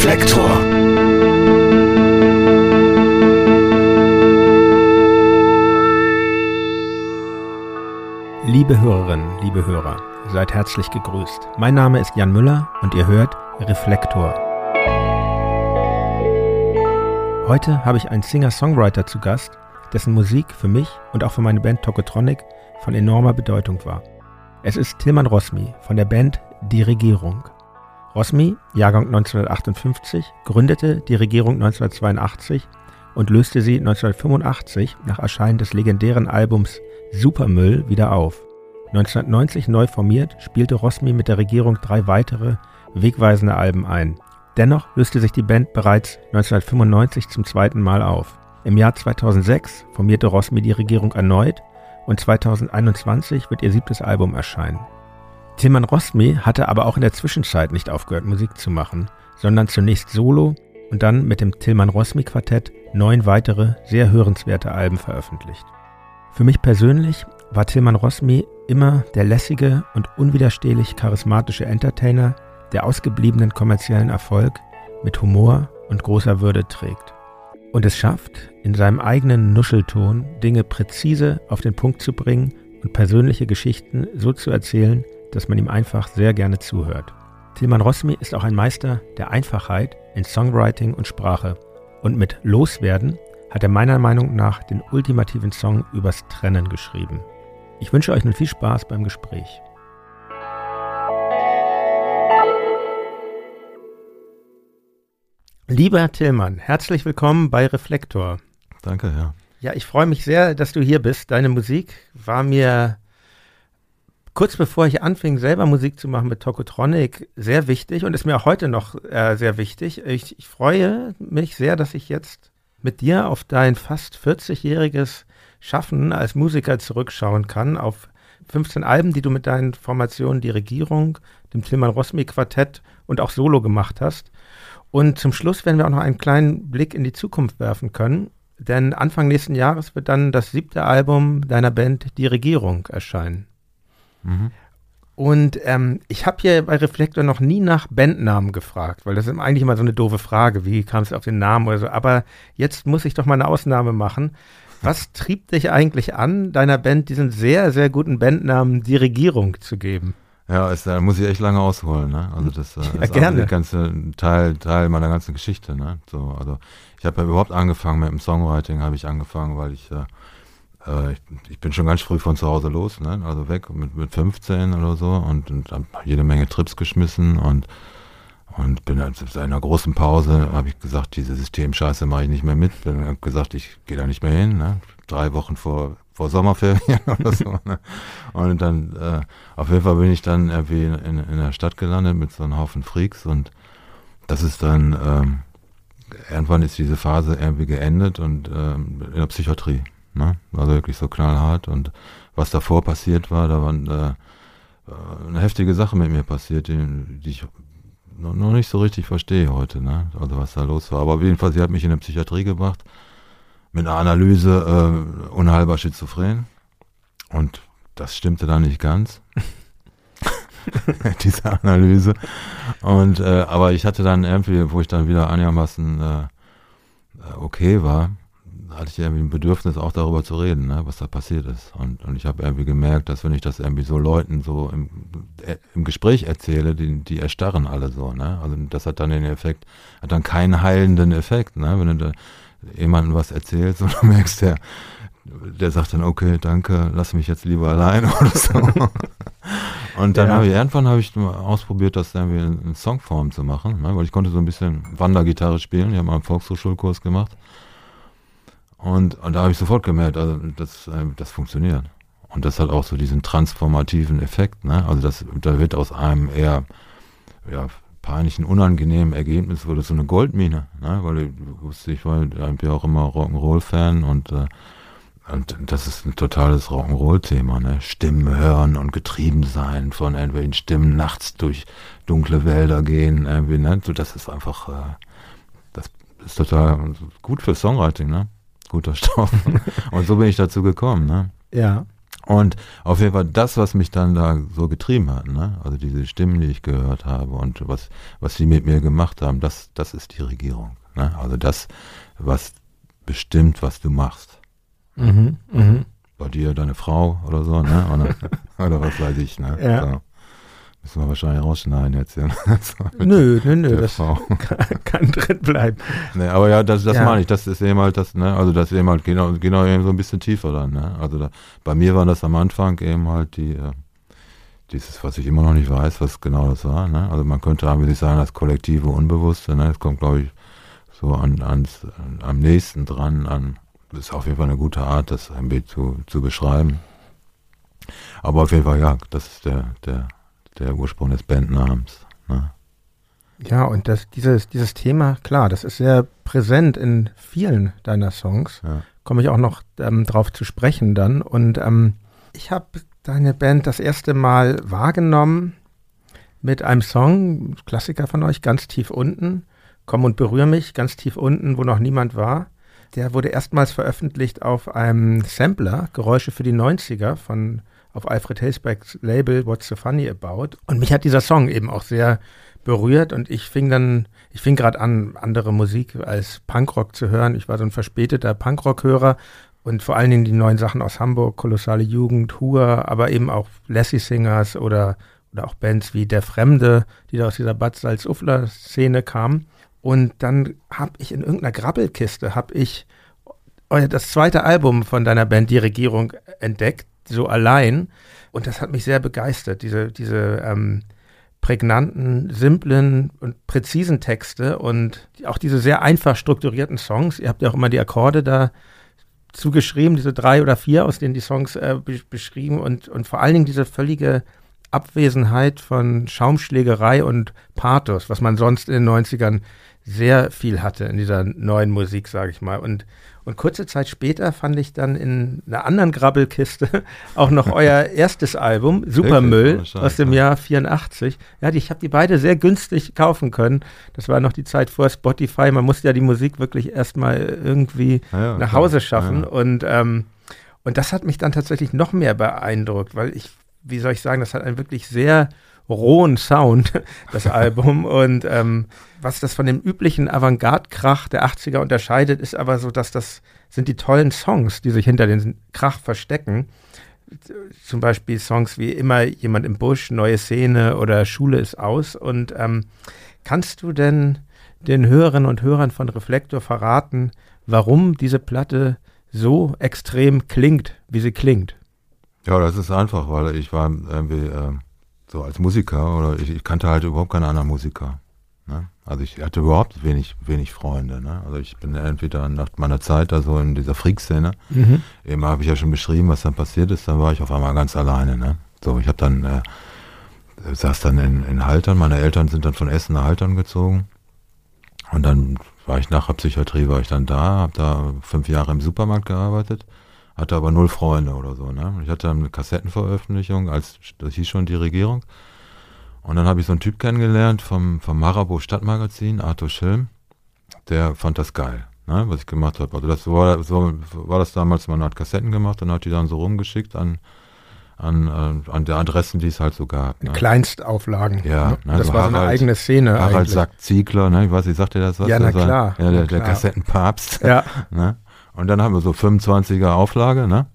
Reflektor. Liebe Hörerinnen, liebe Hörer, seid herzlich gegrüßt. Mein Name ist Jan Müller und ihr hört Reflektor. Heute habe ich einen Singer-Songwriter zu Gast, dessen Musik für mich und auch für meine Band Tokotronic von enormer Bedeutung war. Es ist Tilman Rosmi von der Band Die Regierung. Rosmi, Jahrgang 1958, gründete die Regierung 1982 und löste sie 1985 nach Erscheinen des legendären Albums Supermüll wieder auf. 1990 neu formiert, spielte Rosmi mit der Regierung drei weitere wegweisende Alben ein. Dennoch löste sich die Band bereits 1995 zum zweiten Mal auf. Im Jahr 2006 formierte Rosmi die Regierung erneut und 2021 wird ihr siebtes Album erscheinen. Tilman Rosmi hatte aber auch in der Zwischenzeit nicht aufgehört, Musik zu machen, sondern zunächst solo und dann mit dem Tilman Rosmi Quartett neun weitere, sehr hörenswerte Alben veröffentlicht. Für mich persönlich war Tilman Rosmi immer der lässige und unwiderstehlich charismatische Entertainer, der ausgebliebenen kommerziellen Erfolg mit Humor und großer Würde trägt und es schafft, in seinem eigenen Nuschelton Dinge präzise auf den Punkt zu bringen und persönliche Geschichten so zu erzählen, dass man ihm einfach sehr gerne zuhört. Tilman Rosmi ist auch ein Meister der Einfachheit in Songwriting und Sprache und mit Loswerden hat er meiner Meinung nach den ultimativen Song übers Trennen geschrieben. Ich wünsche euch nun viel Spaß beim Gespräch. Lieber Tillmann, herzlich willkommen bei Reflektor. Danke, ja. Ja, ich freue mich sehr, dass du hier bist. Deine Musik war mir kurz bevor ich anfing, selber Musik zu machen mit Tokotronic, sehr wichtig und ist mir auch heute noch äh, sehr wichtig. Ich, ich freue mich sehr, dass ich jetzt mit dir auf dein fast 40-jähriges Schaffen als Musiker zurückschauen kann, auf 15 Alben, die du mit deinen Formationen Die Regierung, dem Tilman Rosmi Quartett und auch Solo gemacht hast. Und zum Schluss werden wir auch noch einen kleinen Blick in die Zukunft werfen können, denn Anfang nächsten Jahres wird dann das siebte Album deiner Band Die Regierung erscheinen. Mhm. Und ähm, ich habe hier bei Reflektor noch nie nach Bandnamen gefragt, weil das ist eigentlich immer so eine doofe Frage, wie kam es auf den Namen oder so. Aber jetzt muss ich doch mal eine Ausnahme machen. Was trieb dich eigentlich an, deiner Band diesen sehr, sehr guten Bandnamen Die Regierung zu geben? Ja, ist, da muss ich echt lange ausholen, ne? Also das, äh, ja, ist gerne. ganze Teil, Teil meiner ganzen Geschichte, ne? So, also ich habe ja überhaupt angefangen mit dem Songwriting, habe ich angefangen, weil ich, äh, äh, ich, bin schon ganz früh von zu Hause los, ne? Also weg mit, mit 15 oder so und, und habe jede Menge Trips geschmissen und und bin dann in einer großen Pause, habe ich gesagt, diese Systemscheiße mache ich nicht mehr mit. Dann habe gesagt, ich gehe da nicht mehr hin. Ne? Drei Wochen vor vor Sommerferien oder so. Ne? Und dann, äh, auf jeden Fall bin ich dann irgendwie in, in, in, der Stadt gelandet mit so einem Haufen Freaks und das ist dann, ähm, irgendwann ist diese Phase irgendwie geendet und ähm, in der Psychiatrie. Ne? Also wirklich so knallhart und was davor passiert war, da war äh, eine heftige Sache mit mir passiert, die, die ich noch, noch nicht so richtig verstehe heute, ne? Also was da los war. Aber auf jeden Fall, sie hat mich in der Psychiatrie gebracht mit einer Analyse äh, unheilbar schizophren. Und das stimmte dann nicht ganz. diese Analyse. Und äh, aber ich hatte dann irgendwie, wo ich dann wieder einigermaßen äh, äh, okay war, hatte ich irgendwie ein Bedürfnis auch darüber zu reden, ne, was da passiert ist. Und, und ich habe irgendwie gemerkt, dass wenn ich das irgendwie so Leuten so im, äh, im Gespräch erzähle, die, die erstarren alle so, ne? Also das hat dann den Effekt, hat dann keinen heilenden Effekt, ne? Wenn du da, jemandem was erzählst und du merkst, der, der sagt dann, okay, danke, lass mich jetzt lieber allein oder so. und dann ja. habe ich irgendwann habe ich ausprobiert, das irgendwie in Songform zu machen, ne, weil ich konnte so ein bisschen Wandergitarre spielen. Ich habe mal einen Volkshochschulkurs gemacht. Und, und da habe ich sofort gemerkt, also das, äh, das funktioniert. Und das hat auch so diesen transformativen Effekt. Ne? Also das, da wird aus einem eher ja, peinlichen, unangenehmen Ergebnis wurde so eine Goldmine, ne? weil ich wusste, ich war irgendwie auch immer Rock'n'Roll-Fan und, äh, und das ist ein totales Rock'n'Roll-Thema, ne? Stimmen hören und getrieben sein von irgendwelchen Stimmen, nachts durch dunkle Wälder gehen, irgendwie, ne? So, das ist einfach, äh, das ist total gut für Songwriting, ne? Guter Stoff. und so bin ich dazu gekommen, ne? Ja. Und auf jeden Fall das, was mich dann da so getrieben hat, ne? also diese Stimmen, die ich gehört habe und was, was sie mit mir gemacht haben, das, das ist die Regierung. Ne? Also das, was bestimmt, was du machst. Mhm, mh. Bei dir deine Frau oder so, ne? Oder, oder was weiß ich, ne? Ja. So. Müssen wir wahrscheinlich rausschneiden jetzt. Ja. nö, nö, nö, das kann, kann, drin bleiben. Nee, aber ja, das, das ja. meine ich, das ist eben halt das, ne, also das ist eben halt genau, genau eben so ein bisschen tiefer dann, ne. Also da, bei mir war das am Anfang eben halt die, äh, dieses, was ich immer noch nicht weiß, was genau das war, ne. Also man könnte wie Sie sagen, das kollektive Unbewusste, ne, das kommt, glaube ich, so an, ans, an, am nächsten dran an, das ist auf jeden Fall eine gute Art, das ein bisschen zu, zu beschreiben. Aber auf jeden Fall, ja, das ist der, der der Ursprung des Bandnamens. Ne? Ja, und das, dieses, dieses Thema, klar, das ist sehr präsent in vielen deiner Songs. Ja. Komme ich auch noch ähm, drauf zu sprechen dann. Und ähm, ich habe deine Band das erste Mal wahrgenommen mit einem Song, Klassiker von euch, ganz tief unten. Komm und berühr mich, ganz tief unten, wo noch niemand war. Der wurde erstmals veröffentlicht auf einem Sampler, Geräusche für die 90er von auf Alfred Hilsbecks Label What's So Funny About. Und mich hat dieser Song eben auch sehr berührt und ich fing dann, ich fing gerade an, andere Musik als Punkrock zu hören. Ich war so ein verspäteter Punkrock-Hörer und vor allen Dingen die neuen Sachen aus Hamburg, Kolossale Jugend, Hur, aber eben auch Lassie Singers oder, oder auch Bands wie Der Fremde, die da aus dieser Bad Salz-Uffler-Szene kamen. Und dann habe ich in irgendeiner Grabbelkiste, habe ich das zweite Album von deiner Band, Die Regierung, entdeckt so allein. Und das hat mich sehr begeistert, diese, diese ähm, prägnanten, simplen und präzisen Texte und auch diese sehr einfach strukturierten Songs. Ihr habt ja auch immer die Akkorde da zugeschrieben, diese drei oder vier, aus denen die Songs äh, beschrieben und, und vor allen Dingen diese völlige Abwesenheit von Schaumschlägerei und Pathos, was man sonst in den 90ern sehr viel hatte in dieser neuen Musik, sage ich mal. Und und kurze Zeit später fand ich dann in einer anderen Grabbelkiste auch noch euer erstes Album, Supermüll, aus dem Jahr 84. Ja, die, ich habe die beide sehr günstig kaufen können. Das war noch die Zeit vor Spotify. Man musste ja die Musik wirklich erstmal irgendwie ja, ja, nach Hause schaffen. Ja, und, ähm, und das hat mich dann tatsächlich noch mehr beeindruckt, weil ich, wie soll ich sagen, das hat einen wirklich sehr rohen Sound, das Album. Und ähm, was das von dem üblichen Avantgarde-Krach der 80er unterscheidet, ist aber so, dass das sind die tollen Songs, die sich hinter den Krach verstecken. Zum Beispiel Songs wie Immer jemand im Busch, Neue Szene oder Schule ist aus. Und ähm, kannst du denn den Hörerinnen und Hörern von Reflektor verraten, warum diese Platte so extrem klingt, wie sie klingt? Ja, das ist einfach, weil ich war irgendwie äh, so als Musiker oder ich, ich kannte halt überhaupt keine anderen Musiker. Ne? Also ich hatte überhaupt wenig, wenig Freunde. Ne? Also ich bin entweder nach meiner Zeit da so in dieser Freak-Szene, mhm. eben habe ich ja schon beschrieben, was dann passiert ist, dann war ich auf einmal ganz alleine. Ne? So, ich habe dann, äh, saß dann in, in Haltern, meine Eltern sind dann von Essen nach Haltern gezogen und dann war ich nach der Psychiatrie, war ich dann da, habe da fünf Jahre im Supermarkt gearbeitet, hatte aber null Freunde oder so. Ne? Ich hatte eine Kassettenveröffentlichung, als das hieß schon die Regierung und dann habe ich so einen Typ kennengelernt vom, vom Marabo Stadtmagazin, Arthur Schilm. Der fand das geil, ne, was ich gemacht habe. Also das war, so war das damals, man hat Kassetten gemacht und hat die dann so rumgeschickt an, an, äh, an der Adressen, die es halt so gab. Ne? Kleinstauflagen. Ja, ne? das so war Harald, so eine eigene Szene. Harald eigentlich. sagt Ziegler, ne? ich weiß nicht, sagt ihr das was? Ja, na klar. Ja, der, na der Kassettenpapst. Ja. ne? Und dann haben wir so 25er Auflage, ne?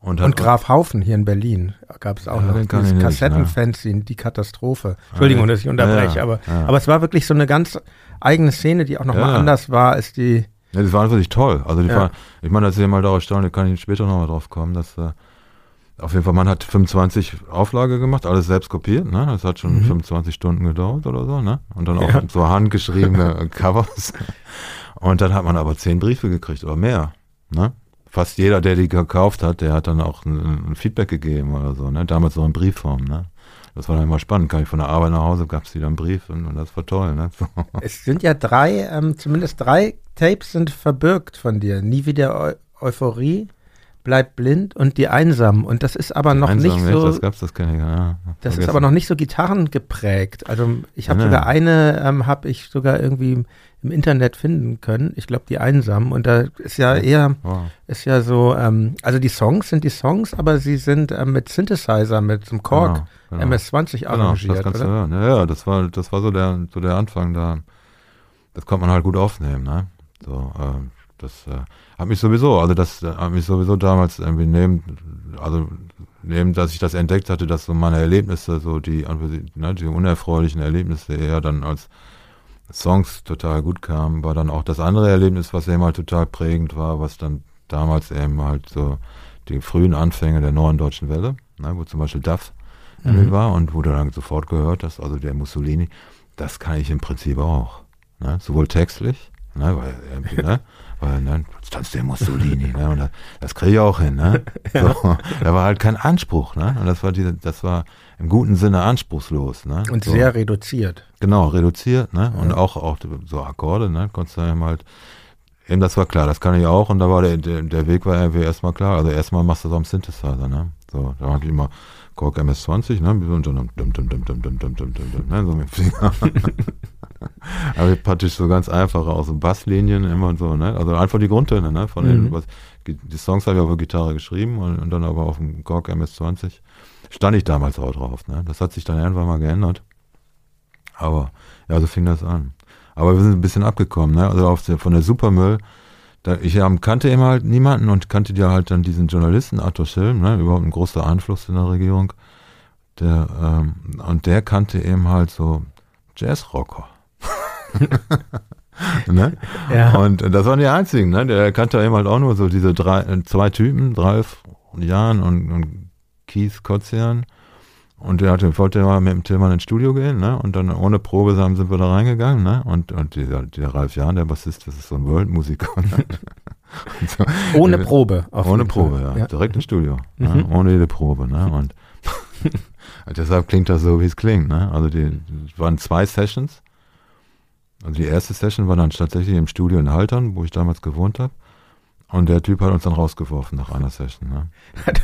Und, und Graf Haufen hier in Berlin gab es auch ja, noch dieses Kassettenfanzine, die Katastrophe. Entschuldigung, dass ich unterbreche, ja, aber, ja. aber es war wirklich so eine ganz eigene Szene, die auch nochmal ja. anders war als die. Ja, das war wirklich toll. Also die war, ich meine, das ist ja mal darauf staunen, da kann ich später nochmal drauf kommen, dass äh, auf jeden Fall, man hat 25 Auflage gemacht, alles selbst kopiert, ne? Das hat schon mhm. 25 Stunden gedauert oder so, ne? Und dann auch so handgeschriebene Covers. Und dann hat man aber zehn Briefe gekriegt oder mehr, ne? fast jeder, der die gekauft hat, der hat dann auch ein, ein Feedback gegeben oder so, ne? Damals so in Briefform, ne? Das war dann immer spannend. Kam ich von der Arbeit nach Hause, gab es wieder einen Brief und, und, das war toll. Ne? So. Es sind ja drei, ähm, zumindest drei Tapes sind verbirgt von dir. Nie wieder Eu Euphorie, Bleib blind und die Einsamen. Und das ist aber noch Einsam, nicht so. Das gab's, das kenne ich, ja. Das ist aber noch nicht so Gitarren geprägt. Also ich habe Ja, sogar ne. eine, ähm, habe ich sogar irgendwie im Internet finden können. Ich glaube die Einsamen. Und da ist ja eher, Wow. ist ja so, ähm, also die Songs sind die Songs, aber sie sind ähm, mit Synthesizer, mit so einem Korg Genau, genau. MS-20 Genau, das arrangiert, kannst du oder? hören. Ja, ja, das war, das war so der, so der Anfang da. Das konnte man halt gut aufnehmen, ne? So, ähm, das äh, hat mich sowieso, also das äh, hat mich sowieso damals irgendwie neben, also neben, dass ich das entdeckt hatte, dass so meine Erlebnisse, so die, ne, die unerfreulichen Erlebnisse eher dann als Songs total gut kamen, war dann auch das andere Erlebnis, was eben halt total prägend war, was dann damals eben halt so die frühen Anfänge der neuen deutschen Welle, ne, wo zum Beispiel Duff Mhm. war und wo du dann sofort gehört hast, also der Mussolini, das kann ich im Prinzip auch. Ne? Sowohl textlich, ne? weil, irgendwie, ne? Ne? jetzt tanzt der Mussolini, ne? und das, das kriege ich auch hin. Ne? So, da war halt kein Anspruch, ne? und das war, diese, das war im guten Sinne anspruchslos. Ne? Und so. sehr reduziert. Genau, reduziert, ne? Und Ja. auch, auch so Akkorde, ne? Konntest du eben halt, eben das war klar, das kann ich auch und da war der, der, der Weg war irgendwie erstmal klar. Also erstmal machst du so am Synthesizer, ne? So, da hatte ich immer Korg MS-20, ne? Und dann dum, dum, dum, dum, dum, dum, dum, dum, dum, ne? So mit Finger. Aber praktisch so ganz einfache, auch so Basslinien immer so, ne? Also einfach die Grundtöne, ne? Von den, Mhm. was, die Songs habe ich auf der Gitarre geschrieben und, und dann aber auf dem Korg MS-20 stand ich damals auch drauf, ne? Das hat sich dann irgendwann mal geändert. Aber, ja, so fing das an. Aber wir sind ein bisschen abgekommen, ne? Also der, von der Supermüll, da, ich kannte eben halt niemanden und kannte ja halt dann diesen Journalisten Arthur Schilm, ne? Überhaupt ein großer Einfluss in der Regierung. Der, ähm, und der kannte eben halt so Jazzrocker. ne? Ja. Und das waren die einzigen, ne? Der kannte eben halt auch nur so diese drei, äh, zwei Typen, Ralf Jan und, und Keith Kotzian. Und der hatte, wollte mal mit dem Tillmann ins Studio gehen, ne? Und dann ohne Probe sind sind wir da reingegangen, ne? Und, und dieser, der Ralf Jahn, der Bassist, das ist so ein World-Musiker. Ne? Und so, Ohne äh, Probe. ohne Probe, Fall. ja. Direkt ins Studio. Ne? Mhm. Ohne jede Probe, ne? Und deshalb klingt das so, wie es klingt, ne? Also die, waren zwei Sessions. Also die erste Session war dann tatsächlich im Studio in Haltern, wo ich damals gewohnt habe. Und der Typ hat uns dann rausgeworfen nach einer Session. Ne?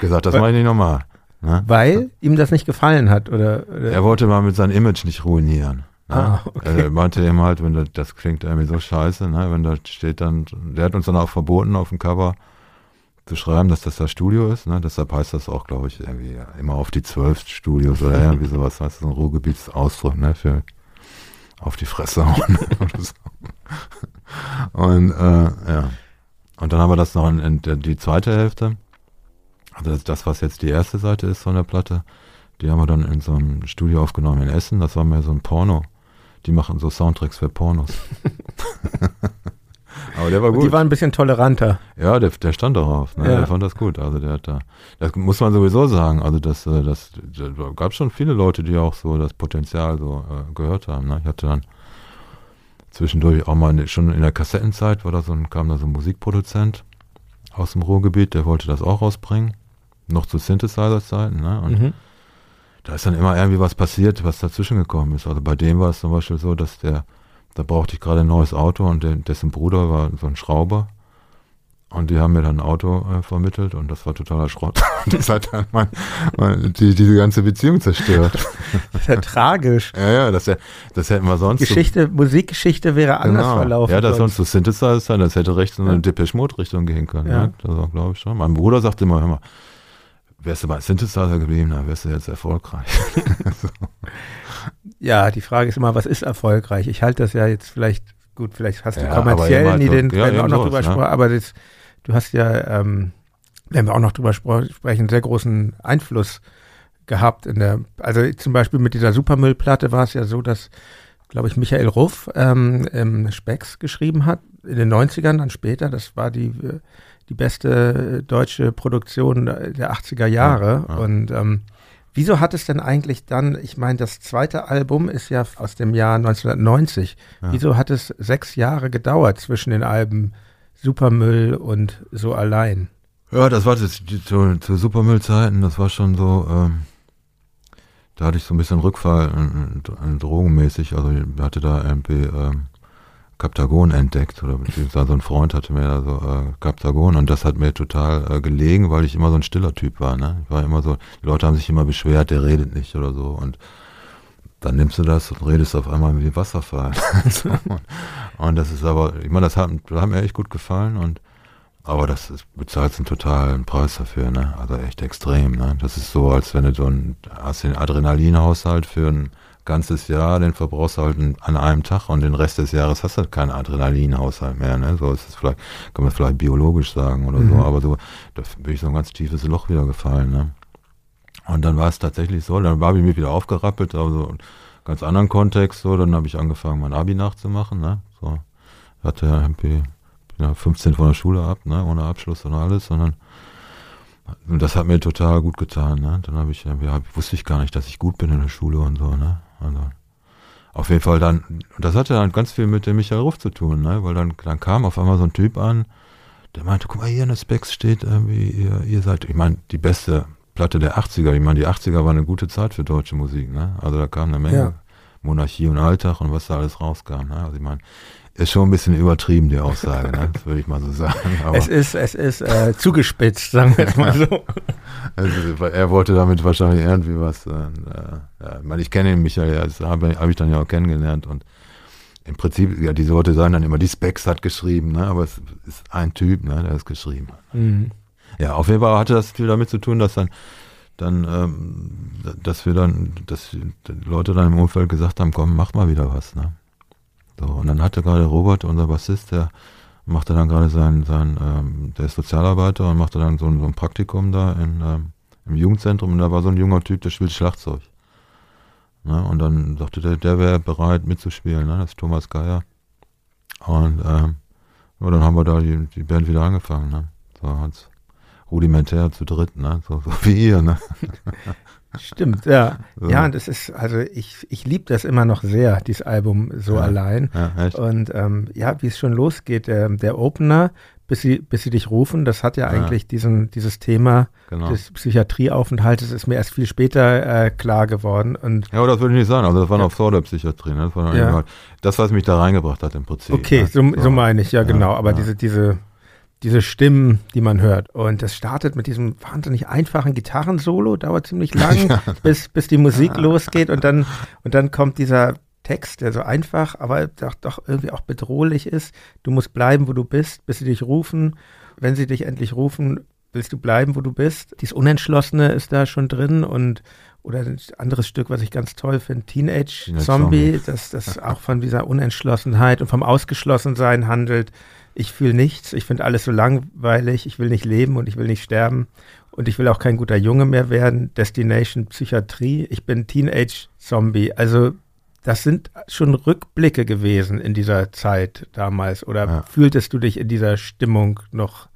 gesagt, das mache ich nicht nochmal. Ne? Weil ihm das nicht gefallen hat, oder? oder? Er wollte mal mit seinem Image nicht ruinieren. Ne? Ah, okay. Er meinte eben halt, wenn das, das klingt irgendwie so scheiße, ne? wenn da steht dann, der hat uns dann auch verboten auf dem Cover zu schreiben, dass das das Studio ist. Ne? Deshalb heißt das auch, glaube ich, irgendwie immer auf die zwölf Studios oder irgendwie sowas, weißt du, so ein Ruhrgebietsausdruck, ne, für auf die Fresse hauen. Und äh, ja. Und dann haben wir das noch in, in die zweite Hälfte. Also das, das, was jetzt die erste Seite ist von der Platte, die haben wir dann in so einem Studio aufgenommen in Essen. Das war mehr so ein Porno. Die machen so Soundtracks für Pornos. Aber der war gut. Die waren ein bisschen toleranter. Ja, der, der stand darauf. Ne? Ja. Der fand das gut. Also der hat da, das muss man sowieso sagen. Also das, äh, das, da gab schon viele Leute, die auch so das Potenzial so äh, gehört haben. Ne? Ich hatte dann zwischendurch auch mal schon in der Kassettenzeit war da so ein, kam da so ein Musikproduzent aus dem Ruhrgebiet, der wollte das auch rausbringen. Noch zu Synthesizer-Zeiten. Ne? Und Mhm. da ist dann immer irgendwie was passiert, was dazwischen gekommen ist. Also bei dem war es zum Beispiel so, dass der, da brauchte ich gerade ein neues Auto und dessen Bruder war so ein Schrauber. Und die haben mir dann ein Auto äh, vermittelt und das war totaler Schrott. Das hat dann mein, mein, die, diese ganze Beziehung zerstört. Das ist ja tragisch. ja, ja, das, das hätten wir sonst. Geschichte, Musikgeschichte wäre anders genau. verlaufen. Ja, das sonst. so Synthesizer sein, das hätte rechts in Ja. eine Depeche Mode Richtung gehen können. Ja. Ja. Das glaube ich schon. Mein Bruder sagte immer, hör mal, wärst du bei Synthesizer geblieben, dann wärst du jetzt erfolgreich. Ja, die Frage ist immer, was ist erfolgreich? Ich halte das ja jetzt vielleicht, gut, vielleicht hast du Ja, kommerziell halt nie so- den, ja, werden wir auch noch drüber ne? sprechen, aber das, du hast ja, ähm, wenn wir auch noch drüber sprechen, sehr großen Einfluss gehabt in der, also zum Beispiel mit dieser Supermüllplatte war es ja so, dass, glaube ich, Michael Ruff ähm, ähm, Specks geschrieben hat, in den 90ern, dann später, das war die, äh, die beste deutsche Produktion der 80er Jahre Ja, ja. und ähm, Wieso hat es denn eigentlich dann, ich meine, das zweite Album ist ja aus dem Jahr 1990. Ja. Wieso hat es sechs Jahre gedauert zwischen den Alben Supermüll und So allein? Ja, das war die, zu, zu Supermüllzeiten, das war schon so, ähm, da hatte ich so ein bisschen Rückfall äh, äh, drogenmäßig, also ich hatte da irgendwie, ähm, Kaptagon entdeckt oder beziehungsweise ein Freund hatte mir da so äh, Kaptagon und das hat mir total äh, gelegen, weil ich immer so ein stiller Typ war. Ne? Ich war immer so, die Leute haben sich immer beschwert, der redet nicht oder so und dann nimmst du das und redest auf einmal wie Wasserfall. und, und, das ist aber, ich meine, das hat, das hat mir echt gut gefallen und aber das ist, bezahlst einen totalen Preis dafür, ne? Also echt extrem, ne? Das ist so, als wenn du so einen, hast den Adrenalinhaushalt für ein ganzes Jahr, den verbrauchst du halt an einem Tag und den Rest des Jahres hast du halt keinen Adrenalinhaushalt mehr, ne? So ist es vielleicht, kann man vielleicht biologisch sagen oder mhm. so, aber so, da bin ich so ein ganz tiefes Loch wieder gefallen, ne? Und dann war es tatsächlich so, dann habe ich mich wieder aufgerappelt, also ganz anderen Kontext, so, dann habe ich angefangen, mein Abi nachzumachen, ne? So, hatte ja irgendwie ja, 15 von der Schule ab, ne, ohne Abschluss und alles, sondern und das hat mir total gut getan, ne? Dann habe ich, ja, wusste ich gar nicht, dass ich gut bin in der Schule und so, ne? Also auf jeden Fall dann, das hatte dann ganz viel mit dem Michael Ruff zu tun, ne? Weil dann, dann kam auf einmal so ein Typ an, der meinte, guck mal, hier in der Specs steht irgendwie, ihr, ihr seid, ich meine, die beste Platte der 80er, ich meine, die 80er war eine gute Zeit für deutsche Musik, ne? Also da kam eine Menge ja. Monarchie und Alltag und was da alles rauskam, ne? Also ich meine, ist schon ein bisschen übertrieben, die Aussage, ne? das würde ich mal so sagen. Aber es ist, es ist äh, zugespitzt, sagen wir es mal so. also, er wollte damit wahrscheinlich irgendwie was. Äh, ja, ich, meine, ich kenne ihn, Michael, das habe hab ich dann ja auch kennengelernt. Und im Prinzip, ja, diese Leute sagen dann immer, die Specs hat geschrieben, ne? aber es ist ein Typ, ne, der es geschrieben hat. Mhm. Ja, auf jeden Fall hatte das viel damit zu tun, dass dann dann, ähm, dass wir dann, dass die Leute dann im Umfeld gesagt haben, komm, mach mal wieder was, ne? So, und dann hatte gerade Robert, unser Bassist, der machte dann gerade sein, sein ähm, der ist Sozialarbeiter und machte dann so ein, so ein Praktikum da in, ähm, im Jugendzentrum und da war so ein junger Typ, der spielt Schlagzeug. Ne? Und dann sagte der, der wäre bereit mitzuspielen, ne? das ist Thomas Geier. Und ähm, ja, dann haben wir da die, die Band wieder angefangen, ne? So rudimentär zu dritt, ne? So, so wie ihr, ne? Stimmt, ja. So. Ja, und es ist, also ich, ich liebe das immer noch sehr, dieses Album so ja, allein. Ja, und ähm, ja, wie es schon losgeht, der, der Opener, bis sie, bis sie dich rufen, das hat ja, ja. eigentlich diesen, dieses Thema genau. des Psychiatrieaufenthaltes, ist mir erst viel später äh, klar geworden. Und ja, aber das würde ich nicht sagen. Also das war noch vor der Psychiatrie. Ne? Das, war ja. das, was mich da reingebracht hat im Prinzip. Okay, ne? so, so meine ich, ja, genau. Aber diese, diese diese Stimmen, die man hört. Und das startet mit diesem wahnsinnig einfachen Gitarrensolo, dauert ziemlich lang, bis, bis die Musik losgeht und dann, und dann kommt dieser Text, der so einfach, aber doch, doch irgendwie auch bedrohlich ist. Du musst bleiben, wo du bist, bis sie dich rufen. Wenn sie dich endlich rufen, willst du bleiben, wo du bist. Dieses Unentschlossene ist da schon drin und oder ein anderes Stück, was ich ganz toll finde, Teenage, Teenage Zombie, Zombie, das, das auch von dieser Unentschlossenheit und vom Ausgeschlossensein handelt ich fühle nichts, ich finde alles so langweilig, ich will nicht leben und ich will nicht sterben und ich will auch kein guter Junge mehr werden. Destination Psychiatrie, ich bin Teenage-Zombie. Also das sind schon Rückblicke gewesen in dieser Zeit damals. Oder ja. fühltest du dich in dieser Stimmung noch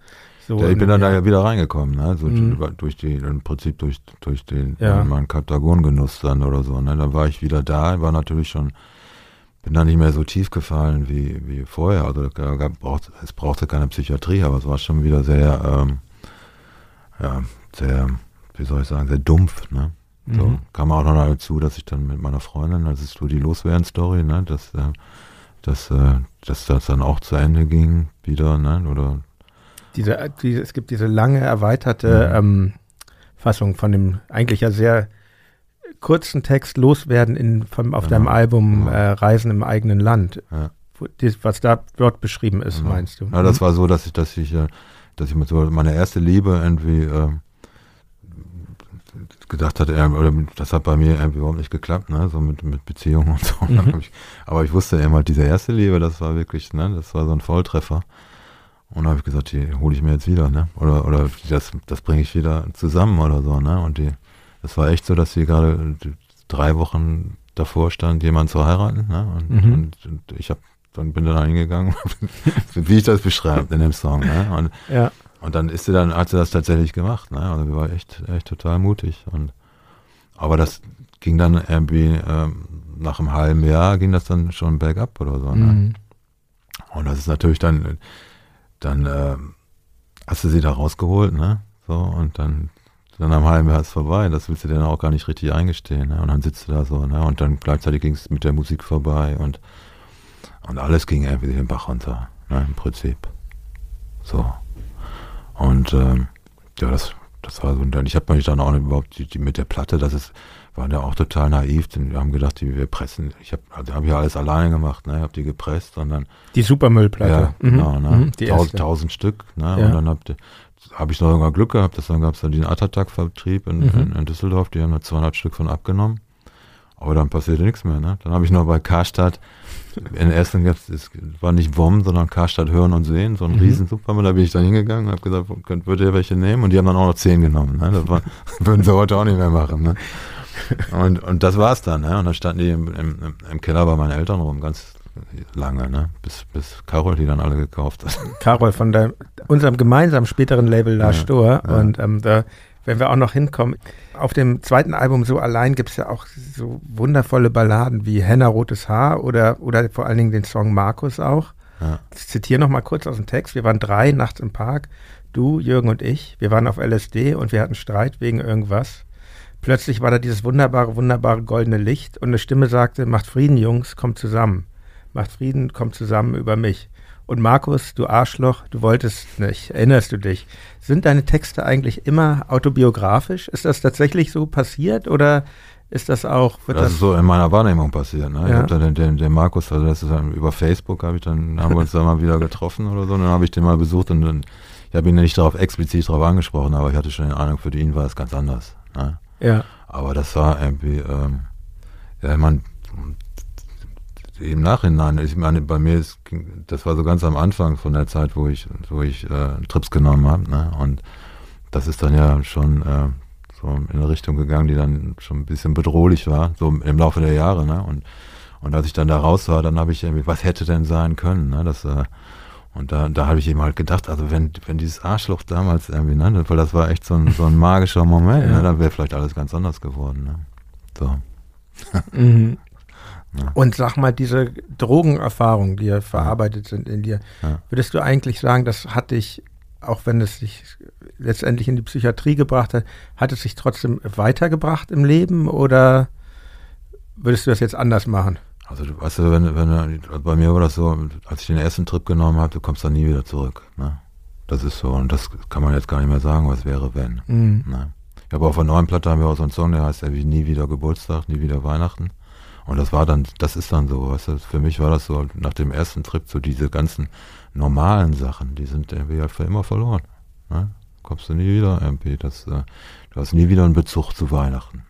so? Ja, ich bin dann da ja wieder reingekommen, ne? So mhm. durch die, im Prinzip durch, durch den ja. meinen Kaptagon-Genuss dann oder so. Ne? Dann war ich wieder da, war natürlich schon bin da nicht mehr so tief gefallen wie, wie vorher. Also braucht, es brauchte keine Psychiatrie, aber es war schon wieder sehr, ähm, ja, sehr, wie soll ich sagen, sehr dumpf. Ne? So, mhm. kam auch noch dazu, dass ich dann mit meiner Freundin, das ist so die Loswerden-Story, ne, dass, äh, dass, äh, dass das dann auch zu Ende ging wieder, ne, oder diese, diese, es gibt diese lange erweiterte mhm. ähm, Fassung von dem eigentlich ja sehr kurzen Text loswerden in, vom, auf genau. deinem Album genau. äh, Reisen im eigenen Land. Ja. was da dort beschrieben ist, genau. meinst du? Ja, das mhm. war so, dass ich, dass ich, äh, dass ich meine erste Liebe irgendwie äh, gedacht hatte, oder das hat bei mir irgendwie überhaupt nicht geklappt, ne, so mit, mit Beziehungen und so. Mhm. Ich, aber ich wusste eben halt, diese erste Liebe, das war wirklich, ne, das war so ein Volltreffer. Und da habe ich gesagt, die hole ich mir jetzt wieder, ne? Oder, oder das, das bringe ich wieder zusammen oder so, ne? Und die, das war echt so, dass sie gerade drei Wochen davor stand, jemanden zu heiraten. Ne? Und, mhm. und, und, ich hab, dann bin da hingegangen, wie ich das beschreibe in dem Song. Ne? Und, ja. und dann ist sie dann, hat sie das tatsächlich gemacht. Ne? Also sie war echt, echt total mutig. Und aber das ging dann irgendwie ähm, nach einem halben Jahr ging das dann schon bergab oder so. Ne? Mhm. Und das ist natürlich dann, dann äh, hast du sie da rausgeholt, ne? So, und dann dann am halben ist vorbei, das willst du dir dann auch gar nicht richtig eingestehen. Ne? Und dann sitzt du da so, ne? Und dann gleichzeitig ging es mit der Musik vorbei und Und alles ging irgendwie den Bach runter, ne, im Prinzip. So. Und ähm, ja, das, das war so. Und dann, ich habe mich dann auch nicht überhaupt die, die mit der Platte, das ist, waren ja auch total naiv, denn wir haben gedacht, die, wir pressen. Ich habe also hab ja alles alleine gemacht, ne? habe die gepresst und dann. Die Supermüllplatte. Ja, Mhm. genau, ne? Mhm, die tausend, tausend Stück, ne? Ja. Und dann habe hab ich noch sogar Glück gehabt, dass dann gab es da den Atatak-Vertrieb in, Mhm. in, in Düsseldorf, die haben da 200 Stück von abgenommen. Aber dann passierte nichts mehr, ne? Dann habe ich noch bei Karstadt, in Essen gab's, es war nicht WOM, sondern Karstadt Hören und Sehen, so ein Mhm. riesen Supermarkt, da bin ich dann hingegangen und habe gesagt, könnt, würdet ihr welche nehmen? Und die haben dann auch noch zehn genommen, ne? Das war, würden sie heute auch nicht mehr machen, ne? Und, und das war's dann, ne? Und dann standen die im, im, im Keller bei meinen Eltern rum, ganz lange, ne? Bis, bis Carol die dann alle gekauft hat. Carol von der, unserem gemeinsamen späteren Label La Ja, Stor. ja. Und ähm, da, wenn wir auch noch hinkommen, auf dem zweiten Album so allein gibt es ja auch so wundervolle Balladen wie Henna Rotes Haar oder, oder vor allen Dingen den Song Markus auch. Ja. Ich zitiere noch mal kurz aus dem Text. Wir waren drei nachts im Park, du, Jürgen und ich. Wir waren auf LSD und wir hatten Streit wegen irgendwas. Plötzlich war da dieses wunderbare, wunderbare goldene Licht und eine Stimme sagte, macht Frieden, Jungs, kommt zusammen. Macht Frieden, kommt zusammen über mich. Und Markus, du Arschloch, du wolltest nicht, erinnerst du dich? Sind deine Texte eigentlich immer autobiografisch? Ist das tatsächlich so passiert oder ist das auch, Das das, ist so in meiner Wahrnehmung passiert. Ne? Ich Ja. habe dann den, den, den Markus, also das ist dann über Facebook, habe ich dann, haben wir uns da mal wieder getroffen oder so, und dann habe ich den mal besucht und dann, ich habe ihn nicht darauf explizit darauf angesprochen, aber ich hatte schon den Ahnung, für ihn war es ganz anders. Ne? ja, Aber das war irgendwie, ähm, ja, ich meine, im Nachhinein, ich meine, bei mir ist, das war so ganz am Anfang von der Zeit, wo ich, wo ich äh, Trips genommen habe, ne? Und das ist dann ja schon äh, so in eine Richtung gegangen, die dann schon ein bisschen bedrohlich war, so im Laufe der Jahre, ne? Und, und als ich dann da raus war, dann habe ich irgendwie, was hätte denn sein können, ne? Das, äh, und da, da habe ich eben halt gedacht, also wenn, wenn dieses Arschloch damals irgendwie, ne, weil das war echt so ein, so ein magischer Moment, Ja. ne, dann wäre vielleicht alles ganz anders geworden. Ne? So. Mhm. Ja. Und sag mal, diese Drogenerfahrungen, die ja verarbeitet sind in dir, Ja. würdest du eigentlich sagen, das hat dich, auch wenn es dich letztendlich in die Psychiatrie gebracht hat, hat es dich trotzdem weitergebracht im Leben oder würdest du das jetzt anders machen? Also du weißt du, wenn, wenn bei mir war das so, als ich den ersten Trip genommen habe, du kommst dann nie wieder zurück. Ne? Das ist so und das kann man jetzt gar nicht mehr sagen, was wäre wenn. Mhm. Ne? Ich habe auf der neuen Platte haben wir auch so einen Song, der heißt ja wie nie wieder Geburtstag, nie wieder Weihnachten. Und das war dann, das ist dann so, weißt du, für mich war das so, nach dem ersten Trip, so diese ganzen normalen Sachen, die sind irgendwie halt für immer verloren. Ne? Kommst du nie wieder irgendwie, das, äh, du hast nie wieder einen Bezug zu Weihnachten.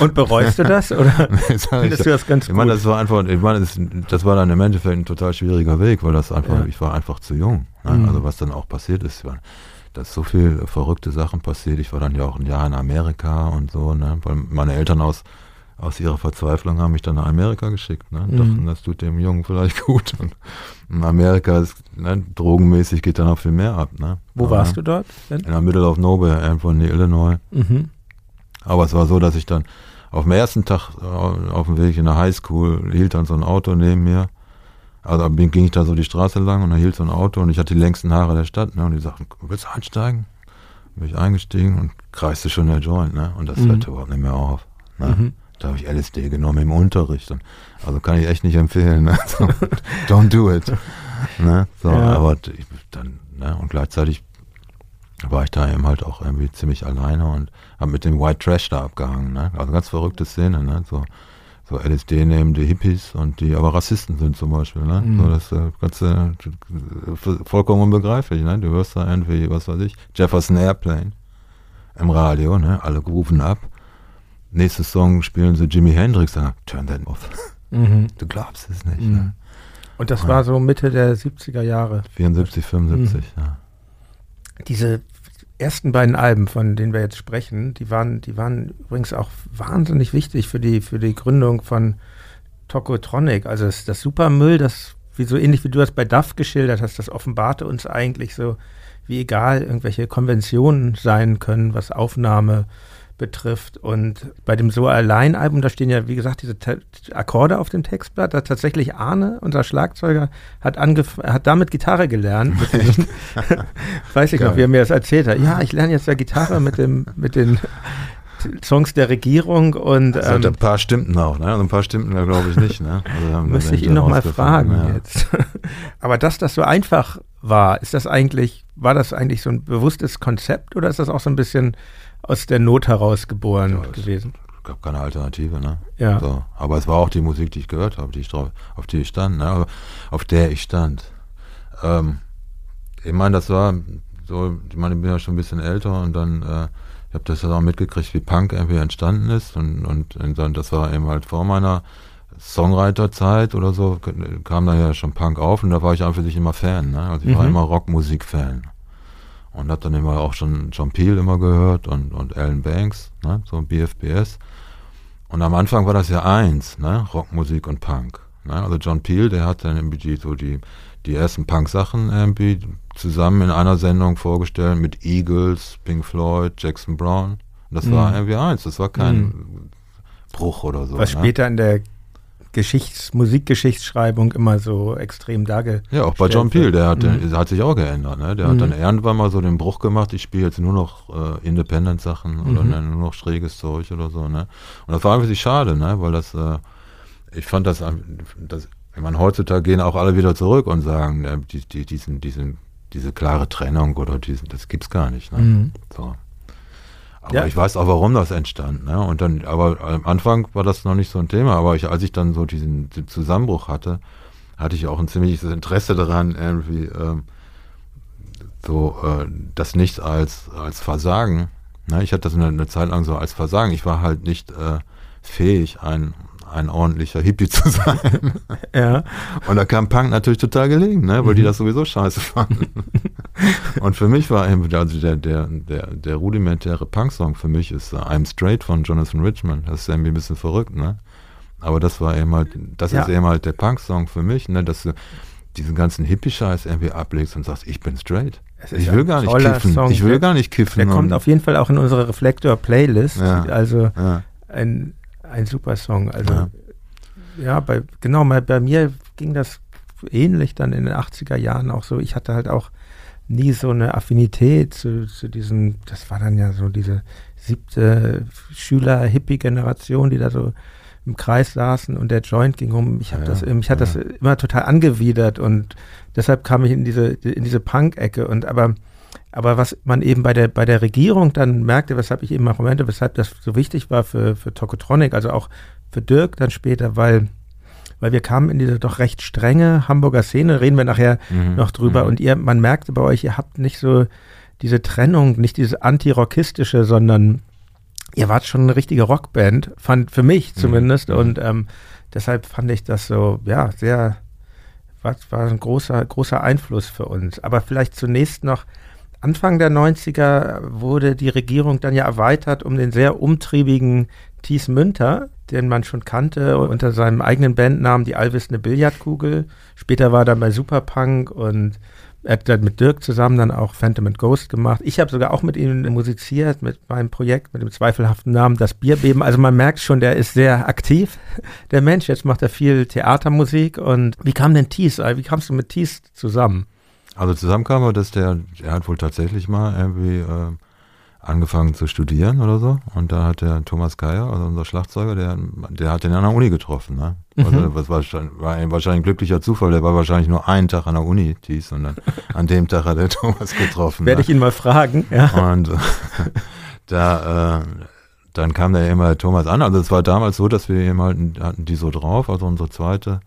Und bereust du das oder findest du das ganz Ich gut? meine, das war einfach, ich meine, das, das war dann im Endeffekt ein total schwieriger Weg, weil das einfach, Ja. ich war einfach zu jung. Ne? Mhm. Also was dann auch passiert ist, war, dass so viel verrückte Sachen passiert. Ich war dann ja auch ein Jahr in Amerika und so, ne? weil meine Eltern aus, aus ihrer Verzweiflung haben mich dann nach Amerika geschickt. Ne? Mhm. Dachten, das tut dem Jungen vielleicht gut. Und in Amerika ist, ne, drogenmäßig geht dann auch viel mehr ab. Ne? Wo Aber, warst du dort denn? In der Middle of Nowhere, irgendwo in Illinois. Mhm. Aber es war so, dass ich dann auf dem ersten Tag äh, auf dem Weg in der Highschool hielt dann so ein Auto neben mir. Also ging ich da so die Straße lang und da hielt so ein Auto und ich hatte die längsten Haare der Stadt. Ne? Und die sagten, willst du einsteigen? Bin ich eingestiegen und kreiste schon der Joint. Ne? Und das Mhm. hörte überhaupt nicht mehr auf. Ne? Mhm. Da habe ich LSD genommen im Unterricht. Und, also kann ich echt nicht empfehlen. Ne? So, don't do it. Ne? So, Ja. aber ich, dann, ne? und gleichzeitig war ich da eben halt auch irgendwie ziemlich alleine und habe mit dem White Trash da abgehangen. Ne? Also ganz verrückte Szene. Ne? So, so LSD nehmen die Hippies und die aber Rassisten sind zum Beispiel. Ne? Mhm. So, das äh, ganze äh, vollkommen unbegreiflich. Ne? Du hörst da irgendwie, was weiß ich, Jefferson Airplane im Radio, ne? alle rufen ab. Nächsten Song spielen sie Jimi Hendrix, dann turn that off. Mhm. Du glaubst es nicht. Mhm. Ne? Und das Ja. war so Mitte der 70er Jahre. 74, 75, Mhm. ja. Diese ersten beiden Alben, von denen wir jetzt sprechen, die waren, die waren übrigens auch wahnsinnig wichtig für die, für die Gründung von Tokotronic. Also das, das Supermüll, das, wie so ähnlich wie du das bei Duff geschildert hast, das offenbarte uns eigentlich so, wie egal irgendwelche Konventionen sein können, was Aufnahme betrifft. Und bei dem So allein Album, da stehen ja, wie gesagt, diese Te Akkorde auf dem Textblatt. Da tatsächlich Arne, unser Schlagzeuger, hat, hat damit Gitarre gelernt. Weiß ich noch, Geil. wie er mir das erzählt hat. Ja, ich lerne jetzt ja Gitarre mit dem, mit den Songs der Regierung und also ähm, ein paar stimmten auch, ne? Also ein paar stimmten da glaube ich nicht, ne? Also müsste ich ihn nochmal fragen ja. jetzt. Aber dass das so einfach war, ist das eigentlich, war das eigentlich so ein bewusstes Konzept oder ist das auch so ein bisschen aus der Not heraus geboren ja, gewesen? Es gab keine Alternative, ne? Ja. So. Aber es war auch die Musik, die ich gehört habe, die ich drauf, auf die ich stand, ne? Auf der ich stand. Ähm, ich meine, das war so, ich meine, ich bin ja schon ein bisschen älter und dann, äh, ich habe das ja auch mitgekriegt, wie Punk irgendwie entstanden ist und, und, und dann, das war eben halt vor meiner Songwriter-Zeit oder so, kam da ja schon Punk auf und da war ich einfach sich immer Fan, ne? Also ich mhm. war immer Rockmusik-Fan. Und hab dann immer auch schon John Peel immer gehört und, und Alan Banks, ne? So BFBS. Und am Anfang war das ja eins, ne? Rockmusik und Punk. Ne? Also John Peel, der hat dann irgendwie so die, die ersten Punk-Sachen irgendwie zusammen in einer Sendung vorgestellt mit Eagles, Pink Floyd, Jackson Brown. Und das mhm. war irgendwie eins, das war kein mhm. Bruch oder so. Was ne? später in der Geschichts-, Musikgeschichtsschreibung immer so extrem dargestellt Ja, auch bei John Peel, der hat, mhm. der hat sich auch geändert. Ne? Der mhm. hat dann irgendwann mal so den Bruch gemacht, ich spiele jetzt nur noch äh, Independent-Sachen mhm. oder ne, nur noch schräges Zeug oder so. Ne? Und das war einfach schade, ne? weil das, äh, ich fand das, das ich meine, heutzutage gehen auch alle wieder zurück und sagen, äh, die, die, diesen, diesen, diese klare Trennung oder diesen, das gibt's gar nicht. Ne? Mhm. So. Aber ja. ich weiß auch, warum das entstand. Ne? Und dann, aber am Anfang war das noch nicht so ein Thema. Aber ich, als ich dann so diesen, diesen Zusammenbruch hatte, hatte ich auch ein ziemliches Interesse daran, irgendwie ähm, so äh, das nicht als als Versagen. Ne? Ich hatte das eine, eine Zeit lang so als Versagen. Ich war halt nicht äh, fähig, ein ein ordentlicher Hippie zu sein. Ja. Und da kam Punk natürlich total gelegen, ne? weil mhm. die das sowieso scheiße fanden. und für mich war eben, also der, der, der, der rudimentäre Punk-Song für mich ist uh, I'm Straight von Jonathan Richman. Das ist irgendwie ein bisschen verrückt, ne? Aber das war eben halt, das ja. ist eben halt der Punk-Song für mich, ne? Dass du diesen ganzen Hippie-Scheiß irgendwie ablegst und sagst, ich bin straight. Ich will gar nicht kiffen. Song. Ich will gar nicht kiffen. Der kommt auf jeden Fall auch in unsere Reflektor-Playlist. Ja. Also ja. ein ein super Song. Also ja, ja bei, genau, bei, bei mir ging das ähnlich dann in den 80er Jahren auch so. Ich hatte halt auch nie so eine Affinität zu, zu diesen, das war dann ja so diese siebte Schüler-Hippie-Generation, die da so im Kreis saßen und der Joint ging um. Ich habe ja, das, mich hat ja. das immer total angewidert und deshalb kam ich in diese in diese Punk-Ecke und aber aber was man eben bei der, bei der Regierung dann merkte, weshalb ich eben auch meinte, weshalb das so wichtig war für, für Tokotronic, also auch für Dirk dann später, weil, weil wir kamen in diese doch recht strenge Hamburger Szene, reden wir nachher mhm. noch drüber. Mhm. Und ihr, man merkte bei euch, ihr habt nicht so diese Trennung, nicht dieses antirockistische, sondern ihr wart schon eine richtige Rockband, fand für mich mhm. zumindest. Mhm. Und ähm, deshalb fand ich das so, ja, sehr, war, war ein großer, großer Einfluss für uns. Aber vielleicht zunächst noch, Anfang der 90er wurde die Regierung dann ja erweitert um den sehr umtriebigen Thies Münter, den man schon kannte unter seinem eigenen Bandnamen die allwissende Billardkugel. Später war er dann bei Superpunk und er hat dann mit Dirk zusammen dann auch Phantom and Ghost gemacht. Ich habe sogar auch mit ihm musiziert, mit meinem Projekt, mit dem zweifelhaften Namen Das Bierbeben. Also man merkt schon, der ist sehr aktiv, der Mensch. Jetzt macht er viel Theatermusik. Und wie kam denn Thies? Wie kamst du mit Thies zusammen? Also zusammen kam er, dass der, er hat wohl tatsächlich mal irgendwie äh, angefangen zu studieren oder so. Und da hat der Thomas Geier, also unser Schlagzeuger, der, der hat den an der Uni getroffen. Ne? Also mhm. das war, war wahrscheinlich ein glücklicher Zufall. Der war wahrscheinlich nur einen Tag an der Uni, dies, und dann an dem Tag hat der Thomas getroffen. Werde ne? ich ihn mal fragen. Ja. Und da, äh, dann kam der immer Thomas an. Also es war damals so, dass wir eben halt hatten die so drauf, also unsere zweite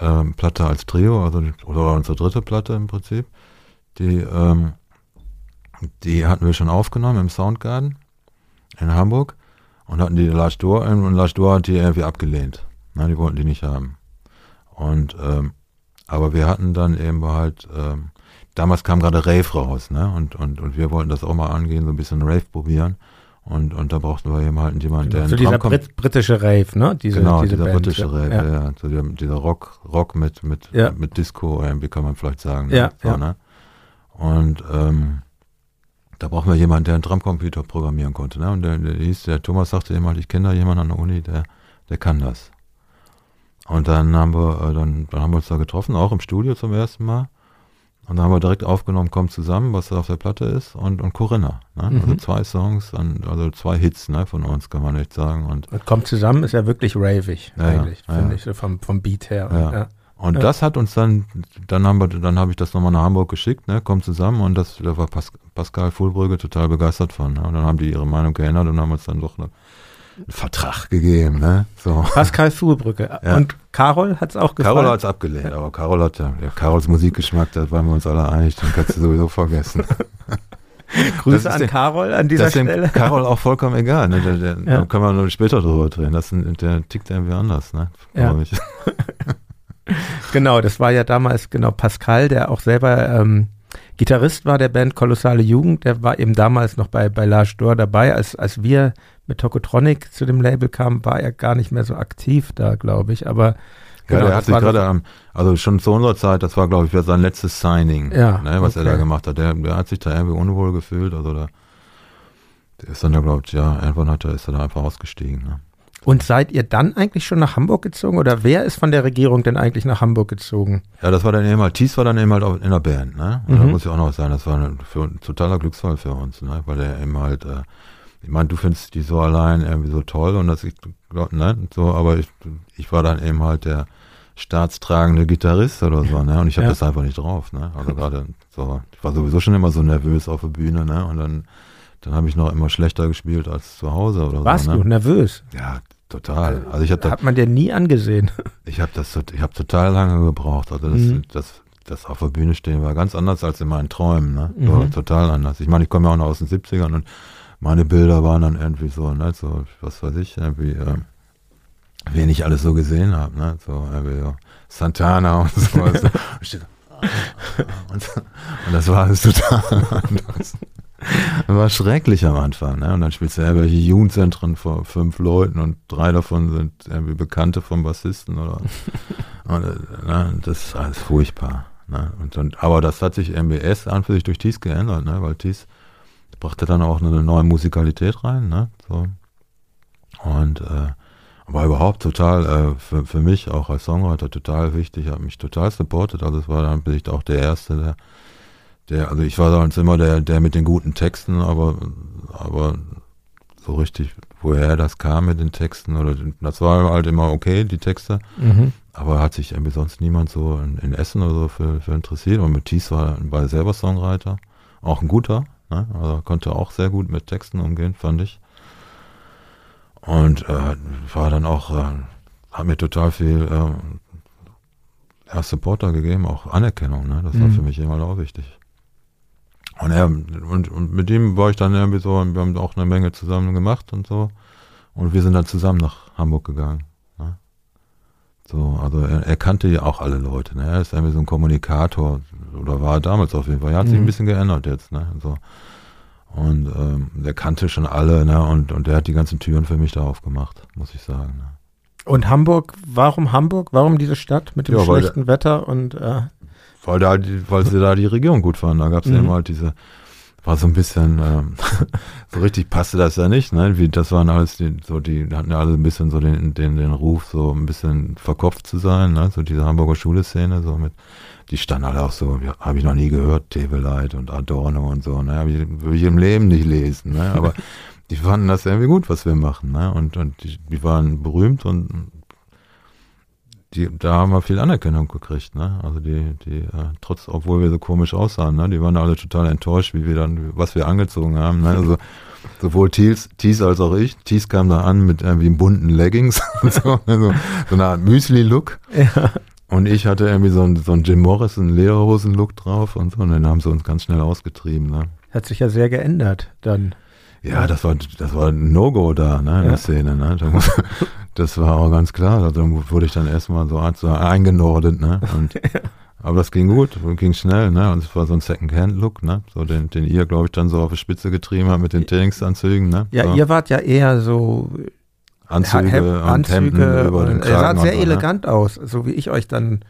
ähm, Platte als Trio, also oder unsere dritte Platte im Prinzip. Die, ähm, die hatten wir schon aufgenommen im Soundgarden in Hamburg und hatten die Lars Dor und Lars Dor hat die irgendwie abgelehnt. Nein, die wollten die nicht haben. Und ähm, aber wir hatten dann eben halt, ähm, damals kam gerade Rave raus, ne? Und, und, und wir wollten das auch mal angehen, so ein bisschen Rave probieren. Und, und da brauchten wir eben halt jemanden, der genau, so dieser Brit britische Rave, ne? Diese, genau, diese dieser Band, britische Rave, ja. ja. So dieser, dieser Rock, Rock mit, mit, ja. mit Disco, wie kann man vielleicht sagen. Ja, so, ja. Ne? Und ähm, da brauchen wir jemanden, der einen Drumcomputer programmieren konnte. Ne? Und der, der hieß, der Thomas sagte immer, ich kenne da jemanden an der Uni, der, der kann das. Und dann haben wir, äh, dann, dann haben wir uns da getroffen, auch im Studio zum ersten Mal. Und dann haben wir direkt aufgenommen, kommt zusammen, was auf der Platte ist, und, und Corinna. Ne? Mhm. Also zwei Songs, also zwei Hits ne, von uns, kann man nicht sagen. Und, und kommt zusammen ist ja wirklich ravig, ja, eigentlich, ja, finde ja. ich, so vom, vom Beat her. Und ja. das hat uns dann, dann haben wir, dann habe ich das nochmal nach Hamburg geschickt, ne, kommt zusammen und das, da war Pas Pascal Fulbrügge total begeistert von. Ne? Und dann haben die ihre Meinung geändert und haben uns dann doch eine, einen Vertrag gegeben. Ne? So. Pascal Fulbrügge. Ja. Und Carol hat es auch gefallen? Carol hat es abgelehnt, aber Carol hat ja, Carols Musikgeschmack, da waren wir uns alle einig, den kannst du sowieso vergessen. Grüße an den, Carol an dieser das ist Stelle. Carol auch vollkommen egal. Ne? Der, ja. Da können wir noch später drüber drehen. Das, der tickt irgendwie anders. Ne? Ja. genau, das war ja damals genau Pascal, der auch selber ähm, Gitarrist war der Band Kolossale Jugend. Der war eben damals noch bei, bei Lars Dor dabei. Als, als wir mit Tokotronic zu dem Label kamen, war er gar nicht mehr so aktiv da, glaube ich. Aber Genau, ja, der hat sich gerade, also schon zu unserer Zeit, das war, glaube ich, sein letztes Signing, ja, ne, was okay. er da gemacht hat. Der, der hat sich da irgendwie unwohl gefühlt. Also da, der ist dann da, glaube ich, ja, irgendwann hat er, ist er da einfach ausgestiegen. Ne? Und seid ihr dann eigentlich schon nach Hamburg gezogen oder wer ist von der Regierung denn eigentlich nach Hamburg gezogen? Ja, das war dann eben halt, Thies war dann eben halt in der Band, ne? Und mhm. da muss ich auch noch sagen, das war ein, für, ein totaler Glücksfall für uns, ne? Weil er eben halt, äh, ich meine, du findest die so allein irgendwie so toll und das ich glaub, ne? So, aber ich, ich war dann eben halt der staatstragende Gitarrist oder so, ne? Und ich habe ja. das einfach nicht drauf, ne? Also gerade so, ich war sowieso schon immer so nervös auf der Bühne, ne? Und dann dann habe ich noch immer schlechter gespielt als zu Hause oder Warst so. Warst ne? du nervös? Ja, total. Also ich hab Hat man dir nie angesehen. Ich habe das, ich habe total lange gebraucht. Also das, mhm. das, das auf der Bühne stehen war ganz anders als in meinen Träumen. Ne? So, mhm. Total anders. Ich meine, ich komme ja auch noch aus den 70ern und meine Bilder waren dann irgendwie so, ne, so, was weiß ich, irgendwie, äh, wen ich alles so gesehen habe, ne? So, irgendwie so Santana und so. und, und das war alles total anders. War schrecklich am Anfang, ne? Und dann spielst du ja welche Jugendzentren vor fünf Leuten und drei davon sind irgendwie Bekannte vom Bassisten oder und, ne? das ist alles furchtbar. Ne? Und, und, aber das hat sich MBS an für sich durch Thies geändert, ne? Weil Thies brachte dann auch eine neue Musikalität rein, ne? So. Und äh, war überhaupt total äh, für, für mich auch als Songwriter total wichtig, hat mich total supportet. Also es war dann bin ich auch der Erste, der der, also ich war sonst immer der, der mit den guten Texten, aber, aber so richtig, woher das kam mit den Texten oder das war halt immer okay, die Texte. Mhm. Aber hat sich irgendwie sonst niemand so in, in, Essen oder so für, für interessiert. Und mit Thies war, war er selber Songwriter, auch ein guter, ne? also konnte auch sehr gut mit Texten umgehen, fand ich. Und äh, war dann auch, äh, hat mir total viel äh, ja, Supporter gegeben, auch Anerkennung, ne? Das war mhm. für mich immer auch wichtig. Und, er, und, und mit ihm war ich dann irgendwie so, wir haben auch eine Menge zusammen gemacht und so. Und wir sind dann zusammen nach Hamburg gegangen. Ne? So, also er, er, kannte ja auch alle Leute. Ne? Er ist irgendwie so ein Kommunikator, oder war damals auf jeden Fall. Er hat mhm. sich ein bisschen geändert jetzt. Ne? So. Und ähm, der kannte schon alle, ne? Und, und der hat die ganzen Türen für mich da aufgemacht, muss ich sagen. Ne? Und Hamburg, warum Hamburg? Warum diese Stadt mit dem ja, schlechten Wetter und äh weil, da, weil sie da die Regierung gut fanden. Da gab es mhm. ja immer halt diese, war so ein bisschen, ähm, so richtig passte das ja nicht, ne? Wie, das waren alles die, so die hatten ja alle ein bisschen so den, den, den Ruf, so ein bisschen verkopft zu sein, ne? So diese Hamburger Schule-Szene, so mit, die standen alle auch so, habe ich noch nie gehört, Tebeleit und Adorno und so, ne? Würde ich im Leben nicht lesen, ne? Aber die fanden das irgendwie gut, was wir machen, ne? Und, und die, die waren berühmt und die, da haben wir viel Anerkennung gekriegt, ne? Also die, die, äh, trotz, obwohl wir so komisch aussahen, ne? Die waren alle total enttäuscht, wie wir dann, was wir angezogen haben, ne? Also sowohl Thies, Thies als auch ich. Thies kam da an mit irgendwie bunten Leggings und so, also, so eine Art Müsli-Look. Ja. Und ich hatte irgendwie so ein, so ein Jim Morrison Lederhosen-Look drauf und so, und dann haben sie uns ganz schnell ausgetrieben, ne? Hat sich ja sehr geändert dann. Ja, das war, das war ein No-Go da, ne, in ja. der Szene, ne. Das war auch ganz klar. Also wurde ich dann erstmal so, so eingenordet, ne? Und, aber das ging gut, ging schnell, ne? Und es war so ein Second-Hand-Look, ne? So den, den ihr, glaube ich, dann so auf die Spitze getrieben habt mit den Trainingsanzügen, ne? Ja, so. ihr wart ja eher so Anzüge, Hemd, und Anzüge über den Kragen. Er sah sehr so, ne? elegant ne? aus, so wie ich euch dann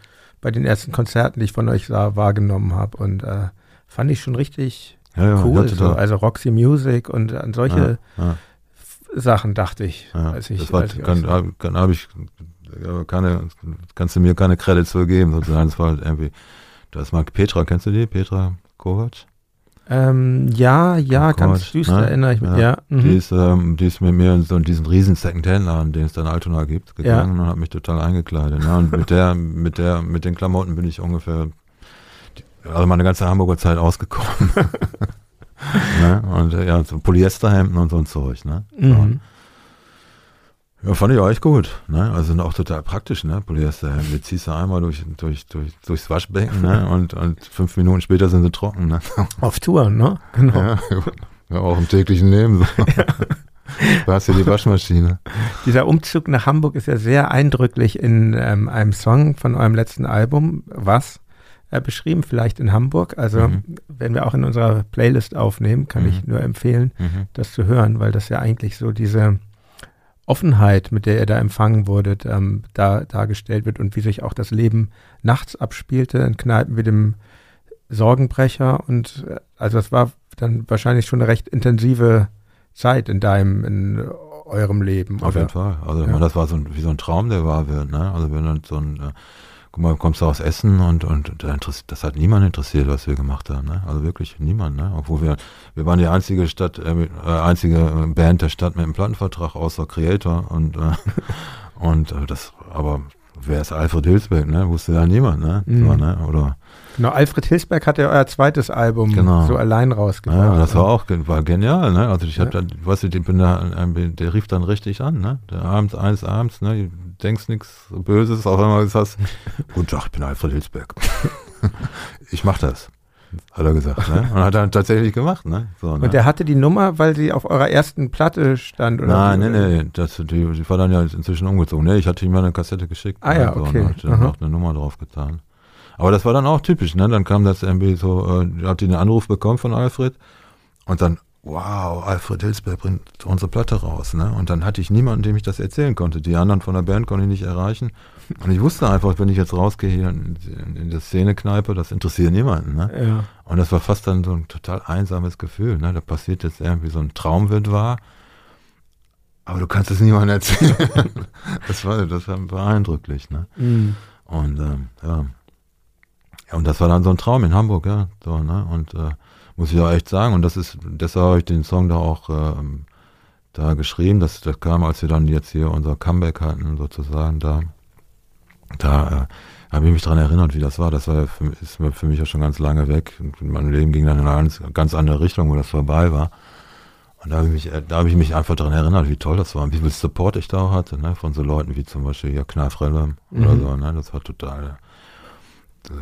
bei den ersten Konzerten, die ich von euch sah, wahrgenommen habe. Und äh, fand ich schon richtig ja, ja, cool. So. Also Roxy Music und an solche ja, Sachen, dachte ich. Als ich, das war, als ich kann, hab, kann, hab ich keine, kannst du mir keine Credits für geben, sozusagen. Das war halt irgendwie, Da ist mal Petra, kennst du die? Petra Kovac? Ähm, ja, ja, Kovac, ganz düster ne? erinnere ich mich. Ja. Ja, mhm. Die, ist, ähm, die ist mit mir in so in diesen riesen Secondhand-Laden, den es dann Altona gibt, gegangen und hat mich total eingekleidet. Ne? Und mit der, mit der, mit den Klamotten bin ich ungefähr, also meine ganze Hamburger Zeit ausgekommen. ne? Und äh, ja, so Polyesterhemden und so ein Zeug. Ne? Mhm. Ja, fand ich auch echt gut. Ne? Also sind auch total praktisch, ne? Polyesterhemden. Die ziehst du einmal durch, durch, durch, durchs Waschbecken ne? und, und fünf Minuten später sind sie trocken. Ne? Auf Tour, ne? Genau. Ja, ja, auch im täglichen Leben. So. Da hast du die Waschmaschine. Dieser Umzug nach Hamburg ist ja sehr eindrücklich in ähm, einem Song von eurem letzten Album, was äh, beschrieben, vielleicht in Hamburg. Also Mhm. werden wir auch in unserer Playlist aufnehmen, kann Mhm. ich nur empfehlen, Mhm. das zu hören, weil das ja eigentlich so diese Offenheit, mit der ihr da empfangen wurdet, ähm, da dargestellt wird und wie sich auch das Leben nachts abspielte in Kneipen wie dem Sorgenbrecher und äh, also es war dann wahrscheinlich schon eine recht intensive Zeit in deinem, in eurem Leben. Auf oder? jeden Fall. Also Ja. das war so ein, wie so ein Traum, der wahr wird. Ne? Also wenn dann so ein, äh, guck mal, kommst du aus Essen und, und da interessiert, das hat niemand interessiert, was wir gemacht haben. Ne? Also wirklich niemand. Ne? Obwohl wir, wir waren die einzige Stadt, äh, äh, einzige Band der Stadt mit einem Plattenvertrag außer Creator und äh, und äh, das, aber wer ist Alfred Hilsberg? Ne? Wusste ja niemand. Ne? Mhm. So, ne? Oder Genau, Alfred Hilsberg hat ja euer zweites Album Genau. so allein rausgebracht. Ja, das war auch gen- war genial, ne? Also ich Ja. hatte, dann, weißt du, da, ähm, der rief dann richtig an, ne? Der abends, eines abends, ne? Du denkst nichts Böses, auf einmal das, guten Tag, ich bin Alfred Hilsberg. ich mach das, hat er gesagt, ne? Und hat er tatsächlich gemacht, ne? So, ne? Und der hatte die Nummer, weil sie auf eurer ersten Platte stand? Oder Nein, nee, das, die, die war dann ja inzwischen umgezogen. Nee, ich hatte ihm mal eine Kassette geschickt. Ah ne? ja, so, okay. Und hab dann noch eine Nummer drauf getan. Aber das war dann auch typisch, ne? Dann kam das irgendwie so, äh, hat die einen Anruf bekommen von Alfred und dann, wow, Alfred Hilsberg bringt unsere Platte raus, ne? Und dann hatte ich niemanden, dem ich das erzählen konnte. Die anderen von der Band konnte ich nicht erreichen. Und ich wusste einfach, wenn ich jetzt rausgehe hier in, in, in der Szenekneipe, das interessiert niemanden, ne? Ja. Und das war fast dann so ein total einsames Gefühl. Ne? Da passiert jetzt irgendwie so ein Traum wird wahr, aber du kannst es niemandem erzählen. das war das war eindrücklich. Ne? Mhm. Und ähm, ja. Ja, und das war dann so ein Traum in Hamburg, ja. So, ne? Und äh, muss ich auch echt sagen, und das ist, deshalb habe ich den Song da auch ähm, da geschrieben. Das, das kam, als wir dann jetzt hier unser Comeback hatten, sozusagen, da, da äh, habe ich mich daran erinnert, wie das war. Das war ja für, ist für mich ja schon ganz lange weg. Und mein Leben ging dann in eine ganz, ganz andere Richtung, wo das vorbei war. Und da habe ich mich, äh, da habe ich mich einfach daran erinnert, wie toll das war und wie viel Support ich da auch hatte, ne, von so Leuten wie zum Beispiel hier Knarf Relle oder Mhm. so, ne, das war total,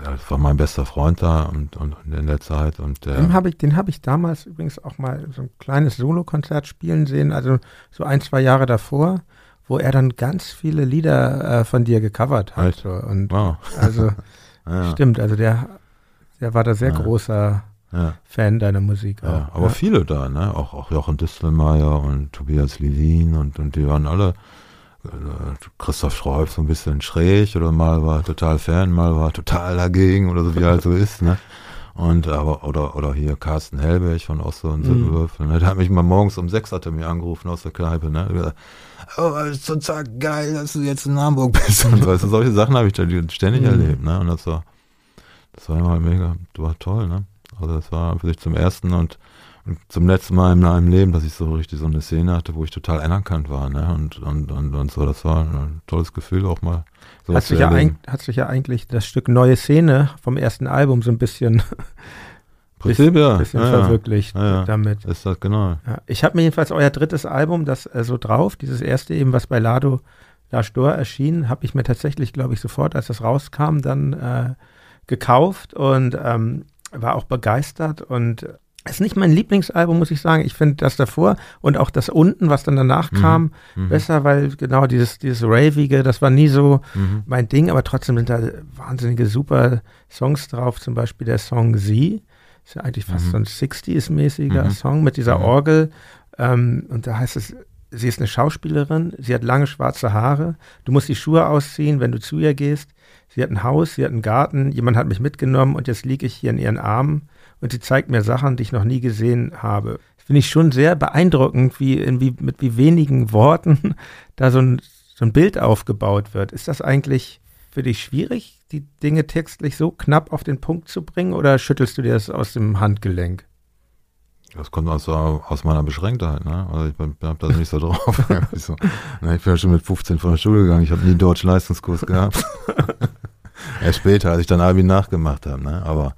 das war mein bester Freund da und, und in der Zeit und der, Den habe ich, den hab ich damals übrigens auch mal so ein kleines Solokonzert spielen sehen, also so ein, zwei Jahre davor, wo er dann ganz viele Lieder äh, von dir gecovert hat. So. Und wow, also ja, stimmt, also der, der war da sehr Ja. großer ja, Fan deiner Musik. ja, auch, aber viele da, ne, auch, auch Jochen Distelmeier und Tobias Lilin und, und die waren alle, äh, Christoph Schreib so ein bisschen schräg oder mal war total Fan, mal war total dagegen oder so, wie er halt so ist, ne. Und aber, oder, oder hier Carsten Hellberg von Oster und Mhm. Sittenwürfel, ne? Der hat mich mal morgens um sechs hat er mir angerufen aus der Kneipe, ne? Gesagt, Oh, das ist total geil, dass du jetzt in Hamburg bist. Und weißt du, solche Sachen habe ich da ständig Mhm. erlebt, ne? Und das war, das war immer mega, das war toll, ne? Also das war für sich zum ersten und, und zum letzten Mal in meinem Leben, dass ich so richtig so eine Szene hatte, wo ich total anerkannt war, ne? Und, und, und, und so, das war ein tolles Gefühl auch mal. Hat sowas sich, ja eig- hat sich ja eigentlich das Stück Neue Szene vom ersten Album so ein bisschen, Prinzip, ja. bisschen ja, verwirklicht Ja, ja. damit. Ist das genau. Ich habe mir jedenfalls euer drittes Album, das äh, so drauf, dieses erste eben, was bei Lado La Stor erschien, habe ich mir tatsächlich, glaube ich, sofort, als das rauskam, dann äh, gekauft und ähm, war auch begeistert und ist nicht mein Lieblingsalbum, muss ich sagen. Ich finde das davor und auch das unten, was dann danach Mhm. kam, Mhm. besser, weil genau dieses, dieses Ravige, das war nie so Mhm. mein Ding, aber trotzdem sind da wahnsinnige super Songs drauf, zum Beispiel der Song Sie. Ist ja eigentlich fast Mhm. so ein 60s-mäßiger Mhm. Song mit dieser Mhm. Orgel. Ähm, und da heißt es, sie ist eine Schauspielerin, sie hat lange schwarze Haare, du musst die Schuhe ausziehen, wenn du zu ihr gehst. Sie hat ein Haus, sie hat einen Garten, jemand hat mich mitgenommen und jetzt liege ich hier in ihren Armen und sie zeigt mir Sachen, die ich noch nie gesehen habe. Finde ich schon sehr beeindruckend, wie, in mit wie wenigen Worten da so ein, so ein Bild aufgebaut wird. Ist das eigentlich für dich schwierig, die Dinge textlich so knapp auf den Punkt zu bringen oder schüttelst du dir das aus dem Handgelenk? Das kommt aus, aus meiner Beschränktheit, ne? Also ich bin, das nicht so drauf. so, ne, ich bin ja schon mit 15 von der Schule gegangen, ich habe nie deutschen Leistungskurs gehabt. Erst später, als ich dann Abi nachgemacht habe, ne? Aber,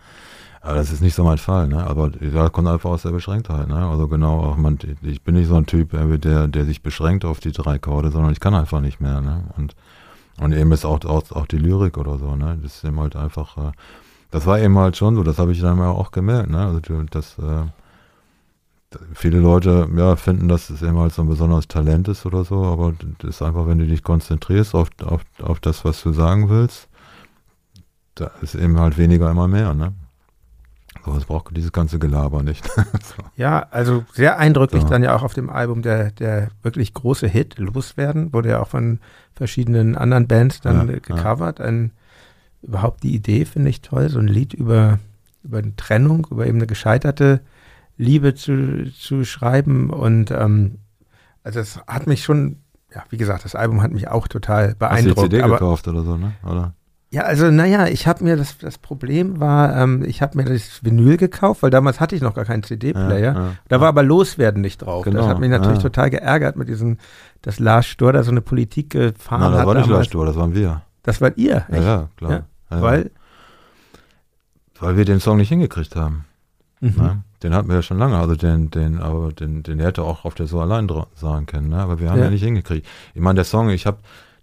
aber das ist nicht so mein Fall, ne? Aber das kommt einfach aus der Beschränktheit, ne? Also genau, auch man, ich bin nicht so ein Typ, der, der sich beschränkt auf die drei Chorde, sondern ich kann einfach nicht mehr, ne? Und, und eben ist auch, auch, auch die Lyrik oder so, ne? Das ist eben halt einfach, äh, das war eben halt schon so, das habe ich dann auch gemerkt, ne? Also das, äh, viele Leute ja, finden, dass es eben halt so ein besonderes Talent ist oder so, aber das ist einfach, wenn du dich konzentrierst auf, auf, auf das, was du sagen willst, da ist eben halt weniger immer mehr, ne? So, es braucht dieses ganze Gelaber nicht. so. Ja, also sehr eindrücklich so. dann ja auch auf dem Album der, der wirklich große Hit, Loswerden, wurde ja auch von verschiedenen anderen Bands dann ja, gecovert. Ja. Ein, überhaupt die Idee finde ich toll, so ein Lied über, über eine Trennung, über eben eine gescheiterte Liebe zu, zu schreiben. Und ähm, also es hat mich schon, ja, wie gesagt, das Album hat mich auch total beeindruckt. Hast du die CD aber, gekauft oder so, ne? Oder? Ja, also naja, ich habe mir das, das Problem war, ähm, ich habe mir das Vinyl gekauft, weil damals hatte ich noch gar keinen CD-Player. Ja, ja, da war aber Loswerden nicht drauf. Genau, das hat mich natürlich total geärgert mit diesem, dass Lars Stur da so eine Politik gefahren Nein, das hat. Das war nicht. Lars Stur, das waren wir. Das wart ihr, echt? Ja, ja klar. Weil? Weil wir den Song nicht hingekriegt haben. Mhm. Ne? Den hatten wir ja schon lange, also den, den, aber den, den hätte auch auf der so allein sagen können, ne? aber wir haben ja. ja nicht hingekriegt. Ich meine, der Song, ich habe,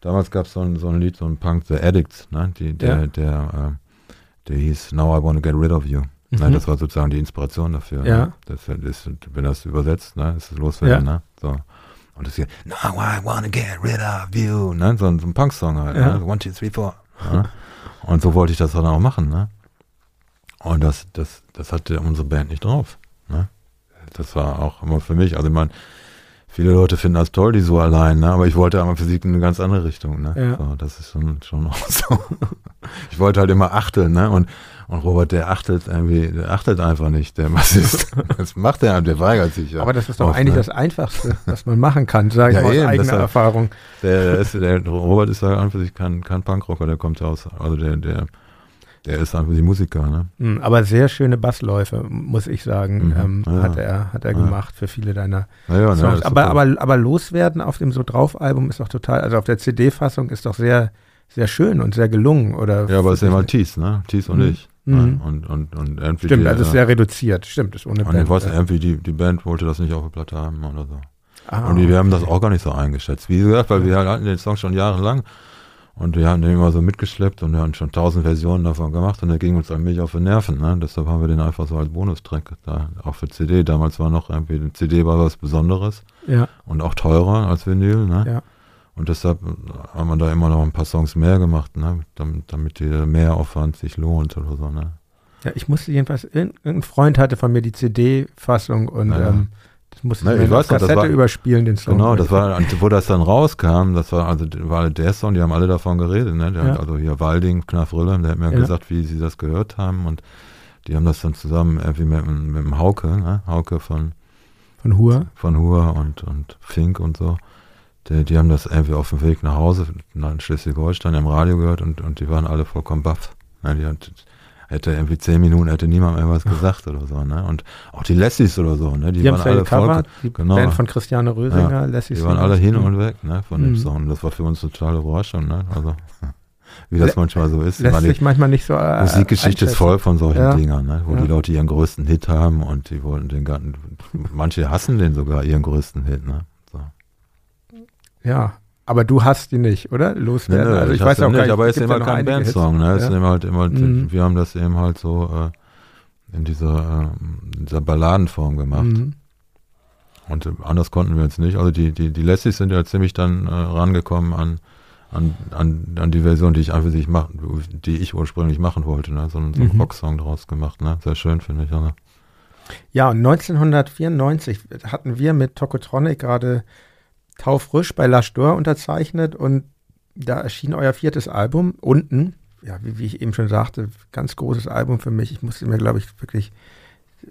damals gab es so ein, so ein Lied, so ein Punk, The Addicts, ne? Die, der, ja. der, äh, der hieß Now I Wanna Get Rid of You. Ne? Mhm. Ne? Das war sozusagen die Inspiration dafür. Ja. Ne? Das ist, wenn das übersetzt, ne? ist es loswerden, ja. ne? So. Und das hier, Now I wanna get rid of you, ne? So, so ein Punk-Song halt, ja. ne? One, two, three, four. Ne? Und so wollte ich das dann auch machen, ne? Und das, das, das hatte unsere Band nicht drauf. Ne? Das war auch immer für mich. Also ich meine, viele Leute finden das toll, die so allein, ne? aber ich wollte aber für sie in eine ganz andere Richtung. Ne? Ja. So, das ist schon, schon auch so. Ich wollte halt immer achteln, ne? Und, und Robert, der achtet irgendwie, der achtet einfach nicht, der Bassist. Das macht er, der weigert sich ja. Aber das ist doch oft, eigentlich ne? das Einfachste, was man machen kann, sage ich ja, mal aus eigener deshalb, Erfahrung. Der, ist, der Robert ist ja an für sich kein, kein Punkrocker, der kommt aus, also der, der der ist einfach die Musiker, ne? Hm, aber sehr schöne Bassläufe, muss ich sagen, mhm. ähm, ja. hat er, hat er ja. gemacht für viele deiner ja, Songs. Ne, aber, aber, aber Loswerden auf dem So drauf-Album ist doch total, also auf der CD-Fassung ist doch sehr, sehr schön und sehr gelungen, oder? Ja, aber es ist ja mal Thies, ne? Thies und mhm. ich. Mhm. Und, und, und irgendwie stimmt, die, also ist sehr reduziert, stimmt, ist ohne Band. Und ich weiß, irgendwie die, die Band wollte das nicht auf der Platte haben oder so. Ah, und wir haben das auch gar nicht so eingeschätzt. Wie gesagt, weil wir hatten den Song schon jahrelang und wir haben den immer so mitgeschleppt und wir haben schon tausend Versionen davon gemacht und der ging uns allmählich auf die Nerven. Ne? Deshalb haben wir den einfach so als Bonustrack da, auch für CD. Damals war noch irgendwie, eine CD war was Besonderes ja. und auch teurer als Vinyl. Ne? Ja. Und deshalb haben wir da immer noch ein paar Songs mehr gemacht, ne? damit, damit der Mehraufwand sich lohnt oder so. Ne? Ja, ich musste jedenfalls, irgendein Freund hatte von mir die CD-Fassung und ja, ähm, musste ne, ich weiß Kassette noch, war, überspielen, den Song. Genau, das war, wo das dann rauskam, das war also war der Song, die haben alle davon geredet, ne? Ja. Also hier Walding, Knaf Rille, der hat mir ja. gesagt, wie sie das gehört haben und die haben das dann zusammen irgendwie mit, mit dem Hauke, ne? Hauke von von Hur. Von Hur und, und Fink und so. Die, die haben das irgendwie auf dem Weg nach Hause in Schleswig-Holstein im Radio gehört und, und die waren alle vollkommen baff. Ne? Die hat, hätte irgendwie zehn Minuten, hätte niemand mehr was gesagt oder so, ne? Und auch die Lessies oder so, ne? Die, die waren alle voll, die genau. Band von Christiane Rösinger, ja, Lessies. Die waren alle hin und weg, ne? Von mhm. dem Song. Das war für uns totale Überraschung, ne? Also, wie das manchmal so ist. Lässt sich manchmal nicht so äh, Musikgeschichte ist voll von solchen ja. Dingern, ne? Wo ja. die Leute ihren größten Hit haben und die wollten den ganzen, manche hassen den sogar, ihren größten Hit, ne? So. Ja, aber du hast die nicht, oder? Loswerden. Nee, nee, also ich, ich weiß auch nicht, gar nicht, aber es ist immer kein Bandsong, ne? Es ja. halt immer, mhm. wir haben das eben halt so äh, in dieser, äh, dieser Balladenform gemacht. Mhm. Und äh, anders konnten wir jetzt nicht. Also die, die, die Lessies sind ja ziemlich dann äh, rangekommen an, an, an, an die Version, die ich einfach sich machen, die ich ursprünglich machen wollte, ne? So, so einen mhm. Rocksong draus gemacht, ne? Sehr schön, finde ich, oder? Ja, und 1994 hatten wir mit Tokotronic gerade taufrisch bei La Stor unterzeichnet und da erschien euer viertes Album unten. Ja, wie, wie, ich eben schon sagte, ganz großes Album für mich. Ich musste mir, glaube ich, wirklich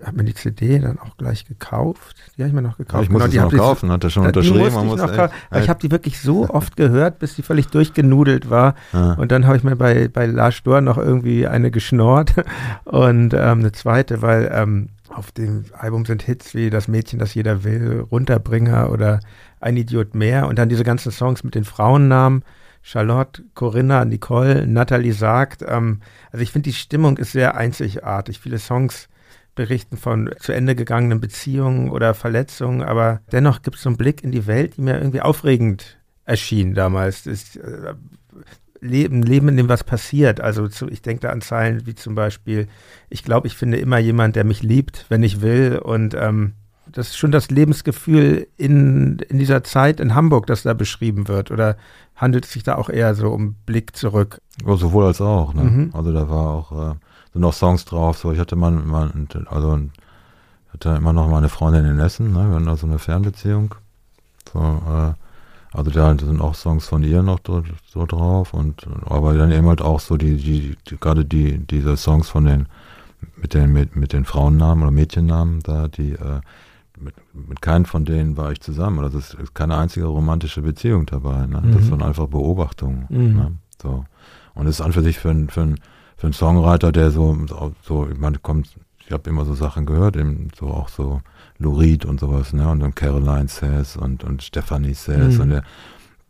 habe mir die CD dann auch gleich gekauft. Die habe ich mir noch gekauft. Ja, ich musste genau, die noch kaufen, hat er schon unterschrieben. Die ich, noch ich habe die wirklich so oft gehört, bis sie völlig durchgenudelt war. Ja. Und dann habe ich mir bei, bei Lars Stor noch irgendwie eine geschnort und ähm, eine zweite, weil ähm, auf dem Album sind Hits wie Das Mädchen, das jeder will, Runterbringer oder Ein Idiot mehr und dann diese ganzen Songs mit den Frauennamen. Charlotte, Corinna, Nicole, Natalie sagt. Ähm, also ich finde, die Stimmung ist sehr einzigartig. Viele Songs berichten von zu Ende gegangenen Beziehungen oder Verletzungen, aber dennoch gibt es so einen Blick in die Welt, die mir irgendwie aufregend erschien damals. Das, äh, Leben, Leben, in dem was passiert. Also zu, ich denke da an Zeilen wie zum Beispiel, ich glaube, ich finde immer jemand, der mich liebt, wenn ich will. Und ähm, das ist schon das Lebensgefühl in, in dieser Zeit in Hamburg, das da beschrieben wird. Oder handelt es sich da auch eher so um Blick zurück? Ja, sowohl als auch. Ne? Mhm. Also da war auch, äh, sind noch Songs drauf. So, ich hatte mal, mal also hatte immer noch mal eine Freundin in Essen. Ne? Wir hatten da so eine Fernbeziehung. So, äh, also da sind auch Songs von ihr noch so, so drauf und aber dann eben halt auch so die, die, die gerade die, diese Songs von den mit den mit, mit den Frauennamen oder Mädchennamen da, die äh, mit, mit keinem von denen war ich zusammen. Also es ist keine einzige romantische Beziehung dabei. Ne? Mhm. Das waren einfach Beobachtungen. Mhm. Ne? So. Und es ist an für sich für, ein, für, ein, für einen Songwriter, der so, so ich meine, kommt, ich habe immer so Sachen gehört, eben so auch so Lurid und sowas, ne? Und dann Caroline Says und, und Stephanie Says mhm. und der,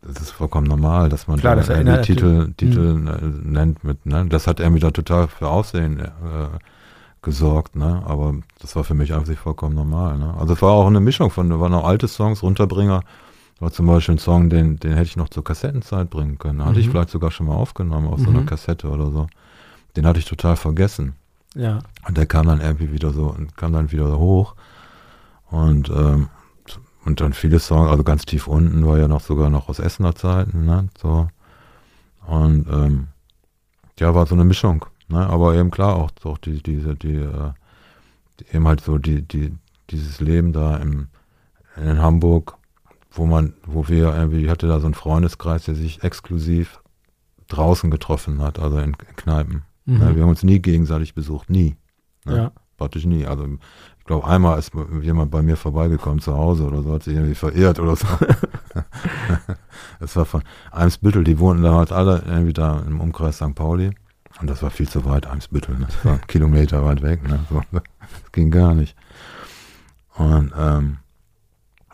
das ist vollkommen normal, dass man Klar, da das Titel, Titel mhm. nennt mit, ne? Das hat er mir da total für Aufsehen äh, gesorgt, ne? Aber das war für mich einfach vollkommen normal, ne? Also es war auch eine Mischung von, da waren noch alte Songs, Runterbringer, war zum Beispiel ein Song, den, den hätte ich noch zur Kassettenzeit bringen können. Hatte mhm. ich vielleicht sogar schon mal aufgenommen auf mhm. so einer mhm. Kassette oder so. Den hatte ich total vergessen. Ja. Und der kam dann irgendwie wieder so, kam dann wieder hoch. Und, ähm, und dann viele Songs, also ganz tief unten war ja noch sogar noch aus Essener Zeiten, ne? So. Und ähm, ja, war so eine Mischung. Ne? Aber eben klar auch, auch die, diese, die, äh, eben halt so die, die, dieses Leben da im, in Hamburg, wo man, wo wir irgendwie, ich hatte da so einen Freundeskreis, der sich exklusiv draußen getroffen hat, also in, in Kneipen. Mhm. Ne? Wir haben uns nie gegenseitig besucht, nie. Ne? Ja. Praktisch nie. Also ich glaube, einmal ist jemand bei mir vorbeigekommen zu Hause oder so, hat sich irgendwie verirrt oder so. das war von Eimsbüttel, die wohnten damals alle irgendwie da im Umkreis St. Pauli. Und das war viel zu weit, Eimsbüttel. Ne? Das war Kilometer weit weg. Ne? Das ging gar nicht. Und ähm,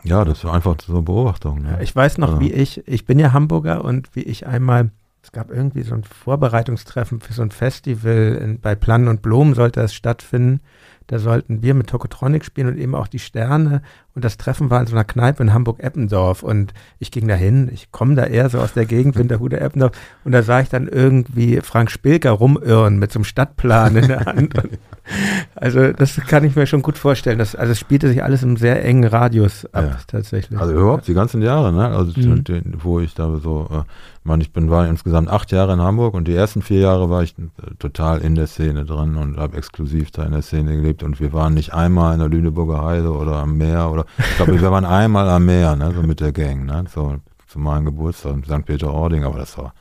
ja, das war einfach so eine Beobachtung. Ne? Ich weiß noch, also. wie ich, ich bin ja Hamburger und wie ich einmal, es gab irgendwie so ein Vorbereitungstreffen für so ein Festival in, bei Plan und Blom sollte es stattfinden. Da sollten wir mit Tokotronic spielen und eben auch die Sterne. Und das Treffen war in so einer Kneipe in Hamburg-Eppendorf. Und ich ging da hin. Ich komme da eher so aus der Gegend, Winterhude-Eppendorf. Und da sah ich dann irgendwie Frank Spilker rumirren mit so einem Stadtplan in der Hand. also das kann ich mir schon gut vorstellen. Das, also es spielte sich alles im sehr engen Radius ab, ja. tatsächlich. Also überhaupt die ganzen Jahre, ne? Also mhm. den, wo ich da so, äh, man, ich bin war insgesamt acht Jahre in Hamburg und die ersten vier Jahre war ich äh, total in der Szene drin und habe exklusiv da in der Szene gelebt und wir waren nicht einmal in der Lüneburger Heide oder am Meer oder ich glaube, wir waren einmal am Meer, ne, so mit der Gang, ne, so zu meinem Geburtstag in St. Peter-Ording, aber das war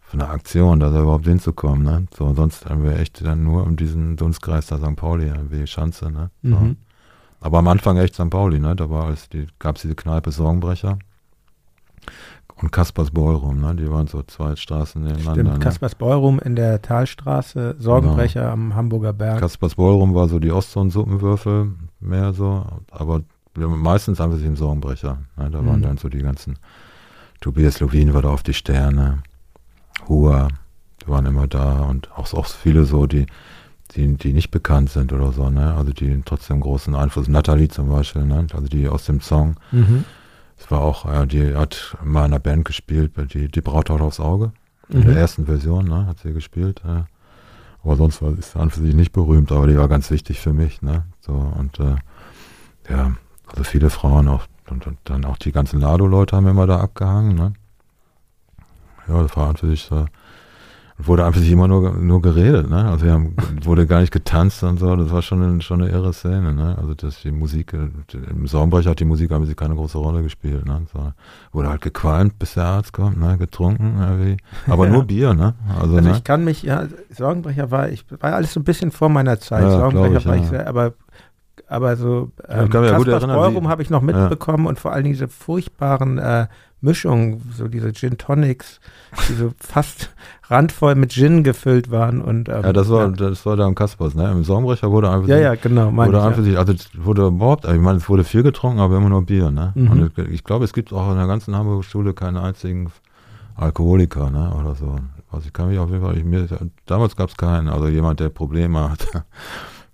für eine Aktion, da überhaupt hinzukommen, ne, so, sonst haben wir echt dann nur um diesen Dunstkreis da St. Pauli, wie Schanze, ne, so. mhm. Aber am Anfang echt St. Pauli, ne, da war es, die, gab's diese Kneipe Sorgenbrecher und Kaspers Ballroom, ne? Die waren so zwei Straßen nebeneinander. Stimmt, ne? Kaspers Ballroom in der Talstraße, Sorgenbrecher genau. am Hamburger Berg. Kaspers Ballroom war so die Ostzone-Suppenwürfel, mehr so, aber meistens haben wir sie im Sorgenbrecher. Ne? Da mhm. waren dann so die ganzen, Tobias Lowin war da auf die Sterne, Hua, die waren immer da und auch, auch viele so, die, die, die nicht bekannt sind oder so, ne? Also die trotzdem großen Einfluss, Nathalie zum Beispiel, ne? Also die aus dem Song. Mhm. Es war auch, äh, die hat mal in einer Band gespielt, die, die Braut haut aufs Auge. In mhm. der ersten Version, ne, hat sie gespielt. Äh. Aber sonst war sie an für sich nicht berühmt, aber die war ganz wichtig für mich, ne. So, und äh, ja, also viele Frauen auch, und, und dann auch die ganzen Lado-Leute haben immer da abgehangen, ne. Ja, das war an für sich so. wurde einfach immer nur, nur geredet, ne? Also wir haben, wurde gar nicht getanzt und so, das war schon eine, schon eine irre Szene, ne? Also das, die Musik, im Saumbrecher hat die Musik aber keine große Rolle gespielt, ne? So, wurde halt gequalmt, bis der Arzt kommt, ne? Getrunken, irgendwie. aber ja. nur Bier, ne? Also, also ne? ich kann mich, ja, Sorgenbrecher war, ich war alles so ein bisschen vor meiner Zeit, ja, Sorgenbrecher ich, war ich sehr, aber aber so ähm, ich ja gut erinnern, habe ich noch mitbekommen ja. und vor allem diese furchtbaren äh, Mischungen, so diese Gin Tonics, die so fast randvoll mit Gin gefüllt waren und ähm, ja, das war ja. das war da am Kaspers, ne? Im Saumbrecher wurde einfach ja ja genau wurde einfach ja. also wurde überhaupt, ich meine es wurde viel getrunken, aber immer nur Bier, ne? Mhm. Und ich glaube, es gibt auch in der ganzen Hamburger Schule keine einzigen Alkoholiker, ne? Oder so. Also ich kann mich auf jeden Fall, ich, mir, damals gab es keinen, also jemand, der Probleme hat.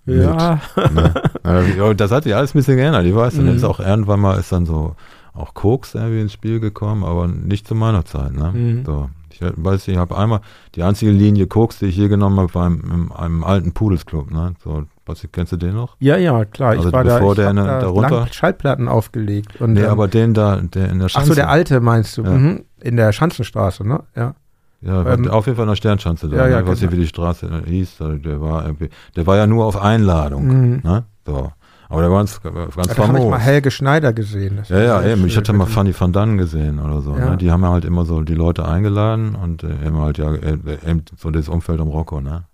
Ja. Mit, ne? Das hat sich alles ein bisschen geändert. Ich weiß, mhm. dann ist auch irgendwann mal ist dann so auch Koks irgendwie ins Spiel gekommen, aber nicht zu meiner Zeit. Ne? Mhm. So. Ich weiß, ich habe einmal die einzige Linie Koks, die ich hier genommen habe, war im, einem alten Pudelsclub. Ne? So, was, kennst du den noch? Ja, ja, klar. Also ich war bevor da, ich der da darunter Schallplatten aufgelegt. Und, nee, ähm, aber den da, der in der Schanze. Ach so, der alte meinst du? Ja. Mhm. In der Schanzenstraße, ne? Ja. Ja, ähm, auf jeden Fall in der Sternschanze da. Ja, ja, ne? Ich weiß nicht, wie die Straße hieß. Der war, der war ja nur auf Einladung. Mhm. Ne? So. Aber der war ganz, ganz Da habe ich mal Helge Schneider gesehen. ja, ja, eben. Ich hatte mal Fanny van Dann gesehen oder so. Ja. Ne? Die haben ja halt immer so die Leute eingeladen und äh, immer halt ja äh, eben so das Umfeld um Rocco, ne?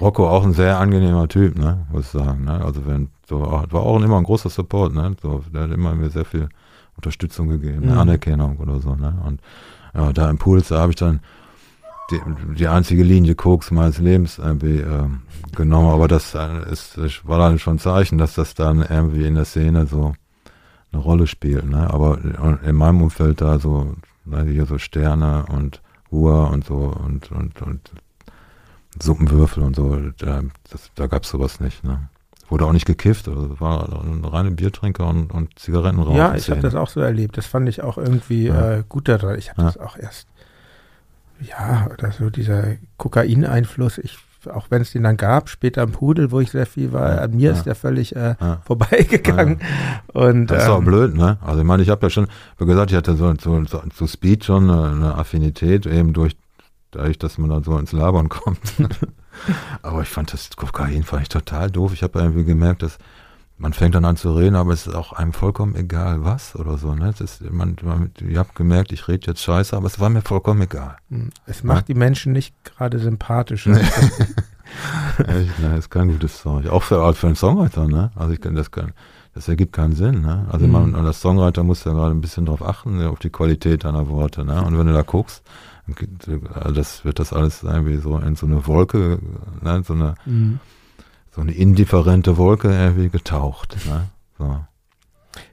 Rocco auch ein sehr angenehmer Typ, ne, muss ich sagen. Ne? Also wenn so war auch immer ein großer Support, ne? So, der hat immer mir sehr viel Unterstützung gegeben, mhm. Anerkennung oder so, ne? Und ja, da im Puls, da habe ich dann die, die einzige Linie Koks meines Lebens irgendwie äh, genommen, aber das äh, ist, war dann schon ein Zeichen, dass das dann irgendwie in der Szene so eine Rolle spielt. Ne? Aber in meinem Umfeld da so, ne, hier so Sterne und Ruhr und so und, und, und Suppenwürfel und so, da, da gab es sowas nicht. Ne? Wurde auch nicht gekifft, also war ein reine Biertrinker und, und Zigarettenrauch. Ja, ich habe das auch so erlebt. Das fand ich auch irgendwie ja. äh, gut daran. Ich habe ja. das auch erst ja, oder so dieser Kokaineinfluss, ich, auch wenn es den dann gab, später im Pudel, wo ich sehr viel war, ja, an mir ist der völlig äh, vorbeigegangen. Und, das ist ähm, auch blöd, ne? Also ich meine, ich habe ja schon, wie gesagt, ich hatte so, so, so zu Speed schon eine, Affinität, eben durch, dadurch, dass man dann so ins Labern kommt. Aber ich fand das Kokain fand ich total doof. Ich habe irgendwie gemerkt, dass man fängt dann an zu reden, aber es ist auch einem vollkommen egal, was oder so. Ne? ist, man, man, ich habe gemerkt, ich rede jetzt scheiße, aber es war mir vollkommen egal. Hm, es macht ja? die Menschen nicht gerade sympathischer. Echt, ne, ist kein gutes Zeug. Auch für, für einen Songwriter, ne? Also ich kann, das kann, das ergibt keinen Sinn, ne? Also mhm. man, als Songwriter muss ja gerade ein bisschen drauf achten, auf die Qualität deiner Worte, ne? Und wenn du da guckst, das wird das alles irgendwie so in so eine Wolke, ne? so eine mhm so eine indifferente Wolke irgendwie getaucht. Ne? So.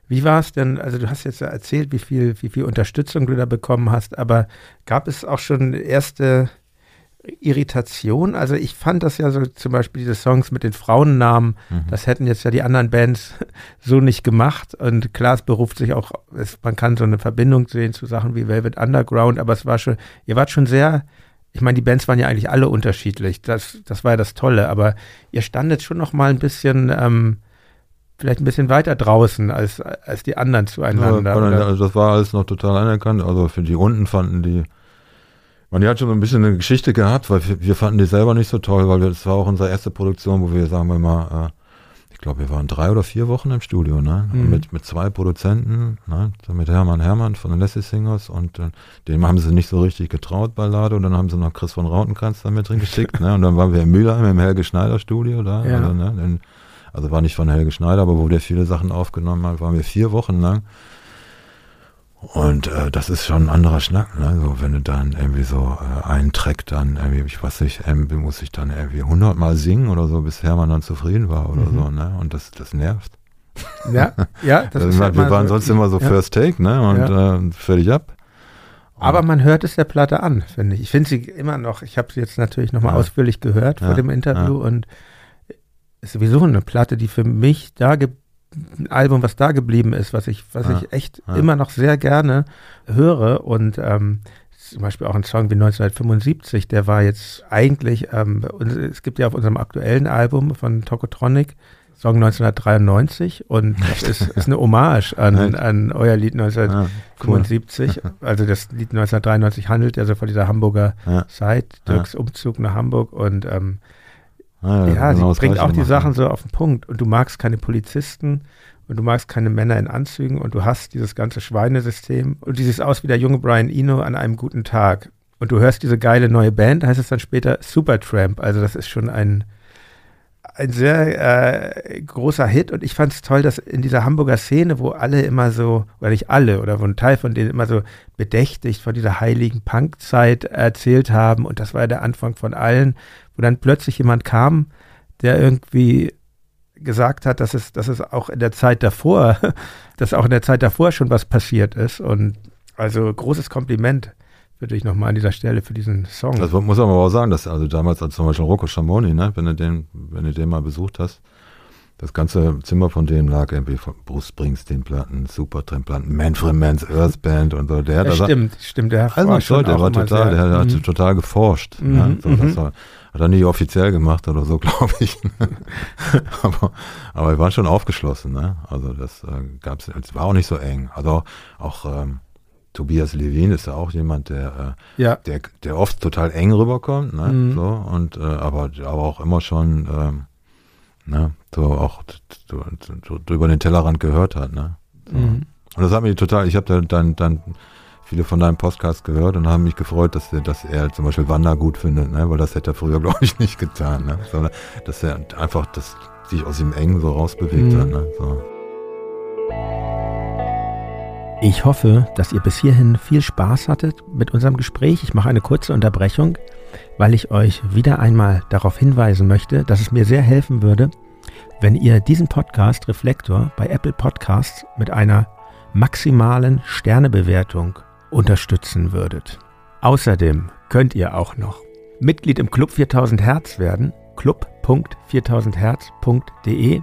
Wie war es denn, also du hast jetzt erzählt, wie viel, wie viel Unterstützung du da bekommen hast, aber gab es auch schon erste Irritation? Also ich fand das ja so zum Beispiel diese Songs mit den Frauennamen, mhm. das hätten jetzt ja die anderen Bands so nicht gemacht und klar, es beruft sich auch, es, man kann so eine Verbindung sehen zu Sachen wie Velvet Underground, aber es war schon, ihr wart schon sehr ich meine, die Bands waren ja eigentlich alle unterschiedlich. Das, das war ja das Tolle, aber ihr standet schon noch mal ein bisschen, ähm, vielleicht ein bisschen weiter draußen als, als die anderen zueinander. Ja, also das war alles noch total anerkannt. Also für die Runden fanden die, man, die hat schon so ein bisschen eine Geschichte gehabt, weil wir, wir fanden die selber nicht so toll, weil das war auch unsere erste Produktion, wo wir, sagen wir mal, äh, glaube, wir waren drei oder vier Wochen im Studio, ne? Mhm. Mit, mit zwei Produzenten, ne? mit Hermann Hermann von den Lassie Singers und äh, dem haben sie nicht so richtig getraut bei Lade und dann haben sie noch Chris von Rautenkranz da mit drin geschickt, ne? Und dann waren wir in Mülheim im Helge Schneider Studio da. Ja. Also, ne? In, also war nicht von Helge Schneider, aber wo der viele Sachen aufgenommen hat, waren wir vier Wochen lang und äh, das ist schon ein anderer Schnack, ne? So, wenn du dann irgendwie so äh, einen Track dann irgendwie, ich weiß nicht, irgendwie muss ich dann irgendwie hundertmal singen oder so, bis Hermann dann zufrieden war oder mhm. so, ne? Und das, das nervt. Ja, ja. Das also, wir waren so, sonst immer so ja. First Take, ne? Und ja. äh, fertig ab. Aber man hört es der Platte an, finde ich. Ich finde sie immer noch, ich habe sie jetzt natürlich nochmal ja. ausführlich gehört vor dem Interview und ist sowieso eine Platte, die für mich da gibt ein Album, was da geblieben ist, was ich, was ja, ich echt ja. immer noch sehr gerne höre. Und ähm, zum Beispiel auch ein Song wie 1975, der war jetzt eigentlich, ähm, es gibt ja auf unserem aktuellen Album von Tokotronic, Song 1993 und das ist, ist eine Hommage an, an euer Lied 1975. Ah, cool. Also das Lied 1993 handelt ja so von dieser Hamburger ja. Zeit, Dirks ja. Umzug nach Hamburg und ähm, ah, ja, genau sie bringt auch die machen. Sachen so auf den Punkt. Und du magst keine Polizisten und du magst keine Männer in Anzügen und du hast dieses ganze Schweinesystem und dieses aus wie der junge Brian Eno an einem guten Tag. Und du hörst diese geile neue Band, heißt es dann später Supertramp, also das ist schon ein ein sehr äh, großer Hit und ich fand es toll, dass in dieser Hamburger Szene, wo alle immer so, oder nicht alle, oder wo ein Teil von denen immer so bedächtigt von dieser heiligen Punkzeit erzählt haben und das war ja der Anfang von allen, wo dann plötzlich jemand kam, der irgendwie gesagt hat, dass es, dass es auch in der Zeit davor, dass auch in der Zeit davor schon was passiert ist und also großes Kompliment würde ich nochmal an dieser Stelle für diesen Song. Das muss man aber auch sagen, dass also damals als zum Beispiel Rocco Schamoni, ne, wenn du den, wenn du den mal besucht hast, das ganze Zimmer von dem lag irgendwie von Bruce Springsteen-Platten, Supertramp-Platten, Manfred Mans Earth Band und so. Der ja, hat stimmt, das, stimmt. Der also war, schon der war total, der, der mhm. hat total geforscht. Mhm, ne? so, das mhm. war, hat er nicht offiziell gemacht oder so, glaube ich. aber, aber wir waren schon aufgeschlossen. Ne? Also das äh, gab's, es war auch nicht so eng. Also auch ähm, Tobias Levin ist ja auch jemand, der, äh, ja. der, der oft total eng rüberkommt, ne? Mhm. So, und äh, aber, aber auch immer schon ähm, ne? so auch über den Tellerrand gehört hat, ne? So. Mhm. Und das hat mich total, ich habe dann, dann, dann viele von deinem Podcast gehört und haben mich gefreut, dass er, dass er zum Beispiel Wander gut findet, ne? weil das hätte er früher, glaube ich, nicht getan. Ne? Sondern dass er einfach das, sich aus dem Engen so rausbewegt mhm. hat. Ne? So. Ich hoffe, dass ihr bis hierhin viel Spaß hattet mit unserem Gespräch. Ich mache eine kurze Unterbrechung, weil ich euch wieder einmal darauf hinweisen möchte, dass es mir sehr helfen würde, wenn ihr diesen Podcast Reflektor bei Apple Podcasts mit einer maximalen Sternebewertung unterstützen würdet. Außerdem könnt ihr auch noch Mitglied im Club 4000 Hertz werden, club.4000herz.de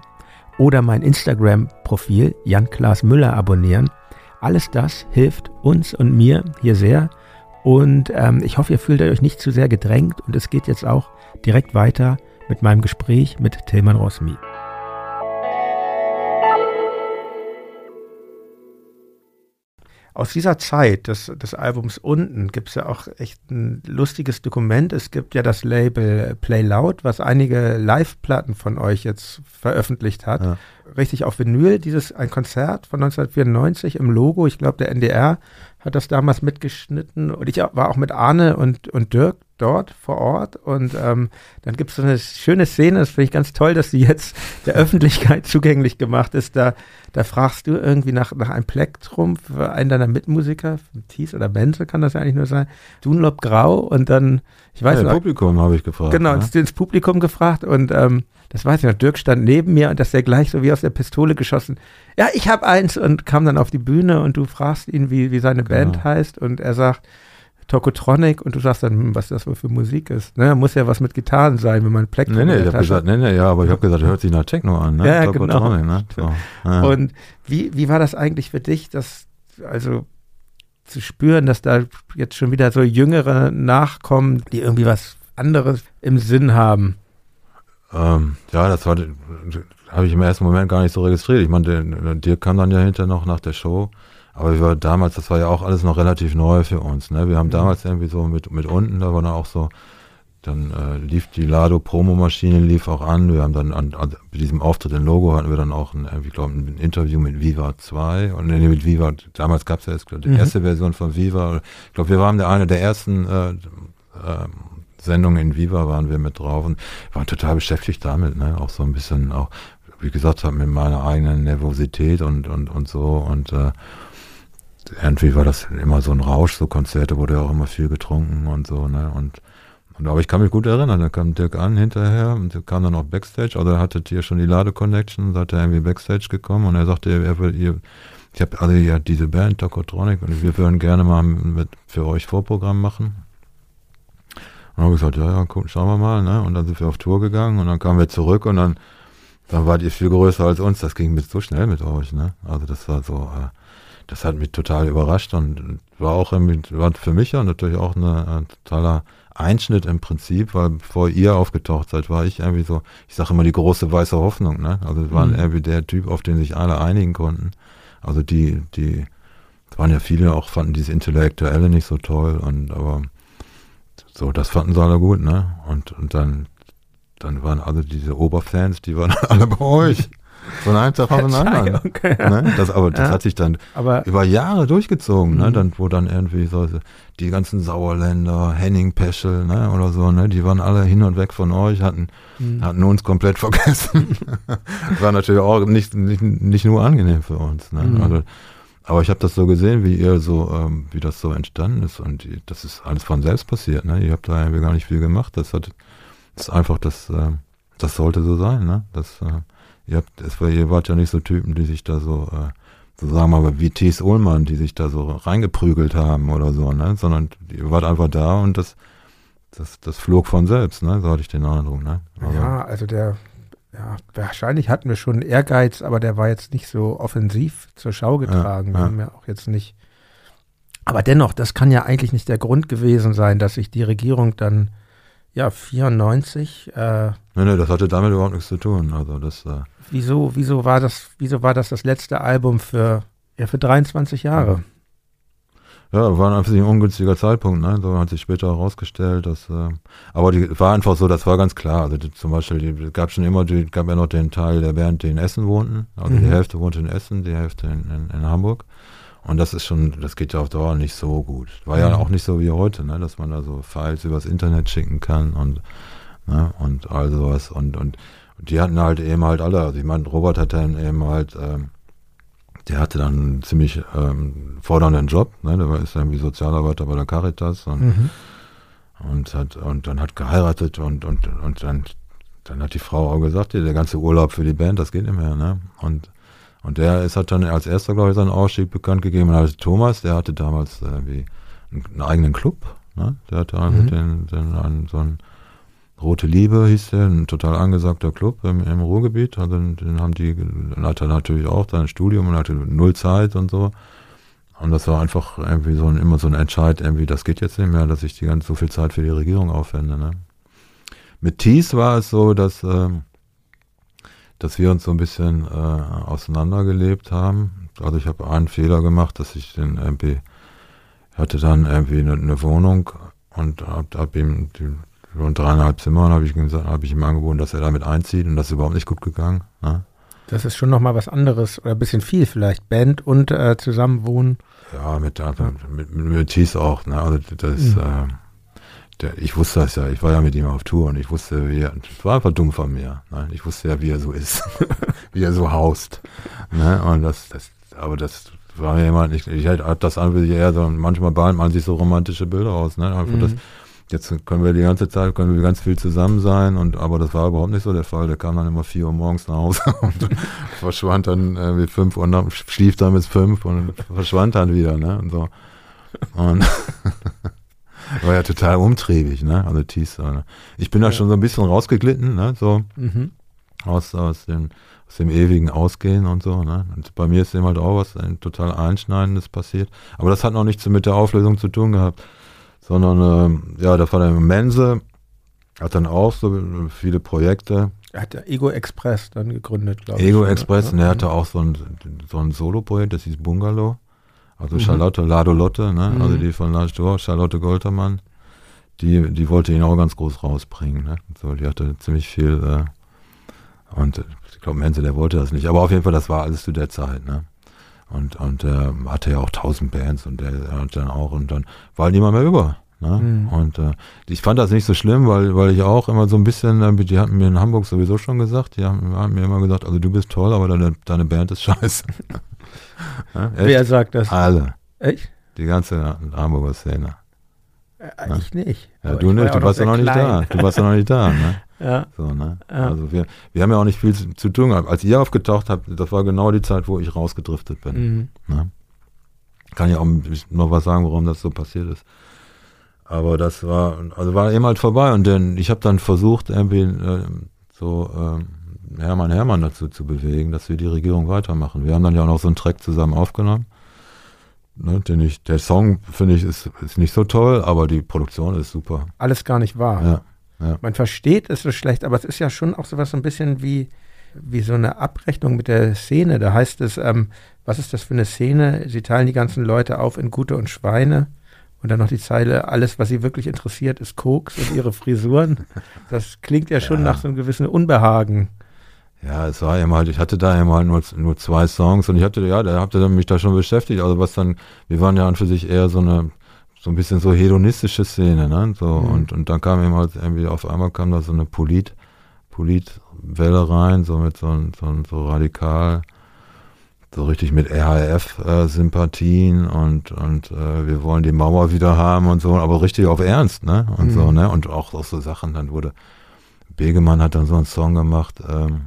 oder mein Instagram-Profil Jan Klaas Müller abonnieren alles das hilft uns und mir hier sehr. Und ähm, ich hoffe, ihr fühlt euch nicht zu sehr gedrängt. Und es geht jetzt auch direkt weiter mit meinem Gespräch mit Tilman Rosmi. aus dieser Zeit des, des Albums unten gibt es ja auch echt ein lustiges Dokument. Es gibt ja das Label Play Loud, was einige Live-Platten von euch jetzt veröffentlicht hat. Ja. Richtig auf Vinyl, dieses ein Konzert von 1994 im Logo. Ich glaube, der NDR hat das damals mitgeschnitten und ich war auch mit Arne und, und Dirk dort vor Ort und ähm, dann gibt es so eine schöne Szene, das finde ich ganz toll, dass sie jetzt der Öffentlichkeit zugänglich gemacht ist. Da, da fragst du irgendwie nach, nach einem Plektrum für einen deiner Mitmusiker, Thies oder Benze kann das ja eigentlich nur sein, Dunlop Grau und dann, ich weiß ja, noch. Publikum habe ich gefragt. Genau, ne? ins Publikum gefragt und ähm, das weiß ich noch, Dirk stand neben mir und das der gleich so wie aus der Pistole geschossen. Ja, ich habe eins und kam dann auf die Bühne und du fragst ihn, wie, wie seine genau. Band heißt und er sagt, Tokotronic und du sagst dann, hm, was das wohl für Musik ist. Ne? Muss ja was mit Gitarren sein, wenn man Plektrum Nee, nee, ich habe gesagt, nee, nee, ja, aber ich habe gesagt, hört sich nach Techno an, ne? Ja, genau. Ne? So, ja. Und wie, wie war das eigentlich für dich, das, also zu spüren, dass da jetzt schon wieder so Jüngere nachkommen, die irgendwie was anderes im Sinn haben? Ähm, ja, das war, habe ich im ersten Moment gar nicht so registriert. Ich meine, dir kam dann ja hinterher noch nach der Show. Aber wir damals, das war ja auch alles noch relativ neu für uns. Ne? Wir haben mhm. damals irgendwie so mit, mit unten, da war dann auch so, dann äh, lief die Lado Promomaschine lief auch an. Wir haben dann an, an bei diesem Auftritt in Logo hatten wir dann auch ein, irgendwie glaube ein Interview mit Viva 2 und nee, mit Viva. Damals gab es ja jetzt die mhm. erste Version von Viva. Ich glaube, wir waren der eine der ersten äh, äh, Sendungen in Viva waren wir mit drauf und waren total beschäftigt damit, ne? Auch so ein bisschen auch, wie gesagt mit meiner eigenen Nervosität und und und so und äh, irgendwie war das immer so ein Rausch, so Konzerte wurde ja auch immer viel getrunken und so, ne? Und, und aber ich kann mich gut erinnern, da kam Dirk an hinterher und kam dann auch Backstage, also er hatte hier schon die Lade-Connection, da hat er irgendwie Backstage gekommen und er sagte, er will ihr, ich habe also ja diese Band Tokotronic und wir würden gerne mal mit für euch Vorprogramm machen. Und dann habe ich gesagt, ja, ja, guck, schauen wir mal, ne? Und dann sind wir auf Tour gegangen und dann kamen wir zurück und dann, dann wart ihr viel größer als uns. Das ging mit so schnell mit euch, ne? Also das war so, äh, das hat mich total überrascht und war auch irgendwie, war für mich ja natürlich auch eine, ein totaler Einschnitt im Prinzip, weil bevor ihr aufgetaucht seid, war ich irgendwie so, ich sage immer die große weiße Hoffnung, ne? Also es war mhm. irgendwie der Typ, auf den sich alle einigen konnten. Also die, die, waren ja viele auch, fanden dieses Intellektuelle nicht so toll und aber so, das fanden sie alle gut, ne? Und, und dann, dann waren alle diese Oberfans, die waren alle bei euch. Von einem Tag auf den anderen. Okay, ja. ne? das, aber das ja. hat sich dann aber über Jahre durchgezogen, ne? Mhm. Dann, wo dann irgendwie so die ganzen Sauerländer, Henning Peschel, ne, oder so, ne, die waren alle hin und weg von euch, hatten, mhm. hatten uns komplett vergessen. war natürlich auch nicht, nicht, nicht nur angenehm für uns, ne? Mhm. Also, aber ich habe das so gesehen, wie ihr so, ähm, wie das so entstanden ist und das ist alles von selbst passiert, ne? Ihr habt da irgendwie gar nicht viel gemacht. Das hat, das ist einfach das, äh, das sollte so sein, ne? Das, äh, ihr habt, es war, ihr wart ja nicht so Typen, die sich da so, äh, so sagen wir mal, wie Thies Ullmann, die sich da so reingeprügelt haben oder so, ne? Sondern ihr wart einfach da und das, das, das flog von selbst, ne? So hatte ich den Eindruck, ne? Also, ja, also der, ja, wahrscheinlich hatten wir schon Ehrgeiz, aber der war jetzt nicht so offensiv zur Schau getragen. Ja, wir haben ja auch jetzt nicht. Aber dennoch, das kann ja eigentlich nicht der Grund gewesen sein, dass sich die Regierung dann, ja, 94. Äh, nee, nee, das hatte damit überhaupt nichts zu tun. Also das. Äh, wieso, wieso war das, wieso war das das letzte Album für, ja, für 23 Jahre? Ja, war einfach ein ungünstiger Zeitpunkt, ne? So hat sich später herausgestellt, dass, äh, aber die war einfach so, das war ganz klar. Also die, zum Beispiel, die gab schon immer, die gab ja noch den Teil der Band, die in Essen wohnten. Also mhm. die Hälfte wohnte in Essen, die Hälfte in, in, in, Hamburg. Und das ist schon, das geht ja auf Dauer nicht so gut. War mhm. ja auch nicht so wie heute, ne? Dass man da so Files übers Internet schicken kann und, ne? Und all sowas. Und, und, und die hatten halt eben halt alle, also ich meine, Robert hat dann eben halt, ähm, der hatte dann einen ziemlich ähm, fordernden Job, ne? der war ist irgendwie Sozialarbeiter bei der Caritas und, mhm. und hat und dann hat geheiratet und und und dann dann hat die Frau auch gesagt, der ganze Urlaub für die Band, das geht nicht mehr, ne? Und und der ist hat dann als erster glaube ich seinen Ausstieg bekannt gegeben, also Thomas, der hatte damals irgendwie einen, eigenen Club, ne? Der hatte mhm. den, den, den, so einen Rote Liebe hieß der, ein total angesagter Club im, im Ruhrgebiet. Also den haben die, dann hat er natürlich auch sein Studium und hatte null Zeit und so. Und das war einfach irgendwie so ein, immer so ein Entscheid, irgendwie, das geht jetzt nicht mehr, dass ich die ganze so viel Zeit für die Regierung aufwende. Ne? Mit Thies war es so, dass, äh, dass wir uns so ein bisschen äh, auseinandergelebt haben. Also ich habe einen Fehler gemacht, dass ich den irgendwie, hatte dann irgendwie eine, eine Wohnung und hab, hab ihm die und dreieinhalb Zimmer habe ich, hab ich ihm angeboten, dass er damit einzieht und das ist überhaupt nicht gut gegangen. Ne? Das ist schon nochmal was anderes oder ein bisschen viel vielleicht. Band und äh, zusammenwohnen. Ja, mit, mit, mit, mit Thies auch. Ne? Also das, mhm. äh, der, ich wusste das ja, ich war ja mit ihm auf Tour und ich wusste, wie er, es war einfach dumm von mir. Ne? Ich wusste ja, wie er so ist, wie er so haust. Ne? Und das, das, aber das war mir immer nicht, ich hatte das an, wie eher so, manchmal bahnt man sich so romantische Bilder aus. Ne? Einfach mhm. das, Jetzt können wir die ganze Zeit, können wir ganz viel zusammen sein, und aber das war überhaupt nicht so der Fall. Der kam dann immer vier Uhr morgens nach Hause und verschwand dann äh, mit fünf und dann, schlief dann bis fünf und verschwand dann wieder, ne? Und so. Und war ja total umtriebig, ne? Also Thies. Ne? Ich bin da ja. schon so ein bisschen rausgeglitten, ne? So mhm. aus, aus, dem, aus dem ewigen Ausgehen und so, ne? Und bei mir ist eben halt auch was ein total Einschneidendes passiert. Aber das hat noch nichts mit der Auflösung zu tun gehabt sondern äh, ja, da war der Mense, hat dann auch so viele Projekte. Er hat ja Ego Express dann gegründet, glaube ich. Ego Express, und er hatte auch so ein, so ein Solo-Projekt, das hieß Bungalow. Also mhm. Charlotte Lado Lotte, ne? Mhm. also die von Lado, Charlotte Goltermann, die, die wollte ihn auch ganz groß rausbringen. Ne? So, die hatte ziemlich viel, äh, und ich glaube, Menze, der wollte das nicht. Aber auf jeden Fall, das war alles zu der Zeit. Ne? Und, und der hatte ja auch tausend Bands und der hat dann auch, und dann war halt niemand mehr über. Ne? Mhm. Und äh, ich fand das nicht so schlimm, weil, weil ich auch immer so ein bisschen, äh, die hatten mir in Hamburg sowieso schon gesagt, die haben, haben mir immer gesagt, also du bist toll, aber deine, deine Band ist scheiße. ja, Wer sagt das? Alle. Echt? Die ganze Hamburger Szene. Äh, ich nicht. Ja, du nicht, du warst ja noch nicht da. Du warst ja noch nicht da, ne? Ja. So, ne? Ja. Also wir, wir haben ja auch nicht viel zu, zu, tun gehabt. Als ihr aufgetaucht habt, das war genau die Zeit, wo ich rausgedriftet bin. Mhm. Ne? Kann ja auch noch was sagen, warum das so passiert ist. Aber das war, also war eben halt vorbei und dann, ich habe dann versucht, irgendwie äh, so äh, Hermann Hermann dazu zu bewegen, dass wir die Regierung weitermachen. Wir haben dann ja auch noch so einen Track zusammen aufgenommen. ne, den ich, der Song finde ich ist, ist nicht so toll, aber die Produktion ist super. Alles gar nicht wahr. Ja, ja. Man versteht es so schlecht, aber es ist ja schon auch sowas so ein bisschen wie, wie so eine Abrechnung mit der Szene. Da heißt es, ähm, was ist das für eine Szene? Sie teilen die ganzen Leute auf in Gute und Schweine. Und dann noch die Zeile, alles, was sie wirklich interessiert, ist Koks und ihre Frisuren. Das klingt ja schon Ja. nach so einem gewissen Unbehagen. Ja, es war eben halt, ich hatte da eben halt nur, nur zwei Songs und ich hatte, ja, da habt ihr mich da schon beschäftigt. Also was dann, wir waren ja an für sich eher so eine, so ein bisschen so hedonistische Szene, ne? So, Mhm. und, und dann kam eben halt irgendwie, auf einmal kam da so eine Polit, Politwelle rein, so mit so, ein- so, ein- so radikal, so richtig mit RAF-Sympathien und, und äh, wir wollen die Mauer wieder haben und so, aber richtig auf Ernst, ne? Und so, Mhm. ne? Und auch, auch so Sachen, dann wurde, Begemann hat dann so einen Song gemacht, ähm,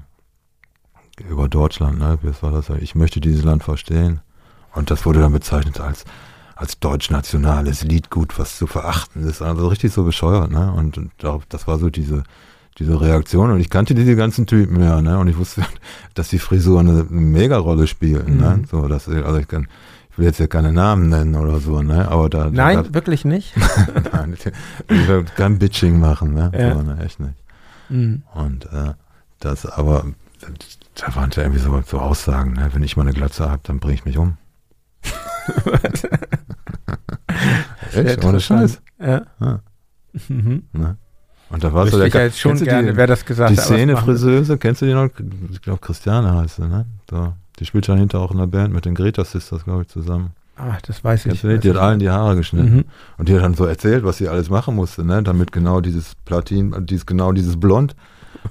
über Deutschland, ne? Wie war das? Ich möchte dieses Land verstehen. Und das wurde dann bezeichnet als, als deutschnationales Liedgut, was zu verachten ist. Also richtig so bescheuert, ne? Und, und da- das war so diese, diese Reaktion. Und ich kannte diese ganzen Typen ja, ne? Und ich wusste, dass die Frisuren eine Mega-Rolle spielen, ne? Mhm. So, dass, also ich kann, ich will jetzt ja keine Namen nennen oder so, ne? Aber da, Nein, da, wirklich nicht. nein, ich will kein Bitching machen, ne? Ja. So, ne? Echt nicht. Mhm. Und äh, das aber, da waren ja irgendwie so, so Aussagen, ne? wenn ich mal eine Glatze habe, dann bringe ich mich um. Echt? Ohne. Scheiß. Ja. Ja. Mhm. Ne? Und da war so der ich ja jetzt schon gerne, die, wer das gesagt die hat. aber das Szene machen wir- Friseuse, kennst du die noch? Ich glaube Christiane heißt sie, ne? So. Die spielt dann hinter auch in der Band mit den Greta Sisters, glaube ich, zusammen. Ach, das weiß ich. Du die? Die hat allen die Haare geschnitten. Mhm. Und die hat dann so erzählt, was sie alles machen musste, ne? Damit genau dieses Platin, dieses, genau dieses Blond,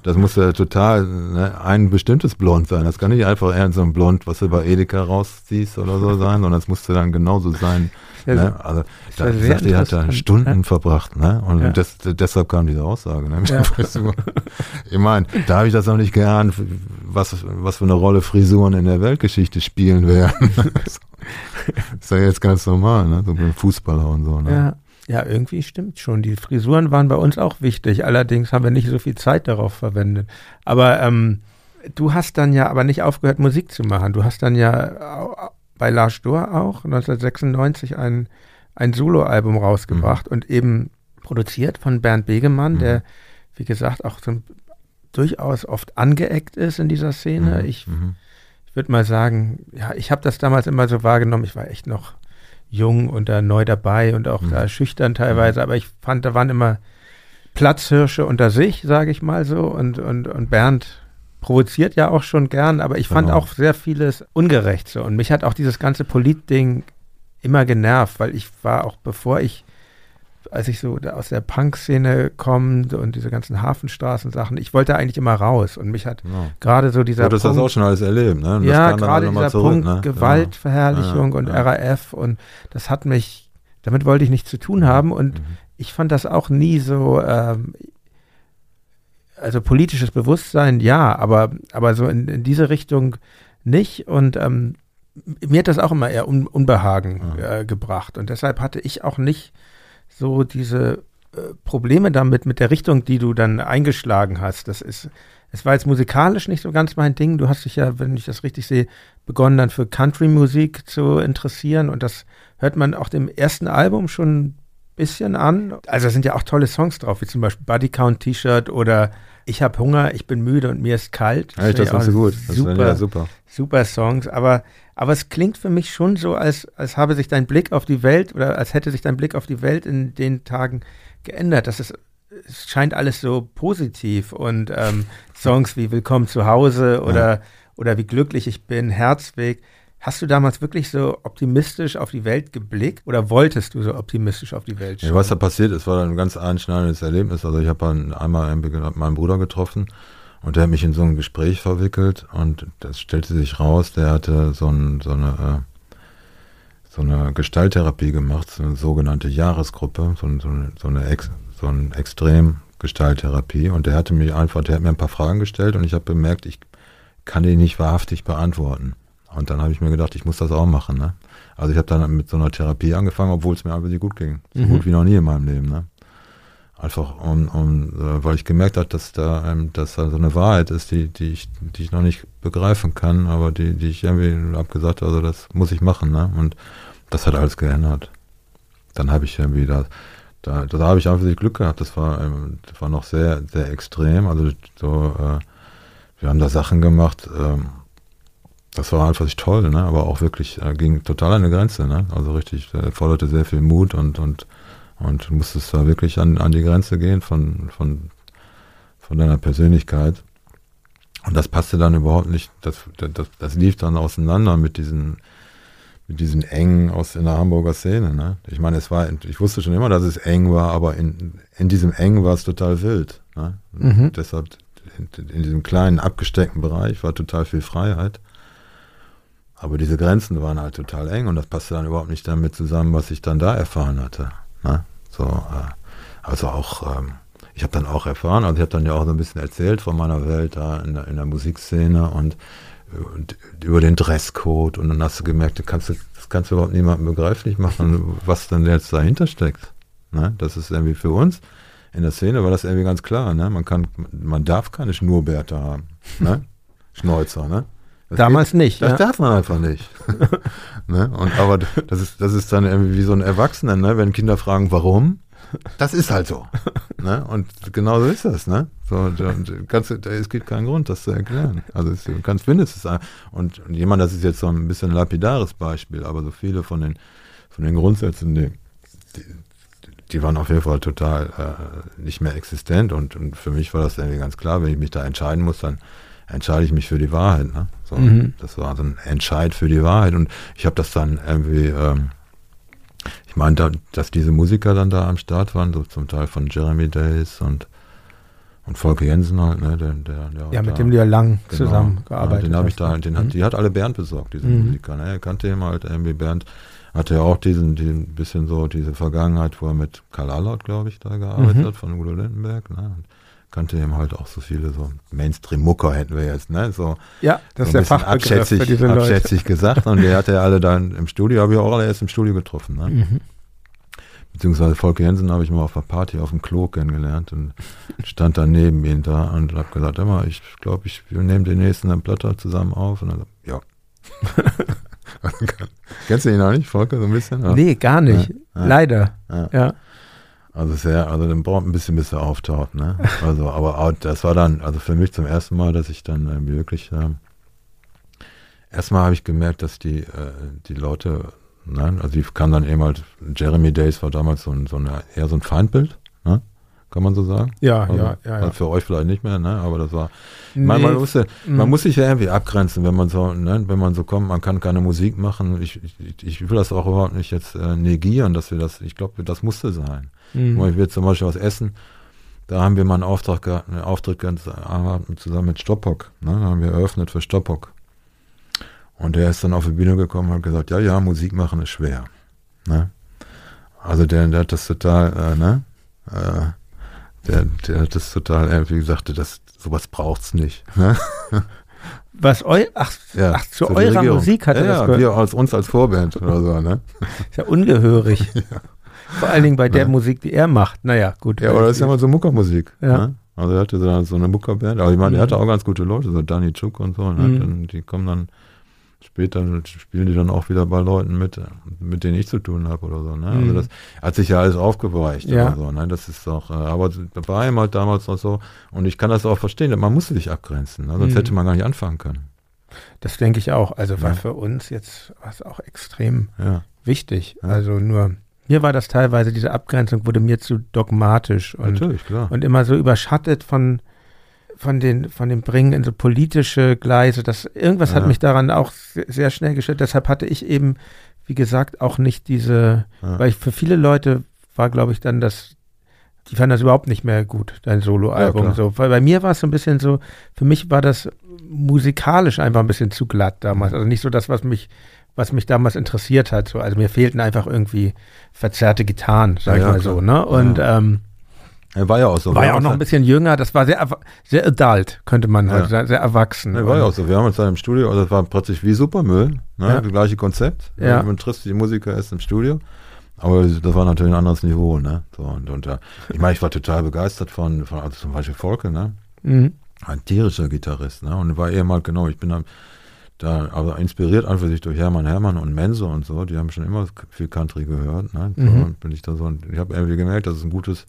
das musste total ne, ein bestimmtes Blond sein. Das kann nicht einfach irgend so ein Blond, was du bei Edeka rausziehst oder so sein, sondern das musste dann genauso sein. Ja, ne? Also da sehr sagt, die hat da Stunden ja. verbracht, ne? Und Ja. das, deshalb kam diese Aussage, ne? Mit Ja. den Frisuren. Ich meine, da habe ich das noch nicht geahnt, was, was für eine Rolle Frisuren in der Weltgeschichte spielen werden. das ist ja jetzt ganz normal, ne? So beim Fußballer und so, ne? Ja. ja, irgendwie stimmt schon. Die Frisuren waren bei uns auch wichtig. Allerdings haben wir nicht so viel Zeit darauf verwendet. Aber ähm, du hast dann ja aber nicht aufgehört, Musik zu machen. Du hast dann ja bei Lars Dor auch 1996 ein, ein Soloalbum rausgebracht und eben produziert von Bernd Begemann, Mhm. der, wie gesagt, auch so durchaus oft angeeckt ist in dieser Szene. Mhm, Ich mhm. ich würde mal sagen, ja, ich habe das damals immer so wahrgenommen. Ich war echt noch jung und da neu dabei und auch Mhm. da schüchtern teilweise, aber ich fand, da waren immer Platzhirsche unter sich, sage ich mal so. Und, und, und Bernd provoziert ja auch schon gern, aber ich fand Genau. auch sehr vieles ungerecht so. Und mich hat auch dieses ganze Polit-Ding immer genervt, weil ich war auch, bevor ich, als ich so aus der Punk-Szene komme und diese ganzen Hafenstraßen-Sachen, ich wollte eigentlich immer raus. Und mich hat Genau. gerade so dieser Du hattest das auch schon alles erlebt, ne? Und ja, gerade dieser zurück, Punkt ne? Gewaltverherrlichung Ja, und ja. RAF und das hat mich, damit wollte ich nichts zu tun haben und Mhm. ich fand das auch nie so, ähm, also politisches Bewusstsein, ja, aber, aber so in, in diese Richtung nicht und ähm, mir hat das auch immer eher Un Unbehagen Ja. äh, gebracht und deshalb hatte ich auch nicht so diese äh, Probleme damit, mit der Richtung, die du dann eingeschlagen hast. Das ist, es war jetzt musikalisch nicht so ganz mein Ding. Du hast dich ja, wenn ich das richtig sehe, begonnen dann für Country-Musik zu interessieren und das hört man auch dem ersten Album schon bisschen an. Also sind ja auch tolle Songs drauf, wie zum Beispiel Body Count T-Shirt oder Ich hab Hunger, ich bin müde und mir ist kalt. Das finde ich findest du gut. Das Super, super. Ja super. super Songs, aber, aber es klingt für mich schon so, als, als habe sich dein Blick auf die Welt oder als hätte sich dein Blick auf die Welt in den Tagen geändert. Das ist, es scheint alles so positiv und ähm, Songs wie Willkommen zu Hause oder, oder Wie glücklich ich bin, Herzweg. Hast du damals wirklich so optimistisch auf die Welt geblickt oder wolltest du so optimistisch auf die Welt Ja, schauen? was da passiert ist, war ein ganz einschneidendes Erlebnis. Also ich habe einmal meinen Bruder getroffen und der hat mich in so ein Gespräch verwickelt und das stellte sich raus, der hatte so, ein, so eine äh, so eine Gestalttherapie gemacht, so eine sogenannte Jahresgruppe, so, so eine, so eine Ex, so ein extrem Gestalttherapie und der hatte mich einfach, der hat mir ein paar Fragen gestellt und ich habe bemerkt, ich kann die nicht wahrhaftig beantworten. Und dann habe ich mir gedacht, ich muss das auch machen. Ne? Also ich habe dann mit so einer Therapie angefangen, obwohl es mir einfach nicht gut ging. So Mhm. gut wie noch nie in meinem Leben. Ne? Einfach um, um äh, weil ich gemerkt habe, dass da, ähm, dass da so eine Wahrheit ist, die, die ich, die ich noch nicht begreifen kann, aber die, die ich irgendwie habe gesagt, also das muss ich machen. Ne? Und das hat alles geändert. Dann habe ich irgendwie das, da, da habe ich einfach Glück gehabt. Das war, ähm, das war noch sehr, sehr extrem. Also so, äh, wir haben da Sachen gemacht, ähm, das war einfach toll, ne? aber auch wirklich, äh, ging total an die Grenze. Ne? Also richtig, äh, forderte sehr viel Mut und, und, und musstest da wirklich an, an die Grenze gehen von, von, von deiner Persönlichkeit. Und das passte dann überhaupt nicht, das, das, das lief dann auseinander mit diesen, mit diesen engen aus in der Hamburger Szene. Ne? Ich meine, es war, ich wusste schon immer, dass es eng war, aber in, in diesem Eng war es total wild. Ne? Mhm. Deshalb in, in, diesem kleinen abgesteckten Bereich war total viel Freiheit. Aber diese Grenzen waren halt total eng und das passte dann überhaupt nicht damit zusammen, was ich dann da erfahren hatte. Ne? So, äh, also auch ähm, ich habe dann auch erfahren, also ich habe dann ja auch so ein bisschen erzählt von meiner Welt da in der, in der Musikszene und, und, über den Dresscode und dann hast du gemerkt, du kannst, das kannst du überhaupt niemandem begreiflich machen, was denn jetzt dahinter steckt. Ne? Das ist irgendwie für uns in der Szene war das irgendwie ganz klar. Ne? Man kann, man darf keine Schnurrbärte haben. Ne? Schnäuzer, ne? Das Damals geht, nicht. Das ja. darf man einfach nicht. ne? Und aber das ist, das ist dann irgendwie wie so ein Erwachsener, ne? wenn Kinder fragen, warum, das ist halt so. ne? Und genau so ist das. Ne? So, kannst, es gibt keinen Grund, das zu erklären. Also es, du kannst mindestens und, und jemand, das ist jetzt so ein bisschen lapidares Beispiel, aber so viele von den, von den Grundsätzen, die, die, die waren auf jeden Fall total äh, nicht mehr existent und, und für mich war das irgendwie ganz klar, wenn ich mich da entscheiden muss, dann entscheide ich mich für die Wahrheit. Ne? So, mhm. Das war so ein Entscheid für die Wahrheit und ich habe das dann irgendwie ähm, ich meine, da, dass diese Musiker dann da am Start waren, so zum Teil von Jeremy Days und, und Volker Jensen halt, ne, der, der, der Ja, mit da, dem du ja lang genau, zusammengearbeitet ja, den habe ich da, den hat, mhm. die hat alle Bernd besorgt, diese mhm. Musiker, ne, er kannte ihn halt, irgendwie Bernd hatte ja auch diesen, diesen bisschen so diese Vergangenheit, wo er mit Karl Allert, glaube ich, da gearbeitet mhm. hat, von Udo Lindenberg, ne, und kannte eben halt auch so viele so Mainstream-Mucker hätten wir jetzt, ne? So, ja, das so ist der Fachbegriff abschätzig, für diese Leute. abschätzig gesagt. Und der hatte ja alle dann im Studio, habe ich auch alle erst im Studio getroffen, ne? Mhm. Beziehungsweise Volker Jensen habe ich mal auf einer Party auf dem Klo kennengelernt und stand dann neben ihm da und habe gesagt, immer, ich glaube, ich, wir nehmen den nächsten dann Platter zusammen auf. Und dann, ja. Kennst du ihn auch nicht, Volker, so ein bisschen? Ja. Nee, gar nicht. Ja, ja. Leider. ja. Also sehr, also dann braucht ein bisschen, bis er auftaucht, ne? Also, aber das war dann, also für mich zum ersten Mal, dass ich dann äh, wirklich, äh, erstmal habe ich gemerkt, dass die, äh, die Leute, ne, also die kam dann eben halt, Jeremy Days war damals so ein, so eine, eher so ein Feindbild, ne? Kann man so sagen? Ja, also, ja, ja, ja. Für euch vielleicht nicht mehr, ne? Aber das war, nee. man, man, musste, man mhm. muss sich ja irgendwie abgrenzen, wenn man so, ne, wenn man so kommt, man kann keine Musik machen. Ich, ich, ich will das auch überhaupt nicht jetzt äh, negieren, dass wir das, ich glaube, das musste sein. Mhm. Ich will zum Beispiel aus Essen, da haben wir mal einen Auftrag gehabt, einen Auftritt ganz zusammen mit Stoppock. Ne? Da haben wir eröffnet für Stoppock. Und der ist dann auf die Bühne gekommen und hat gesagt, ja, ja, Musik machen ist schwer. Ne? Also der, der hat das total, äh, ne? Äh, der, der hat das total irgendwie gesagt, das, sowas braucht's nicht. Ne? Was eu ach, ja, ach zu eurer. Musik hat er ja, das gehört? wir als uns als Vorband oder so, ne? Ist ja ungehörig. ja. Vor allen Dingen bei der ja. Musik, die er macht. Naja, gut. Ja, aber das ist ja mal so Muckermusik. Ja. Ne? Also er hatte so, so eine Muckerband. Aber ich meine, mhm. er hatte auch ganz gute Leute, so Danny Chuk und so. Ne? Mhm. Die kommen dann später, spielen die dann auch wieder bei Leuten mit, mit denen ich zu tun habe oder so. Ne? Also mhm. das hat sich ja alles aufgeweicht ja. oder so. Ne? Das ist doch, äh, aber war ihm halt damals noch so. Und ich kann das auch verstehen, man musste sich abgrenzen. Ne? Sonst mhm. hätte man gar nicht anfangen können. Das denke ich auch. Also war ja. für uns jetzt was auch extrem ja. wichtig. Also nur mir war das teilweise, diese Abgrenzung wurde mir zu dogmatisch und, Natürlich, klar. und immer so überschattet von, von, den, von dem Bringen in so politische Gleise. Das, irgendwas ja. hat mich daran auch sehr schnell gestellt. Deshalb hatte ich eben, wie gesagt, auch nicht diese, ja. weil ich für viele Leute war, glaube ich, dann das, die fanden das überhaupt nicht mehr gut, dein Soloalbum. Ja, so. Weil bei mir war es so ein bisschen so, für mich war das musikalisch einfach ein bisschen zu glatt damals. Also nicht so das, was mich was mich damals interessiert hat. So, also mir fehlten einfach irgendwie verzerrte Gitarren, sag ja, ich mal klar. so. Ne? Und ja. ähm, er war ja auch so. War ja auch noch ein bisschen jünger, das war sehr, sehr adult, könnte man halt sagen, sehr erwachsen. Er war ja auch so. Wir haben uns dann im Studio, also das war plötzlich wie Supermüll, ne? Ja. das gleiche Konzept. Ja. Man trifft die Musiker erst im Studio. Aber das war natürlich ein anderes Niveau, ne? So, und, und ja. ich meine, ich war total begeistert von, von also zum Beispiel Volke, ne? Mhm. Ein tierischer Gitarrist, ne? Und war eben halt genau, ich bin dann da, aber inspiriert einfach sich durch Hermann Hermann und Menso und so, die haben schon immer viel Country gehört. Ne? Mhm. bin ich da so, ich habe irgendwie gemerkt, das ist ein gutes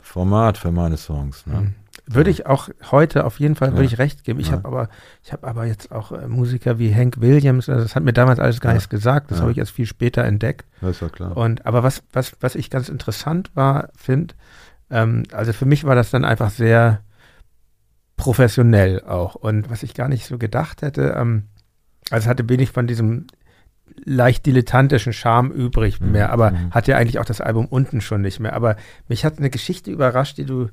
Format für meine Songs. Ne? Mhm. Würde ich auch heute auf jeden Fall würde Ja. ich recht geben. Ich Ja. habe aber ich habe aber jetzt auch äh, Musiker wie Hank Williams, also das hat mir damals alles gar nichts gesagt, das habe ich erst viel später entdeckt. Das ist ja klar. Und aber was was was ich ganz interessant war, finde, ähm, also für mich war das dann einfach sehr professionell auch und was ich gar nicht so gedacht hätte, ähm, also hatte wenig von diesem leicht dilettantischen Charme übrig Mhm. mehr, aber Mhm. hat ja eigentlich auch das Album unten schon nicht mehr. Aber mich hat eine Geschichte überrascht, die du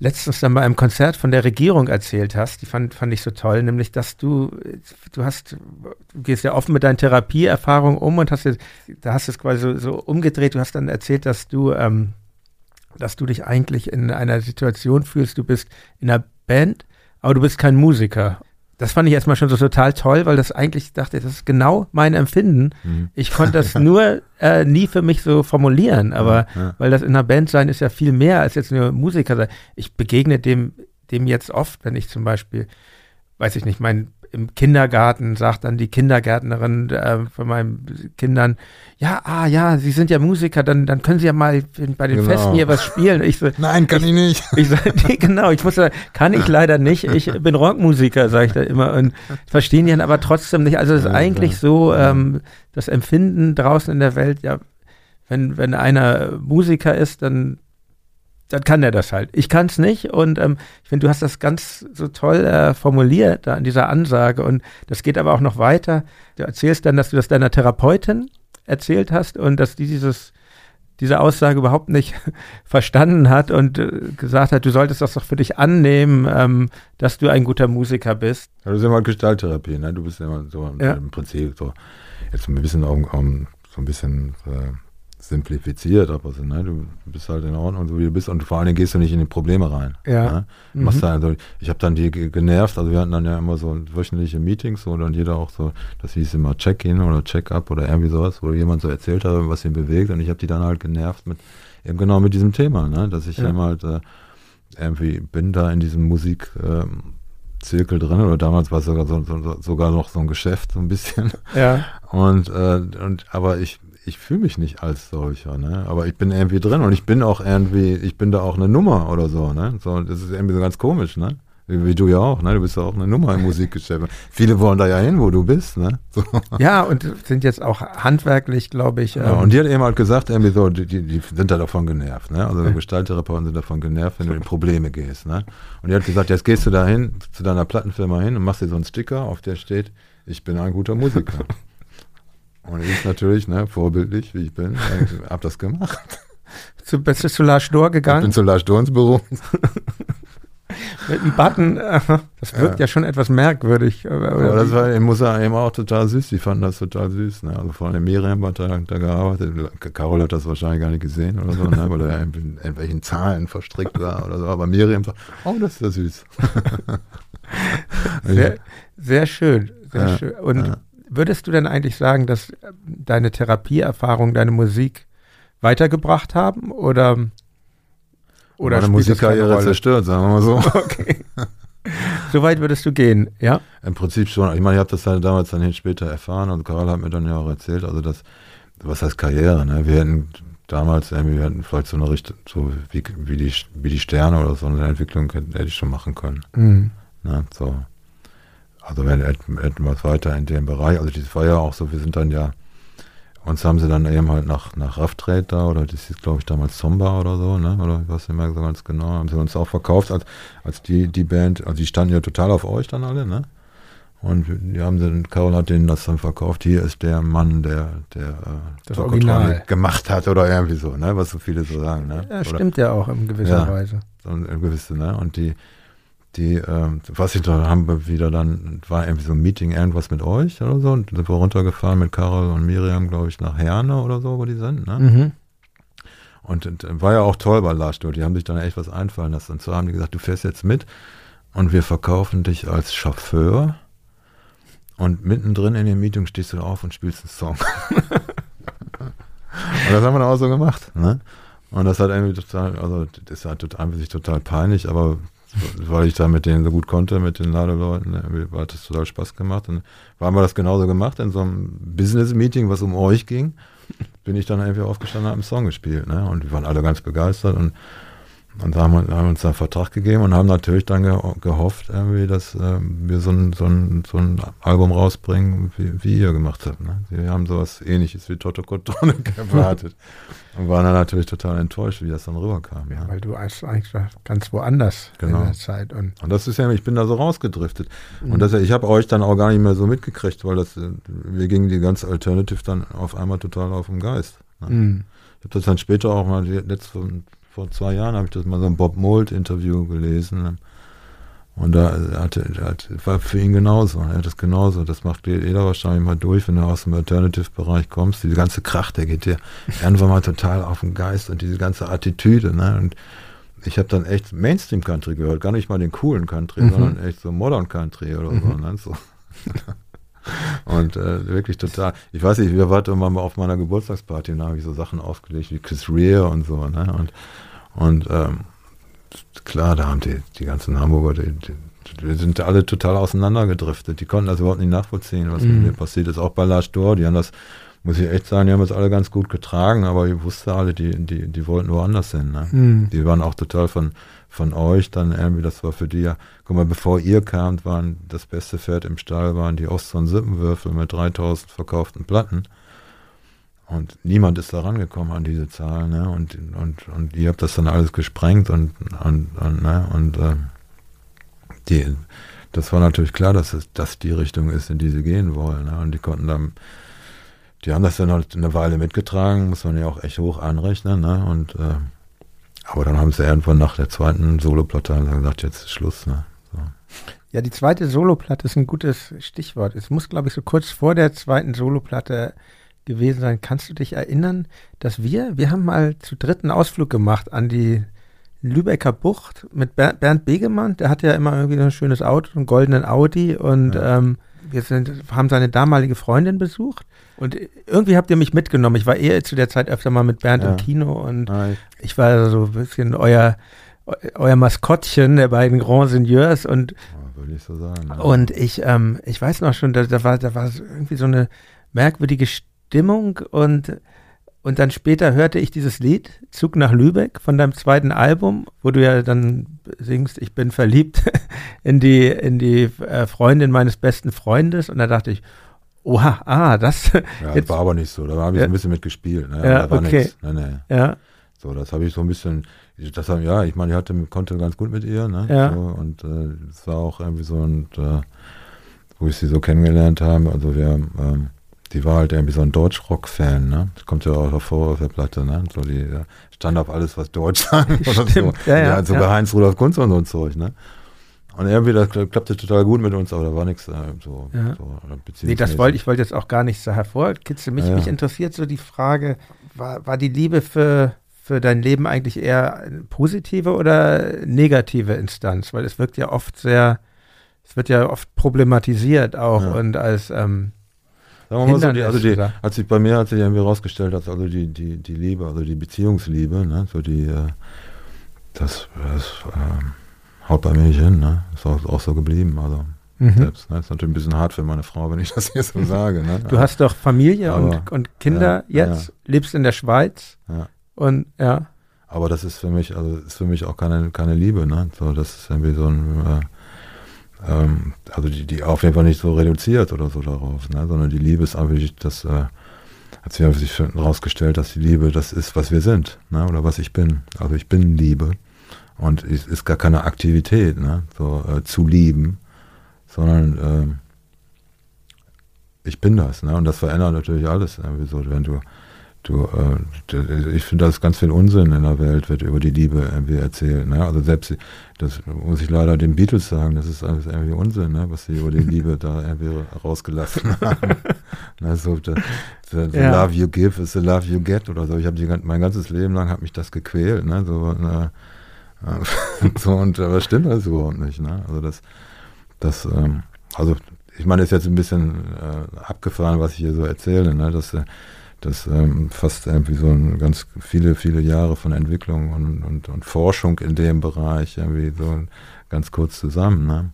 letztens dann bei einem Konzert von der Regierung erzählt hast. Die fand, fand ich so toll, nämlich, dass du, du hast, du gehst ja offen mit deinen Therapieerfahrungen um und hast jetzt, da hast du es quasi so, so umgedreht. Du hast dann erzählt, dass du, ähm, dass du dich eigentlich in einer Situation fühlst, du bist in einer Band, aber du bist kein Musiker. Das fand ich erstmal schon so total toll, weil das eigentlich, ich dachte, das ist genau mein Empfinden. Mhm. Ich konnte das nur äh, nie für mich so formulieren, aber ja. weil das in einer Band sein ist ja viel mehr als jetzt nur Musiker sein. Ich begegne dem, dem jetzt oft, wenn ich zum Beispiel, weiß ich nicht, mein im Kindergarten sagt dann die Kindergärtnerin äh, von meinen Kindern, ja, ah ja, Sie sind ja Musiker, dann, dann können Sie ja mal bei den Genau. Festen hier was spielen. Ich so, Nein, kann ich nicht. ich sag, nee, genau, ich muss sagen, kann ich leider nicht. Ich bin Rockmusiker, sage ich da immer. Und verstehen die dann aber trotzdem nicht. Also es ist Ja, eigentlich klar. so, Ja. ähm, das Empfinden draußen in der Welt, ja, wenn, wenn einer Musiker ist, dann, dann kann er das halt. Ich kann es nicht und ähm, ich finde, du hast das ganz so toll äh, formuliert da in dieser Ansage und das geht aber auch noch weiter. Du erzählst dann, dass du das deiner Therapeutin erzählt hast und dass die dieses diese Aussage überhaupt nicht verstanden hat und äh, gesagt hat, du solltest das doch für dich annehmen, ähm, dass du ein guter Musiker bist. Ja, das ist immer Gestalttherapie, ne? Du bist immer so Ja. im Prinzip so, jetzt ein bisschen um, um, so ein bisschen äh, simplifiziert, aber so, ne? Du bist halt in Ordnung, so wie du bist und vor allen Dingen gehst du nicht in die Probleme rein. Ja. Ne? Mhm. Also, ich habe dann die ge- genervt, also wir hatten dann ja immer so wöchentliche Meetings so, und dann jeder auch so, das hieß immer Check-in oder Check-up oder irgendwie sowas, wo jemand so erzählt hat, was ihn bewegt und ich habe die dann halt genervt mit, eben genau mit diesem Thema, ne? dass ich Ja. eben halt äh, irgendwie bin da in diesem Musik ähm, Zirkel drin oder damals war es sogar, so, so, sogar noch so ein Geschäft so ein bisschen Ja. und, äh, und aber ich ich fühle mich nicht als solcher, ne? Aber ich bin irgendwie drin und ich bin auch irgendwie, ich bin da auch eine Nummer oder so, ne? So, das ist irgendwie so ganz komisch, ne? Wie, du ja auch, ne? Du bist ja auch eine Nummer im Musikgeschäft. Viele wollen da ja hin, wo du bist, ne? So. ja, und sind jetzt auch handwerklich, glaube ich. Ja, ähm, und die hat eben halt gesagt, irgendwie so, die, die, die sind da davon genervt, ne? Also Ja. Gestalttherapeuten sind davon genervt, wenn du in Probleme gehst, ne? Und die hat gesagt, jetzt gehst du da hin, zu deiner Plattenfirma hin und machst dir so einen Sticker, auf der steht, ich bin ein guter Musiker. und ich natürlich, ne, vorbildlich, wie ich bin, äh, hab das gemacht. zu, bist du zu Lars Dor Ich gegangen bin zu Lars Dorns Büro. mit einem Button. äh, das wirkt ja, schon etwas merkwürdig. aber- Aber das war, ich muss sagen, eben auch total süß. Die fanden das total süß. Ne? Also vor allem Miriam hat da, da gearbeitet. Carol hat das wahrscheinlich gar nicht gesehen oder so, ne? weil er in irgendwelchen Zahlen verstrickt war oder so. Aber Miriam sagt, oh, das ist ja süß. sehr, sehr schön. Sehr Ja, schön. Und ja. Würdest du denn eigentlich sagen, dass äh, deine Therapieerfahrung deine Musik weitergebracht haben? Oder, oder Meine Musikkarriere zerstört, sagen wir mal so. Okay. so weit würdest du gehen, ja? Im Prinzip schon. Ich meine, ich habe das halt damals dann später erfahren und Karl hat mir dann ja auch erzählt, also das, was heißt Karriere, ne? Wir hätten damals irgendwie, wir hätten vielleicht so eine Richtung, so wie, wie, die, wie die Sterne oder so eine Entwicklung hätte, hätte ich schon machen können. Mhm. Ne? So. Also wenn es weiter in dem Bereich, also das war ja auch so, wir sind dann ja, uns haben sie dann eben halt nach, nach Rafftrade da, oder das hieß glaube ich damals Zomba oder so, ne? Oder ich weiß nicht mehr so ganz genau, haben sie uns auch verkauft als, als die, die Band, also die standen ja total auf euch dann alle, ne? Und die haben dann, Carol hat denen das dann verkauft, hier ist der Mann, der, der äh, Das Original. gemacht hat oder irgendwie so, ne? Was so viele so sagen, ne? Ja, Oder- stimmt ja auch in gewisser Ja. Weise. so ein gewisse, ne? Und die, die, ähm, was ich da haben wir wieder dann, war irgendwie so ein Meeting irgendwas mit euch oder so und sind wir runtergefahren mit Carol und Miriam, glaube ich, nach Herne oder so, wo die sind, ne? Mhm. Und, und äh, war ja auch toll bei Lars die haben sich dann echt was einfallen lassen. Und so haben die gesagt, du fährst jetzt mit und wir verkaufen dich als Chauffeur und mittendrin in dem Meeting stehst du auf und spielst einen Song. und das haben wir dann auch so gemacht, ne? Und das hat irgendwie total, also das total, an sich total peinlich, aber weil ich da mit denen so gut konnte, mit den Ladeleuten, hat das total Spaß gemacht. Und haben wir das genauso gemacht in so einem Business-Meeting, was um euch ging, bin ich dann irgendwie aufgestanden und habe einen Song gespielt. Ne? Und wir waren alle ganz begeistert und und da haben wir, haben uns einen Vertrag gegeben und haben natürlich dann ge gehofft, irgendwie, dass äh, wir so ein, so, ein, so ein Album rausbringen, wie, wie ihr gemacht habt. Ne? Wir haben sowas ähnliches wie Toto Kotronik erwartet. und waren dann natürlich total enttäuscht, wie das dann rüberkam. Ja. Weil du eigentlich ganz woanders genau. in der Zeit. Und, und das ist ja, ich bin da so rausgedriftet. Mhm. Und das, ich habe euch dann auch gar nicht mehr so mitgekriegt, weil das, wir gingen die ganze Alternative dann auf einmal total auf den Geist. Ne? Mhm. Ich habe das dann später auch mal, letzte vor zwei Jahren habe ich das mal so ein Bob Mold-Interview gelesen. Und da hatte, hatte, war für ihn genauso. Er hat das genauso. Das macht jeder wahrscheinlich mal durch, wenn du aus dem Alternative-Bereich kommst. Diese ganze Kracht, der geht dir irgendwann mal total auf den Geist und diese ganze Attitüde. Ne? Und ich habe dann echt Mainstream-Country gehört. Gar nicht mal den coolen Country, mhm. sondern echt so Modern Country oder mhm. so. Ne? so. Und äh, wirklich total. Ich weiß nicht, wir warten mal auf meiner Geburtstagsparty und da habe ich so Sachen aufgelegt wie Chris Rea und so. Ne? Und und ähm, klar, da haben die, die ganzen Hamburger, die, die, die sind alle total auseinandergedriftet. Die konnten das überhaupt nicht nachvollziehen, was mhm. mit mir passiert ist. Auch bei Lars Dor, die haben das, muss ich echt sagen, die haben das alle ganz gut getragen, aber ich wusste alle, die, die, die wollten woanders hin. Ne? Mhm. Die waren auch total von, von euch dann irgendwie, das war für die ja, guck mal, bevor ihr kamt, waren das beste Pferd im Stall, waren die Ostern Sippenwürfel mit 3000 verkauften Platten. Und niemand ist da rangekommen an diese Zahl, ne? Und, und, und ihr habt das dann alles gesprengt und, und, und, ne? und äh, die, das war natürlich klar, dass es dass die Richtung ist, in die sie gehen wollen. Ne? Und die konnten dann, die haben das dann halt eine Weile mitgetragen, muss man ja auch echt hoch anrechnen, ne? Und äh, aber dann haben sie irgendwann nach der zweiten Soloplatte gesagt, jetzt ist Schluss, ne? So. Ja, die zweite Soloplatte ist ein gutes Stichwort. Es muss, glaube ich, so kurz vor der zweiten Soloplatte gewesen sein. Kannst du dich erinnern, dass wir, wir haben mal zu dritten Ausflug gemacht an die Lübecker Bucht mit Bernd Begemann, der hat ja immer irgendwie ein schönes Auto, einen goldenen Audi und ja. ähm, wir sind, haben seine damalige Freundin besucht und irgendwie habt ihr mich mitgenommen. Ich war eher zu der Zeit öfter mal mit Bernd ja. im Kino und Nein. ich war so ein bisschen euer, euer Maskottchen der beiden Grand Seigneurs und würde ich so sagen. Und ich, ähm, ich weiß noch schon, da, da, war, da war irgendwie so eine merkwürdige Stimmung und und dann später hörte ich dieses Lied, Zug nach Lübeck, von deinem zweiten Album, wo du ja dann singst, ich bin verliebt in die, in die äh, Freundin meines besten Freundes. Und da dachte ich, oha, ah, das. Ja, das war aber nicht so. Da habe ich ja. ein bisschen mitgespielt. Ne? Ja, da war okay. Nee, nee. Ja. So, das habe ich so ein bisschen, das haben, ja, ich meine, ich hatte, konnte ganz gut mit ihr, ne? Ja. So, und es äh, war auch irgendwie so, und, äh, wo ich sie so kennengelernt habe, also wir, ähm, die war halt irgendwie so ein Deutsch-Rock-Fan, ne? Das kommt ja auch hervor auf der Platte, ne? So die ja, stand auf alles, was Deutsch sang oder Stimmt, so. Ja, ja, ja, sogar ja. Heinz-Rudolf Kunz und so ein Zeug, ne? Und irgendwie, das klappte total gut mit uns, aber da war nichts äh, so, ja. so Nee, das wollte ich wollte jetzt auch gar nicht so hervorkitzeln. Mich, ja, mich interessiert so die Frage, war, war die Liebe für, für dein Leben eigentlich eher eine positive oder negative Instanz? Weil es wirkt ja oft sehr, es wird ja oft problematisiert auch und als ähm, Sagen wir mal so, die, also die, hat sich bei mir hat sich irgendwie rausgestellt, dass also die, die, die Liebe, also die Beziehungsliebe, ne, so die, äh, das, das äh, haut bei mir nicht hin, ne? Ist auch, auch so geblieben, also. Mhm. Selbst, ne? Ist natürlich ein bisschen hart für meine Frau, wenn ich das hier so sage. Ne? Du hast doch Familie Aber, und, und Kinder ja, jetzt, ja. lebst in der Schweiz ja. und ja. Aber das ist für mich, also ist für mich auch keine, keine Liebe, ne? So, das ist irgendwie so ein äh, ähm, also die, die auf jeden Fall nicht so reduziert oder so darauf, ne? sondern die Liebe ist einfach, das äh, hat sich einfach herausgestellt, dass die Liebe das ist, was wir sind, ne? oder was ich bin. Also ich bin Liebe und es ist gar keine Aktivität, ne? so äh, zu lieben, sondern äh, ich bin das, ne? Und das verändert natürlich alles. Ne? So, wenn du Du, äh, ich finde, dass ganz viel Unsinn in der Welt wird über die Liebe irgendwie erzählt. Ne? Also selbst, das muss ich leider den Beatles sagen, das ist alles irgendwie Unsinn, ne? was sie über die Liebe da irgendwie rausgelassen haben. ne? so, the, the, the ja. love you give is the love you get oder so. Ich habe mein ganzes Leben lang hat mich das gequält. Ne? So, ne? so und aber stimmt das überhaupt nicht. Ne? Also das, das, ähm, also ich meine, ist jetzt ein bisschen äh, abgefahren, was ich hier so erzähle, ne? dass äh, das ähm, fasst irgendwie so ein ganz viele, viele Jahre von Entwicklung und, und, und Forschung in dem Bereich irgendwie so ganz kurz zusammen. Ne?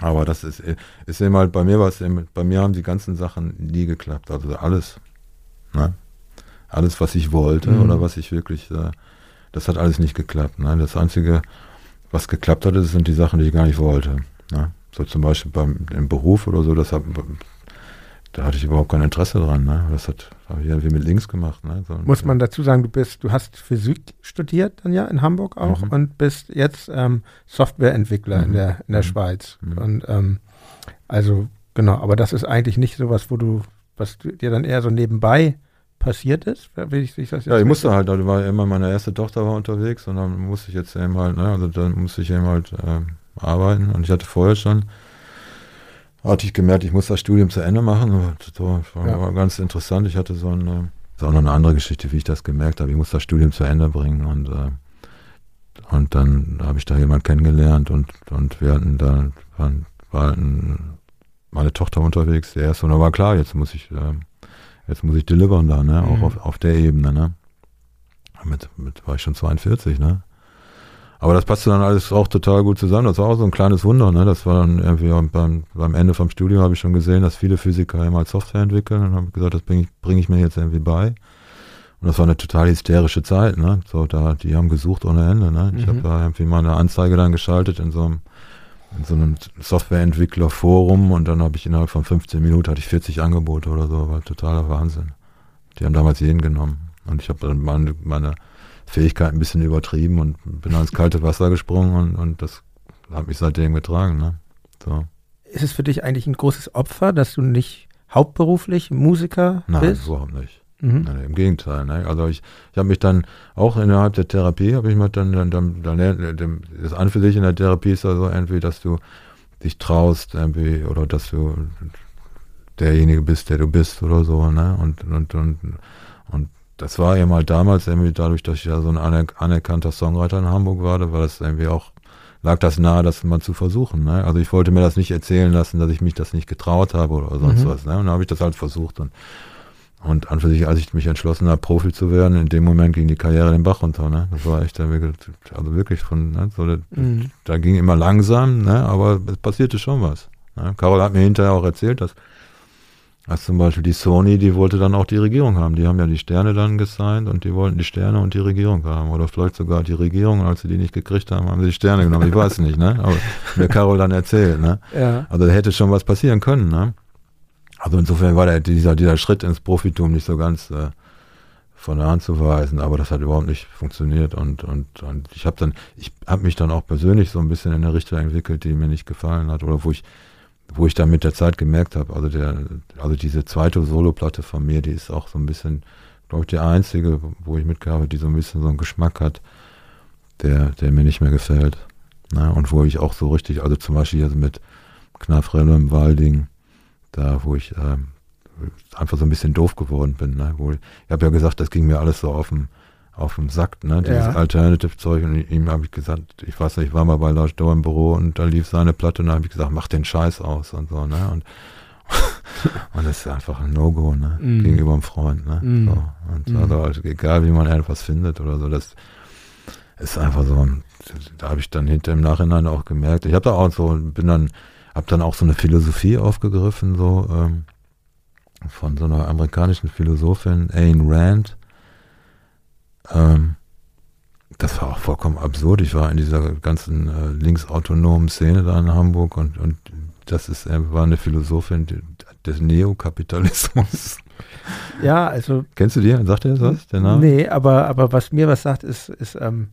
Aber das ist, ist eben halt, bei mir war es eben, bei mir haben die ganzen Sachen nie geklappt. Also alles. Ne? Alles, was ich wollte mhm. oder was ich wirklich, äh, das hat alles nicht geklappt. Ne? Das Einzige, was geklappt hat, sind die Sachen, die ich gar nicht wollte. Ne? So zum Beispiel beim im Beruf oder so, das hab, da hatte ich überhaupt kein Interesse dran. Ne? Das hat habe ich irgendwie mit links gemacht. Ne? So, Muss man dazu sagen, du bist, du hast Physik studiert dann ja in Hamburg auch mhm. und bist jetzt ähm, Softwareentwickler mhm. in der in der mhm. Schweiz. Mhm. Und ähm, also genau, aber das ist eigentlich nicht sowas, wo du, was dir dann eher so nebenbei passiert ist? Will ich, ich das ja, ich musste halt, also war immer meine erste Tochter war unterwegs und dann musste ich jetzt eben halt, ne, also dann musste ich eben halt äh, arbeiten und ich hatte vorher schon hatte ich gemerkt, ich muss das Studium zu Ende machen. Das war, ja. ganz interessant. Ich hatte so eine, das ist auch noch eine andere Geschichte, wie ich das gemerkt habe. Ich muss das Studium zu Ende bringen und äh, und dann habe ich da jemanden kennengelernt und, und wir hatten da, waren, war ein, meine Tochter unterwegs, der erste, und da war klar, jetzt muss ich, äh, jetzt muss ich delivern da, ne, mhm. auch auf, auf der Ebene, ne. Mit, mit war ich schon 42, ne. Aber das passte dann alles auch total gut zusammen. Das war auch so ein kleines Wunder. Ne? Das war dann irgendwie beim, beim Ende vom Studium habe ich schon gesehen, dass viele Physiker immer Software entwickeln und habe gesagt, das bringe ich, bring ich mir jetzt irgendwie bei. Und das war eine total hysterische Zeit. Ne? So, da, die haben gesucht ohne Ende. Ne? Ich mhm. habe da irgendwie mal eine Anzeige dann geschaltet in so einem, in so einem Softwareentwicklerforum und dann habe ich innerhalb von 15 Minuten hatte ich 40 Angebote oder so. War totaler Wahnsinn. Die haben damals jeden genommen. Und ich habe dann meine, meine Fähigkeit ein bisschen übertrieben und bin ins kalte Wasser gesprungen und, und das hat mich seitdem getragen. Ne? So. Ist es für dich eigentlich ein großes Opfer, dass du nicht hauptberuflich Musiker Nein, bist? Nein, überhaupt nicht. Mhm. Nein, Im Gegenteil. Ne? Also ich, ich habe mich dann auch innerhalb der Therapie, habe ich mir dann, dann, dann, dann das an für sich in der Therapie ist also irgendwie, dass du dich traust irgendwie oder dass du derjenige bist, der du bist oder so, ne? Und, und, und, und das war eben halt damals irgendwie dadurch, dass ich ja so ein anerkannter Songwriter in Hamburg war, da war das irgendwie auch, lag das nahe, das mal zu versuchen. Ne? Also ich wollte mir das nicht erzählen lassen, dass ich mich das nicht getraut habe oder sonst mhm. was. Ne? Und dann habe ich das halt versucht und und an für sich, als ich mich entschlossen habe, Profi zu werden, in dem Moment ging die Karriere den Bach runter. Ne? Das war echt, also wirklich von, ne? so, mhm. da ging immer langsam, ne? aber es passierte schon was. Ne? Carol hat mir hinterher auch erzählt, dass als zum Beispiel die Sony, die wollte dann auch die Regierung haben. Die haben ja die Sterne dann gesigned und die wollten die Sterne und die Regierung haben. Oder vielleicht sogar die Regierung, als sie die nicht gekriegt haben, haben sie die Sterne genommen. Ich weiß nicht, ne? Aber mir Carol dann erzählt, ne? Ja. Also da hätte schon was passieren können, ne? Also insofern war der, dieser, dieser Schritt ins Profitum nicht so ganz äh, von der Hand zu weisen, aber das hat überhaupt nicht funktioniert und und und ich habe dann ich habe mich dann auch persönlich so ein bisschen in eine Richtung entwickelt, die mir nicht gefallen hat oder wo ich wo ich dann mit der Zeit gemerkt habe, also der, also diese zweite Soloplatte von mir, die ist auch so ein bisschen, glaube ich, die einzige, wo ich mitgearbeitet, die so ein bisschen so einen Geschmack hat, der, der mir nicht mehr gefällt. Ne? Und wo ich auch so richtig, also zum Beispiel also mit Knafrelle im Walding, da wo ich äh, einfach so ein bisschen doof geworden bin. Ne? Wo ich, ich habe ja gesagt, das ging mir alles so auf dem auf dem Sack, ne, dieses ja. Alternative-Zeug. Und ihm habe ich gesagt, ich weiß nicht, ich war mal bei Lars Doe im Büro und da lief seine Platte und da habe ich gesagt, mach den Scheiß aus und so, ne. Und, und das ist einfach ein No-Go, ne, mm. gegenüber einem Freund, ne. Mm. So. Und mm. also, also, egal wie man etwas findet oder so, das ist einfach so, da habe ich dann hinter im Nachhinein auch gemerkt, ich habe da auch so, bin dann, habe dann auch so eine Philosophie aufgegriffen, so, ähm, von so einer amerikanischen Philosophin, Ayn Rand, ähm, das war auch vollkommen absurd. Ich war in dieser ganzen äh, linksautonomen Szene da in Hamburg und, und das ist, äh, war eine Philosophin des Neokapitalismus. Ja, also. Kennst du die? Sagt er das was, der Name? Nee, aber, aber was mir was sagt, ist, ist ähm,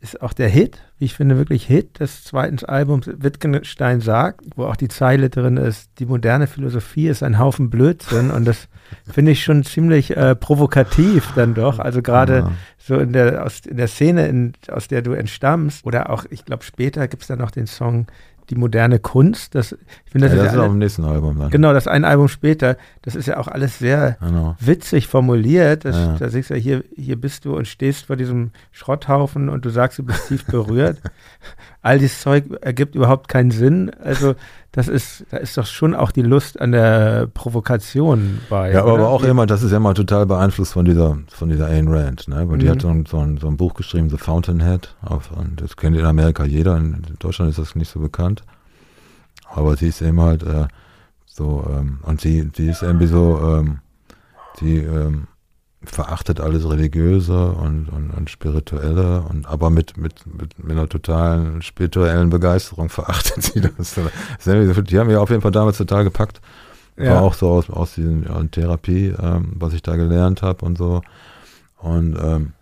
ist auch der Hit, wie ich finde, wirklich Hit des zweiten Albums. Wittgenstein sagt, wo auch die Zeile drin ist, die moderne Philosophie ist ein Haufen Blödsinn. Und das finde ich schon ziemlich äh, provokativ dann doch, also gerade ja. so in der, aus, in der Szene, in, aus der du entstammst. Oder auch, ich glaube später gibt es dann noch den Song die moderne Kunst. Das, ich finde, das, ja, das ist, ja auch im nächsten Album dann. Genau, das ein Album später. Das ist ja auch alles sehr genau. witzig formuliert. Das, ja. Da siehst du ja, hier, hier bist du und stehst vor diesem Schrotthaufen und du sagst, du bist tief berührt. All dieses Zeug ergibt überhaupt keinen Sinn. Also das ist, da ist doch schon auch die Lust an der Provokation bei. Ja, aber, aber auch immer, das ist ja mal total beeinflusst von dieser, von dieser Ayn Rand, ne? Weil mhm. die hat so ein, so, ein, so ein Buch geschrieben, The Fountainhead, auf, das kennt in Amerika jeder, in Deutschland ist das nicht so bekannt. Aber sie ist eben halt äh, so, ähm, und sie, sie ist irgendwie so, ähm, die ähm, verachtet alles Religiöse und, und, und Spirituelle und aber mit, mit, mit, mit einer totalen spirituellen Begeisterung verachtet sie das. Die haben ja auf jeden Fall damals total gepackt. Ja. War auch so aus, aus diesen ja, Therapie, ähm, was ich da gelernt habe und so. Und ähm,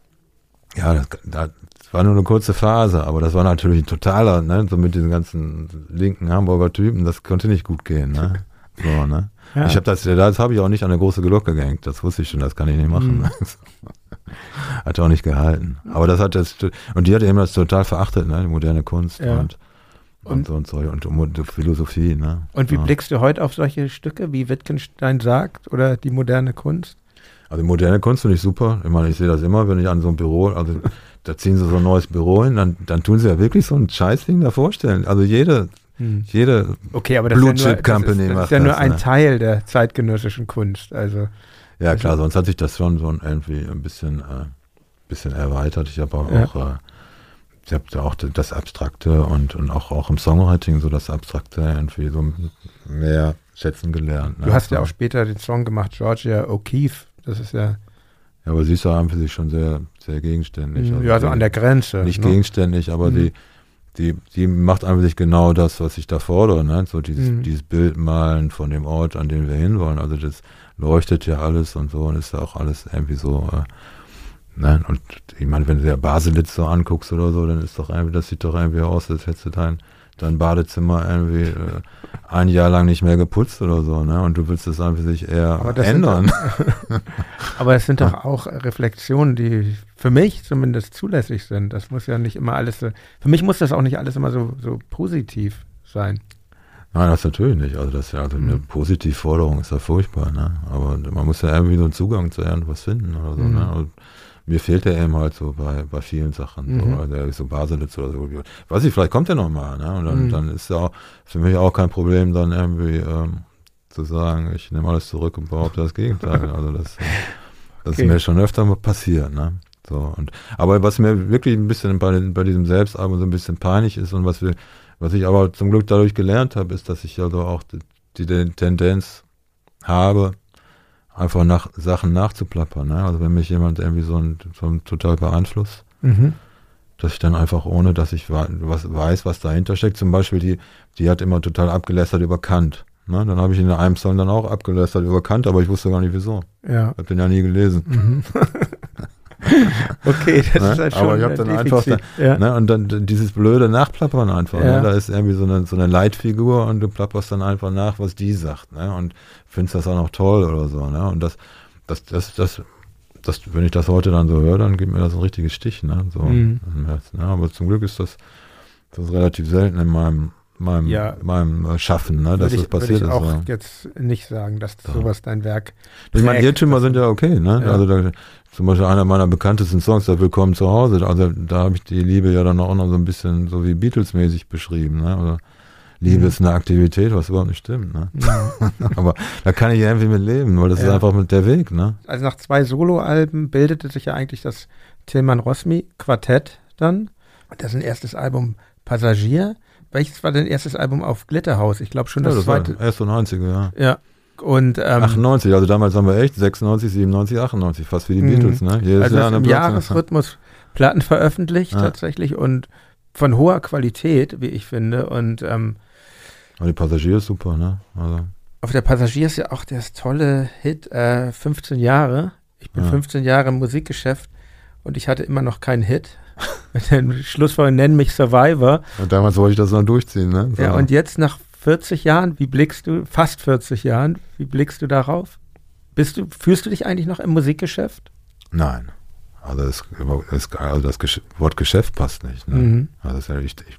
ja, das, das war nur eine kurze Phase, aber das war natürlich ein totaler, ne, so mit diesen ganzen linken Hamburger Typen, das konnte nicht gut gehen, ne? So, ne? Ja. Ich habe das, das habe ich auch nicht an eine große Glocke gehängt. Das wusste ich schon, das kann ich nicht machen. Mhm. hat auch nicht gehalten. Aber das hat das, und die hat eben das total verachtet, ne? Die moderne Kunst ja. und, und, und, so und, und, und Philosophie, ne? Und wie ja. blickst du heute auf solche Stücke, wie Wittgenstein sagt, oder die moderne Kunst? Also die moderne Kunst finde ich super. Ich meine, ich sehe das immer, wenn ich an so ein Büro, also da ziehen sie so ein neues Büro hin, dann, dann tun sie ja wirklich so ein Scheißding da vorstellen. Also jede hm. Jede okay, aber das Blue Chip ja Company das ist, das ist ja nur das, ein ne? Teil der zeitgenössischen Kunst. Also, ja, also, klar, sonst hat sich das schon so irgendwie ein bisschen, äh, bisschen erweitert. Ich habe auch, ja. auch äh, ich habe auch das Abstrakte und, und auch, auch im Songwriting so das Abstrakte irgendwie so mehr schätzen gelernt. Ne? Du hast ja auch später den Song gemacht, Georgia O'Keeffe. Das ist ja. Ja, aber sie ist ja für sich schon sehr, sehr gegenständig. Mhm, also ja, so an der Grenze. Nicht ne? gegenständig, aber mhm. die, die, die macht einfach sich genau das, was ich da fordere, ne? So dieses, mhm. dieses Bild malen von dem Ort, an den wir hinwollen. Also das leuchtet ja alles und so und ist ja auch alles irgendwie so, äh, ne? Und ich meine, wenn du dir Baselitz so anguckst oder so, dann ist doch irgendwie, das sieht doch irgendwie aus, als hättest du dein, dein Badezimmer irgendwie äh, ein Jahr lang nicht mehr geputzt oder so, ne? Und du willst es einfach sich eher ändern. Doch, aber es sind doch auch Reflexionen, die für mich zumindest zulässig sind. Das muss ja nicht immer alles so, für mich muss das auch nicht alles immer so, so positiv sein. Nein, das natürlich nicht. Also das ist ja also eine mhm. Positivforderung ist ja furchtbar, ne? Aber man muss ja irgendwie so einen Zugang zu irgendwas finden oder so, ne? mhm. ne? Und mir fehlt der eben halt so bei, bei vielen Sachen. Mhm. So, also so Baselitz oder so. Weiß ich, vielleicht kommt der nochmal, ne? Und dann, mhm. dann ist ja auch für mich auch kein Problem, dann irgendwie ähm, zu sagen, ich nehme alles zurück und behaupte das Gegenteil. also das, das okay. ist mir schon öfter mal passiert, ne? So, und, aber was mir wirklich ein bisschen bei, bei diesem Selbstalbum so ein bisschen peinlich ist und was wir, was ich aber zum Glück dadurch gelernt habe, ist, dass ich also auch die, die Tendenz habe, einfach nach Sachen nachzuplappern. Ne? Also wenn mich jemand irgendwie so ein, so ein total beeinflusst, mhm. dass ich dann einfach ohne, dass ich was weiß, was dahinter steckt, zum Beispiel die, die hat immer total abgelästert über Kant. Ne? Dann habe ich in einem Song dann auch abgelästert über Kant, aber ich wusste gar nicht wieso. Ja. Ich habe den ja nie gelesen. Mhm. okay, das ne? ist halt schon Aber ich habe dann einfach, da, ja. ne? und dann dieses blöde Nachplappern einfach. Ne? Ja. Ne? Da ist irgendwie so eine, so eine Leitfigur und du plapperst dann einfach nach, was die sagt. Ne? Und findest das auch noch toll oder so. Ne? Und das, das, das, das, das, wenn ich das heute dann so höre, dann gibt mir das ein richtiges Stich. Ne? So mhm. Ne? Aber zum Glück ist das, das ist relativ selten in meinem meinem, ja, meinem Schaffen, ne, dass ich, das passiert ich auch ist. jetzt nicht sagen, dass so. sowas dein Werk. Ich meine, Irrtümer sind ja okay, ne? Ja. Also da, zum Beispiel einer meiner bekanntesten Songs, der Willkommen zu Hause, also da habe ich die Liebe ja dann auch noch so ein bisschen so wie Beatles-mäßig beschrieben, ne? Oder Liebe mhm. ist eine Aktivität, was überhaupt nicht stimmt, ne? Ja. Aber da kann ich irgendwie mit leben, weil das ja. ist einfach mit der Weg, ne? Also nach zwei Soloalben bildete sich ja eigentlich das Tillmann Rosmi Quartett dann. Dessen erstes Album Passagier. Welches war dein erstes Album auf Glitterhaus? Ich glaube schon das, ja, das zweite. War erst 90er, ja. Ja, und, ähm, 98, also damals haben wir echt 96, 97, 98, fast wie die mhm. Beatles, ne? Jedes also Jahr im Jahresrhythmus Platten veröffentlicht ja. tatsächlich und von hoher Qualität, wie ich finde. Und ähm, aber die Passagier ist super, ne? Also. Auf der Passagier ist ja auch das tolle Hit, äh, 15 Jahre. Ich bin ja. 15 Jahre im Musikgeschäft und ich hatte immer noch keinen Hit. Mit dem Schlussfolgerung nennen mich Survivor. Und damals wollte ich das dann durchziehen, ne? So. Ja, und jetzt nach 40 Jahren, wie blickst du, fast 40 Jahren, wie blickst du darauf? Bist du, fühlst du dich eigentlich noch im Musikgeschäft? Nein. Also das, das, also das Wort Geschäft passt nicht. Ne? Mhm. Also das, ja,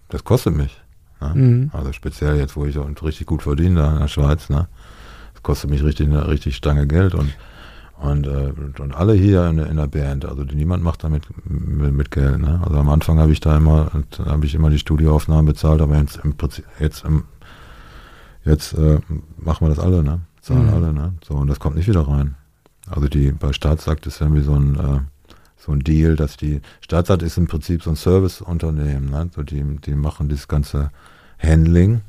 das, kostet mich. Ne? Mhm. Also speziell jetzt, wo ich auch richtig gut verdiene da in der Schweiz. Ne? Das kostet mich richtig, richtig Stange Geld und und, äh, und alle hier in, in der Band, also niemand macht damit mit, mit Geld. Ne? Also am Anfang habe ich da immer, habe ich immer die Studioaufnahmen bezahlt, aber jetzt im Prinzip, jetzt im jetzt äh, machen wir das alle, ne? Zahlen Mhm. alle, ne? So, und das kommt nicht wieder rein. Also die, bei Staatsakt ist irgendwie so ein, äh, so ein Deal, dass die, Staatsakt ist im Prinzip so ein Serviceunternehmen, ne? So die, die machen dieses ganze Handling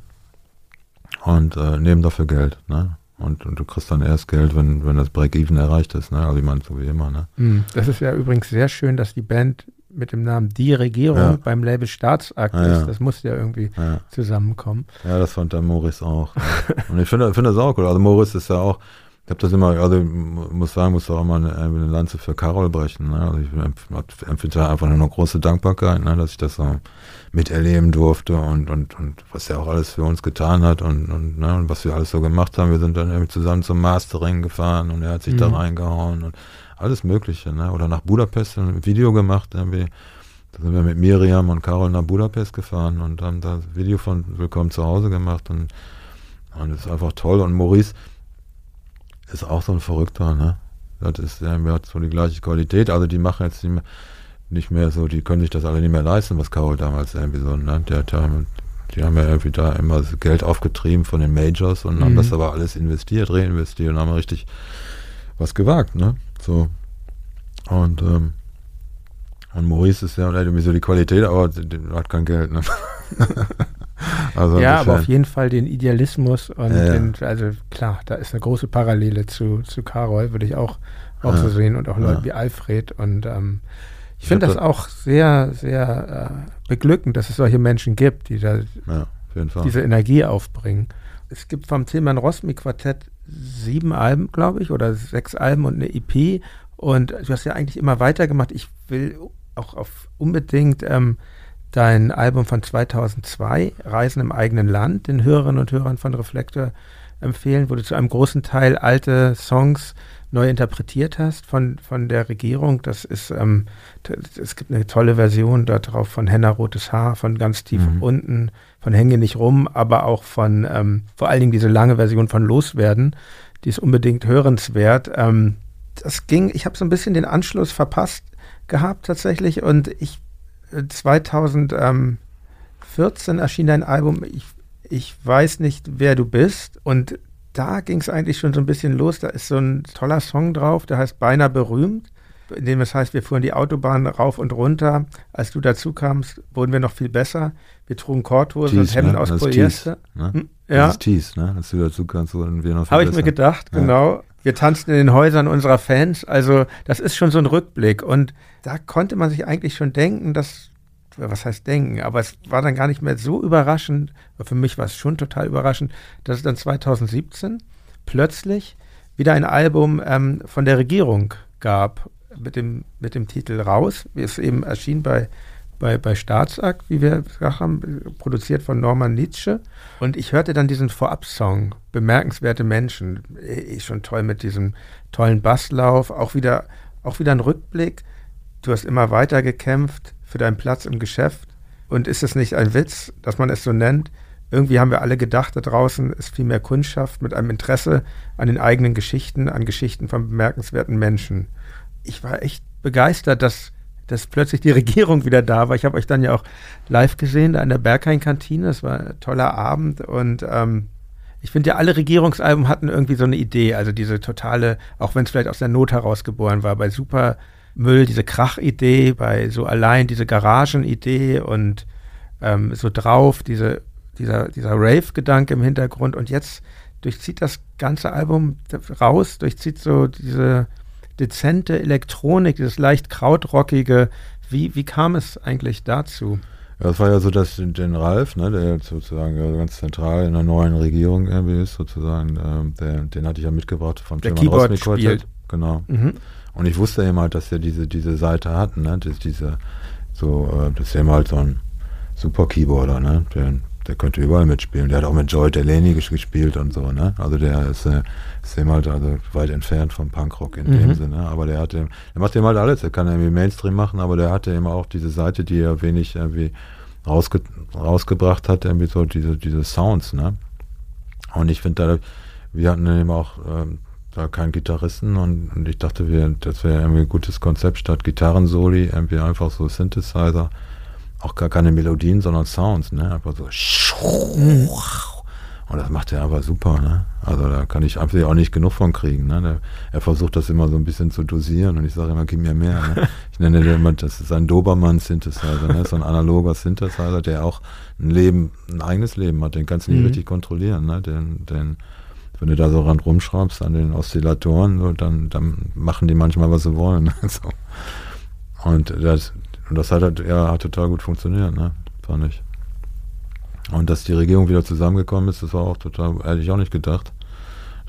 und äh, nehmen dafür Geld, ne? Und, und du kriegst dann erst Geld, wenn, wenn das Break-Even erreicht ist, ne? Also ich meine, so wie immer, ne? Mhm. Das ist ja übrigens sehr schön, dass die Band mit dem Namen Die Regierung Ja. beim Label Staatsakt Ah, ja. ist. Das muss ja irgendwie Ja. zusammenkommen. Ja, das fand der Moritz auch. Und ich finde finde das auch cool. Also Moritz ist ja auch, ich habe das immer, also muss sagen, muss auch immer eine, eine Lanze für Carol brechen. Ne? Also ich empf- empfinde da einfach nur eine große Dankbarkeit, ne? dass ich das so miterleben durfte und, und, und was er auch alles für uns getan hat und, und, ne? und was wir alles so gemacht haben. Wir sind dann irgendwie zusammen zum Mastering gefahren und er hat sich da Mhm. reingehauen und alles Mögliche. Ne? Oder nach Budapest ein Video gemacht, irgendwie. Da sind wir mit Miriam und Carol nach Budapest gefahren und haben da das Video von Willkommen zu Hause gemacht und, und das ist einfach toll. Und Maurice ist auch so ein Verrückter, ne? Das ist, der hat so die gleiche Qualität. Also die machen jetzt nicht mehr, nicht mehr so, die können sich das alle nicht mehr leisten, was Carol damals irgendwie so, ne? Der, ja- die haben ja irgendwie da immer so Geld aufgetrieben von den Majors und haben Mhm. das aber alles investiert, reinvestiert und haben richtig was gewagt, ne? So. Und, ähm, und Maurice ist ja, der hat irgendwie so die Qualität, aber hat kein Geld, ne? also ja, aber auf jeden Fall den Idealismus und Ja, ja. den, also klar, da ist eine große Parallele zu, zu Carol, würde ich auch, auch Ja. so sehen und auch Leute wie Alfred und ähm, ich Ich finde das da- auch sehr, sehr äh, beglückend, dass es solche Menschen gibt, die da diese Energie aufbringen. Es gibt vom Tilman Rosmi Quartett sieben Alben, glaube ich, oder sechs Alben und eine EP. Und du hast ja eigentlich immer weitergemacht. Ich will auch auf unbedingt ähm, dein Album von 2002, Reisen im eigenen Land, den Hörerinnen und Hörern von Reflektor empfehlen, wo du zu einem großen Teil alte Songs neu interpretiert hast von, von der Regierung. Das ist, ähm, es gibt eine tolle Version darauf von Henna Rotes Haar, von ganz tief Mhm. unten, von Hänge nicht rum, aber auch von ähm, vor allen Dingen diese lange Version von Loswerden, die ist unbedingt hörenswert. Ähm, das ging, ich habe so ein bisschen den Anschluss verpasst gehabt tatsächlich und ich äh, 2014 erschien dein Album ich, ich weiß nicht, wer du bist und da ging es eigentlich schon so ein bisschen los. Da ist so ein toller Song drauf, der heißt Beinahe berühmt, in dem es heißt, wir fuhren die Autobahn rauf und runter. Als du dazu kamst, wurden wir noch viel besser. Wir trugen Korthose und Hemden ne? aus Das Polyester. Tees, ne? Hm, Das Ja, ist Tees, ne? Dass du dazu kannst und wir noch viel habe ich mir besser. gedacht, Ja. genau. Wir tanzten in den Häusern unserer Fans. Also das ist schon so ein Rückblick. Und da konnte man sich eigentlich schon denken, dass, was heißt denken, aber es war dann gar nicht mehr so überraschend, für mich war es schon total überraschend, dass es dann 2017 plötzlich wieder ein Album ähm, von der Regierung gab mit dem, mit dem Titel Raus, wie es eben erschien bei, bei, bei Staatsakt, wie wir gesagt haben, produziert von Norman Nietzsche. Und ich hörte dann diesen Vorab-Song, Bemerkenswerte Menschen, eh, schon toll mit diesem tollen Basslauf, auch wieder, auch wieder ein Rückblick. Du hast immer weiter gekämpft für deinen Platz im Geschäft. Und ist es nicht ein Witz, dass man es so nennt? Irgendwie haben wir alle gedacht, da draußen ist viel mehr Kundschaft mit einem Interesse an den eigenen Geschichten, an Geschichten von bemerkenswerten Menschen. Ich war echt begeistert, dass, dass plötzlich die Regierung wieder da war. Ich habe euch dann ja auch live gesehen, da in der Berghain-Kantine. Das war ein toller Abend und ähm, ich finde ja, alle Regierungsalben hatten irgendwie so eine Idee, also diese totale, auch wenn es vielleicht aus der Not heraus geboren war, bei Supermüll diese Krach-Idee, bei so allein diese Garagen-Idee und ähm, so drauf, diese, dieser, dieser Rave-Gedanke im Hintergrund und jetzt durchzieht das ganze Album raus, durchzieht so diese dezente Elektronik, dieses leicht krautrockige. Wie, wie kam es eigentlich dazu? Ja, es war ja so, dass den, Ralf, ne, der sozusagen ja ganz zentral in der neuen Regierung irgendwie ist, sozusagen, ähm, der, den hatte ich ja mitgebracht vom Der Keyboard spielt. Genau. Mhm. Und ich wusste eben halt, dass er diese, diese Seite hat, ne, das, diese, so, äh, das ist eben halt so ein super Keyboarder, ne, der, der könnte überall mitspielen. Der hat auch mit Joy Delaney ges- gespielt und so, ne, also der ist, äh, ist eben halt also weit entfernt vom Punkrock in Mhm. dem Sinne, aber der hat eben, der macht eben halt alles, er kann irgendwie Mainstream machen, aber der hatte eben auch diese Seite, die er wenig irgendwie rausge rausgebracht hat, irgendwie so diese, diese Sounds, ne, und ich finde da, wir hatten eben auch ähm, da keinen Gitarristen und, und ich dachte, wir, das wäre irgendwie ein gutes Konzept statt Gitarrensoli, irgendwie einfach so Synthesizer, auch gar keine Melodien, sondern Sounds, ne? Einfach so. Und das macht er aber super, ne? Also da kann ich einfach auch nicht genug von kriegen. Ne? Der, er versucht das immer so ein bisschen zu dosieren und ich sage immer, gib mir mehr. Ne? Ich nenne den immer, das ist ein Dobermann-Synthesizer, ne? so ein analoger Synthesizer, der auch ein Leben, ein eigenes Leben hat, den kannst du nicht mhm. richtig kontrollieren. Ne? Den, den, wenn du da so ran rumschraubst an den Oszillatoren, so, dann, dann machen die manchmal, was sie wollen. so. Und das, das hat halt, ja, hat total gut funktioniert, ne? Fand ich. Und dass die Regierung wieder zusammengekommen ist, das war auch total, hätte ich auch nicht gedacht.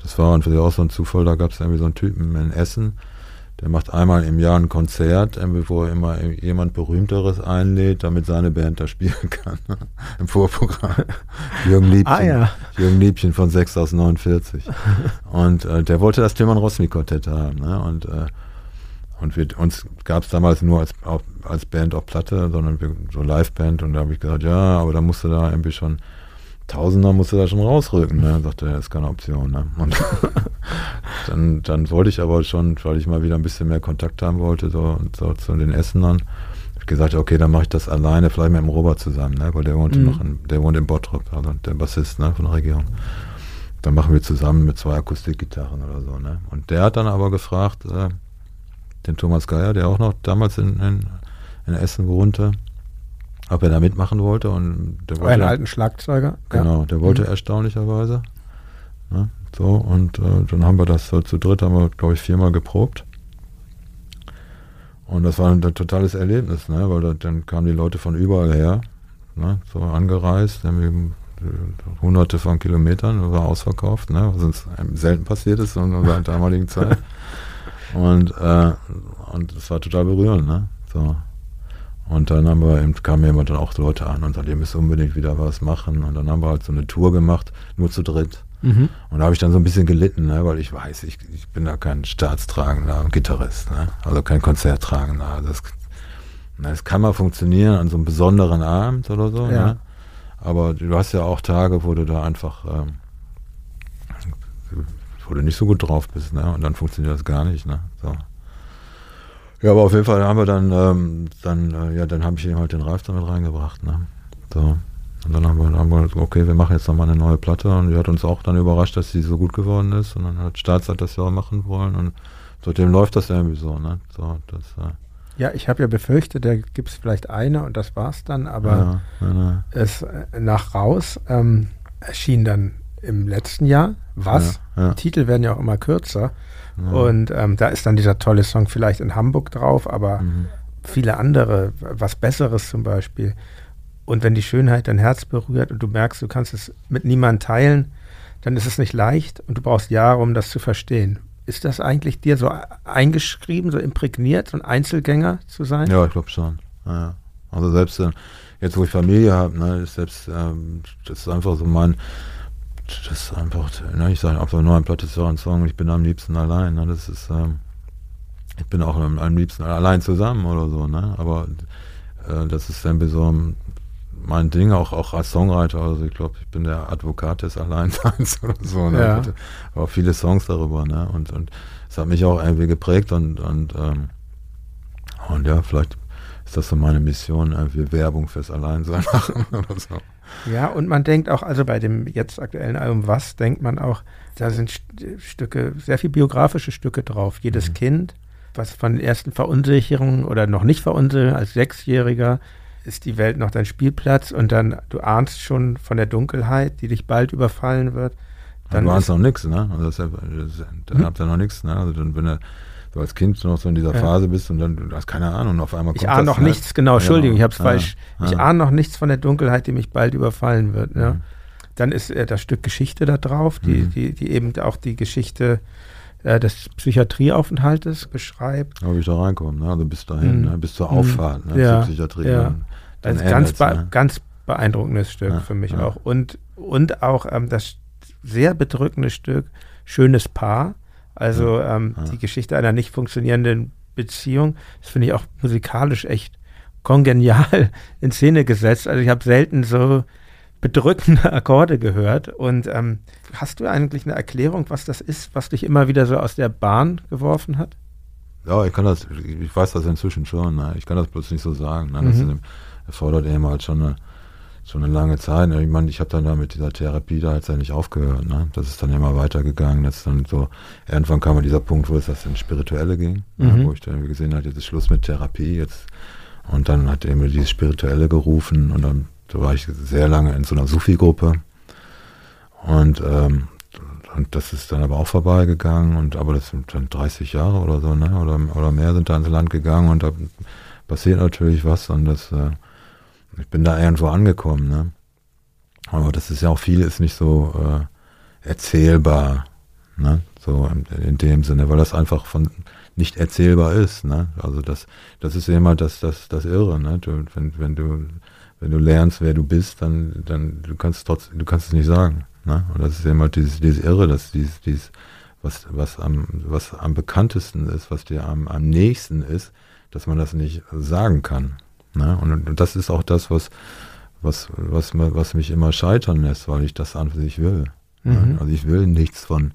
Das war für auch so ein Zufall, da gab es irgendwie so einen Typen in Essen, der macht einmal im Jahr ein Konzert, wo er immer jemand Berühmteres einlädt, damit seine Band da spielen kann. Im Vorprogramm. Jürgen Liebchen. Ah, ja. Jürgen Liebchen von 6 aus 49. Und äh, der wollte das Tilman Rosmi Quartett haben. Ne? Und, äh, und wir, uns gab es damals nur als, auch, als Band auf Platte, sondern wir, so Liveband. Und da habe ich gesagt, ja, aber da musst du da irgendwie schon Tausender musst du da schon rausrücken. Ne? Sagte er, ist keine Option. Ne? Und dann, dann wollte ich aber schon, weil ich mal wieder ein bisschen mehr Kontakt haben wollte, so, so zu den Essenern, ich gesagt, okay, dann mache ich das alleine, vielleicht mit dem Robert zusammen, ne? weil der wohnt mhm. noch in, der wohnt in Bottrop, also der Bassist ne? von der Regierung. Dann machen wir zusammen mit zwei Akustikgitarren oder so. Ne? Und der hat dann aber gefragt, äh, den Thomas Geier, der auch noch damals in, in, in Essen wohnte, ob er da mitmachen wollte. Und der wollte einen alten Schlagzeuger. Genau, der wollte mhm. erstaunlicherweise. Ne, so, und äh, dann haben wir das so zu dritt, haben wir, glaube ich, viermal geprobt. Und das war ein, totales Erlebnis, ne? weil da, dann kamen die Leute von überall her, ne? so angereist, haben hunderte von Kilometern, war ausverkauft, ne? was uns selten passiert ist in unserer damaligen Zeit. Und, äh, und das war total berührend. Ne? So. Und dann haben wir, kamen jemand dann auch Leute an und sagten, ihr müsst unbedingt wieder was machen. Und dann haben wir halt so eine Tour gemacht, nur zu dritt. Mhm. Und da habe ich dann so ein bisschen gelitten, ne, weil ich weiß, ich, ich bin da kein staatstragender Gitarrist, ne? also kein Konzerttragender. Also das, das kann mal funktionieren an so einem besonderen Abend oder so. Ja. Ne? Aber du hast ja auch Tage, wo du da einfach, ähm, wo du nicht so gut drauf bist, ne? und dann funktioniert das gar nicht. Ne? So. Ja, aber auf jeden Fall haben wir dann, ähm, dann, äh, ja, dann habe ich ihm halt den Ralf damit reingebracht, ne? So. Und dann haben wir, haben wir okay, wir machen jetzt nochmal eine neue Platte und die hat uns auch dann überrascht, dass sie so gut geworden ist. Und dann hat Staatszeit das ja auch machen wollen und seitdem läuft das irgendwie so, ne? So, das, äh ja, ich habe ja befürchtet, da gibt es vielleicht eine und das war's dann, aber ja, ja, ja. es äh, nach raus ähm, erschien dann im letzten Jahr was. Titel werden ja auch immer kürzer. Und ähm, da ist dann dieser tolle Song vielleicht in Hamburg drauf, aber mhm. viele andere, was Besseres zum Beispiel. Und wenn die Schönheit dein Herz berührt und du merkst, du kannst es mit niemandem teilen, dann ist es nicht leicht und du brauchst Jahre, um das zu verstehen. Ist das eigentlich dir so eingeschrieben, so imprägniert, so ein Einzelgänger zu sein? Ja, ich glaube schon. Ja. Also selbst äh, jetzt, wo ich Familie habe, ne, ist selbst ähm, das ist einfach so mein das ist einfach, ne, ich sage einfach nur ein Platte ist auch ein Song, ich bin am liebsten allein. Ne, das ist, ähm, ich bin auch am, am, liebsten allein zusammen oder so, ne? Aber äh, das ist irgendwie so mein Ding, auch, auch als Songwriter. Also ich glaube, ich bin der Advokat des Alleinseins oder so. Ne? Ja. Aber viele Songs darüber, ne? Und, und es hat mich auch irgendwie geprägt und, und, ähm, und ja, vielleicht ist das so meine Mission, irgendwie Werbung fürs Alleinsein machen oder so. Ja, und man denkt auch, also bei dem jetzt aktuellen Album Was, denkt man auch, da sind Stücke, sehr viel biografische Stücke drauf. Jedes mhm. Kind, was von den ersten Verunsicherungen oder noch nicht verunsichert, als Sechsjähriger, ist die Welt noch dein Spielplatz und dann, du ahnst schon von der Dunkelheit, die dich bald überfallen wird. Dann du ahnst noch nichts, ne? Also das, das, dann hm? habt ihr noch nichts, ne? Also dann, wenn er du als Kind noch so in dieser ja. Phase bist und dann du hast keine Ahnung und auf einmal kommt Ich ahne noch halt. nichts, genau, Entschuldigung, ich habe es falsch. Ich ahne noch nichts von der Dunkelheit, die mich bald überfallen wird. Ja. Mhm. Dann ist äh, das Stück Geschichte da drauf, die, mhm. die, die eben auch die Geschichte äh, des Psychiatrieaufenthaltes beschreibt. Aber wie ich da reinkomme, ne? also bis dahin, mhm. ne? bis zur Auffahrt ne? ja. zur Psychiatrie. Ja. Dann, dann also ganz, be ne? ganz beeindruckendes Stück für mich auch. Und, und auch ähm, das sehr bedrückende Stück Schönes Paar also ähm, ja. die Geschichte einer nicht funktionierenden Beziehung, das finde ich auch musikalisch echt kongenial in Szene gesetzt. Also ich habe selten so bedrückende Akkorde gehört. Und ähm, hast du eigentlich eine Erklärung, was das ist, was dich immer wieder so aus der Bahn geworfen hat? Ja, ich kann das, ich weiß das inzwischen schon. Ne? Ich kann das bloß nicht so sagen. Ne? Das mhm. erfordert eben halt schon eine schon eine lange Zeit. Ich meine, ich habe dann da mit dieser Therapie da jetzt ja nicht aufgehört. Ne? Das ist dann immer weitergegangen. Das dann so, irgendwann kam dieser Punkt, wo es das ins Spirituelle ging, ne? mhm. ne? wo ich dann gesehen habe, jetzt ist Schluss mit Therapie, jetzt und dann hat er mir dieses Spirituelle gerufen und dann da war ich sehr lange in so einer Sufi-Gruppe. Und, ähm, und das ist dann aber auch vorbeigegangen und aber das sind dann 30 Jahre oder so, ne? Oder, oder mehr sind da ins Land gegangen und da passiert natürlich was und das äh, ich bin da irgendwo angekommen, ne? Aber das ist ja auch viel ist nicht so äh, erzählbar, ne? So in, in, dem Sinne, weil das einfach von nicht erzählbar ist, ne? Also das, das ist immer das, das, das Irre, ne? Du, wenn, wenn du, wenn du lernst, wer du bist, dann, dann, du kannst trotzdem, du kannst es nicht sagen, ne? Und das ist immer dieses, dieses Irre, dass dieses, dieses, was, was am, was am bekanntesten ist, was dir am, am nächsten ist, dass man das nicht sagen kann, Ne? Und, und, das ist auch das, was, was, was, was mich immer scheitern lässt, weil ich das an sich will. Ne? Mhm. Ne? Also ich will nichts von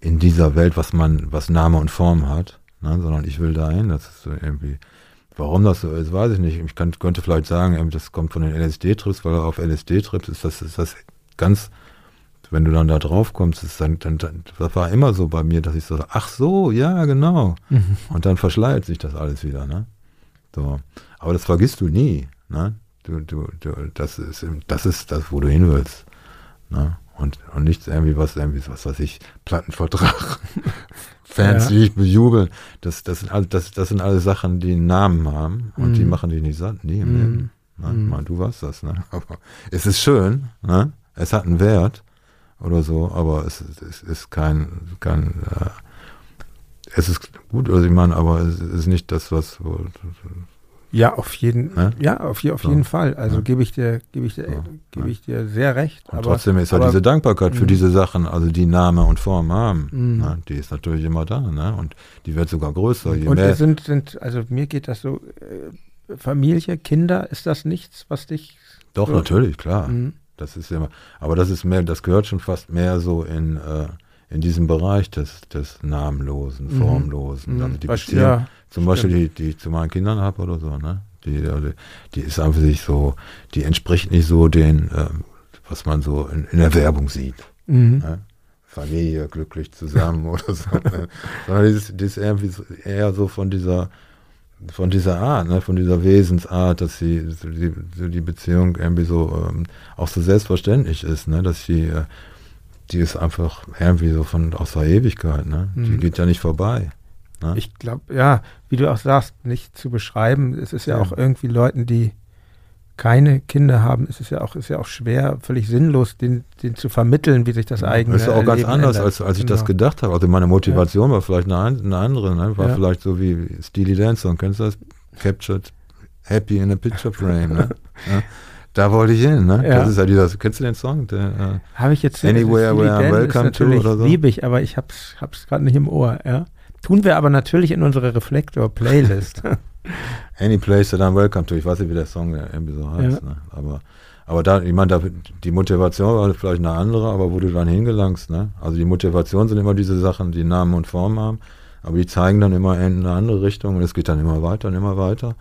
in dieser Welt, was man, was Name und Form hat, ne? sondern ich will dahin, das ist so irgendwie, warum das so ist, weiß ich nicht. Ich kann, könnte vielleicht sagen, das kommt von den LSD-Trips, weil auf LSD-Trips ist das, ist das ganz, wenn du dann da drauf kommst, ist dann, dann, dann, das war immer so bei mir, dass ich so, ach so, ja, genau. Mhm. Und dann verschleiert sich das alles wieder, ne? So. Aber das vergisst du nie. Ne? Du, du, du, das, ist, das ist das, wo du hin willst. Ne? Und, und nichts irgendwie, was irgendwie, was weiß ich, Plattenvertrag, Fans, ja. die ich bejubeln. Das, das, sind all, das, das sind alle Sachen, die einen Namen haben und mm. die mhm. machen dich nicht satt. Nee, mm. Leben. Ne? Mm. Mal, du warst das, ne? Aber es ist schön, ne? Es hat einen Wert oder so, aber es, es ist kein, kein äh, es ist gut, also ich meine, aber es ist nicht das, was. Ja, auf jeden, ne? ja, auf, auf so. jeden Fall. Also ja. gebe ich dir, gebe ich dir, so. gebe ich dir sehr recht. Und aber, trotzdem ist ja diese Dankbarkeit für mhm. diese Sachen, also die Name und Form haben, mhm. ne? die ist natürlich immer da, ne? Und die wird sogar größer. Je und mehr sind, sind, also mir geht das so, äh, Familie, Kinder, ist das nichts, was dich. Doch, so natürlich, klar. Mhm. Das ist immer, aber das ist mehr, das gehört schon fast mehr so in äh, in diesem Bereich des, des Namenlosen, mhm. Formlosen. Mhm. Also die Beziehung, ja, zum Beispiel, die, die ich zu meinen Kindern habe oder so, ne? Die, die, ist einfach sich so, die entspricht nicht so den, äh, was man so in, in der Werbung sieht. Mhm. Ne? Familie glücklich zusammen oder so. Ne? Sondern die ist, die ist irgendwie so, eher so von dieser, von dieser Art, ne, von dieser Wesensart, dass sie die, die Beziehung irgendwie so ähm, auch so selbstverständlich ist, ne, dass sie äh, die ist einfach irgendwie so von aus der Ewigkeit, ne? Die mhm. geht ja nicht vorbei. Ne? Ich glaube, ja, wie du auch sagst, nicht zu beschreiben. Es ist ja, ja, auch irgendwie Leuten, die keine Kinder haben, es ist ja auch, ist ja auch schwer, völlig sinnlos, den, den zu vermitteln, wie sich das eigene. Das ist ja auch ganz Leben anders, ändert. als, als ich genau. das gedacht habe. Also meine Motivation ja. war vielleicht eine, eine andere, ne? War vielleicht so wie Steely Dancer, kennst du das? Captured Happy in a Picture Frame, ne? Da wollte ich hin, ne? Ja. Das ist ja dieser, kennst du den Song? Äh, Habe ich jetzt Anywhere Where I'm Welcome to oder so? liebe ich, aber ich hab's, hab's gerade nicht im Ohr, ja. Tun wir aber natürlich in unsere Reflektor-Playlist. Any place that I'm welcome to. Ich weiß nicht, wie der Song irgendwie so heißt, ja. ne? Aber, aber da, ich meine, die Motivation war vielleicht eine andere, aber wo du dann hingelangst, ne? Also die Motivation sind immer diese Sachen, die Namen und Form haben, aber die zeigen dann immer in eine andere Richtung und es geht dann immer weiter und immer weiter.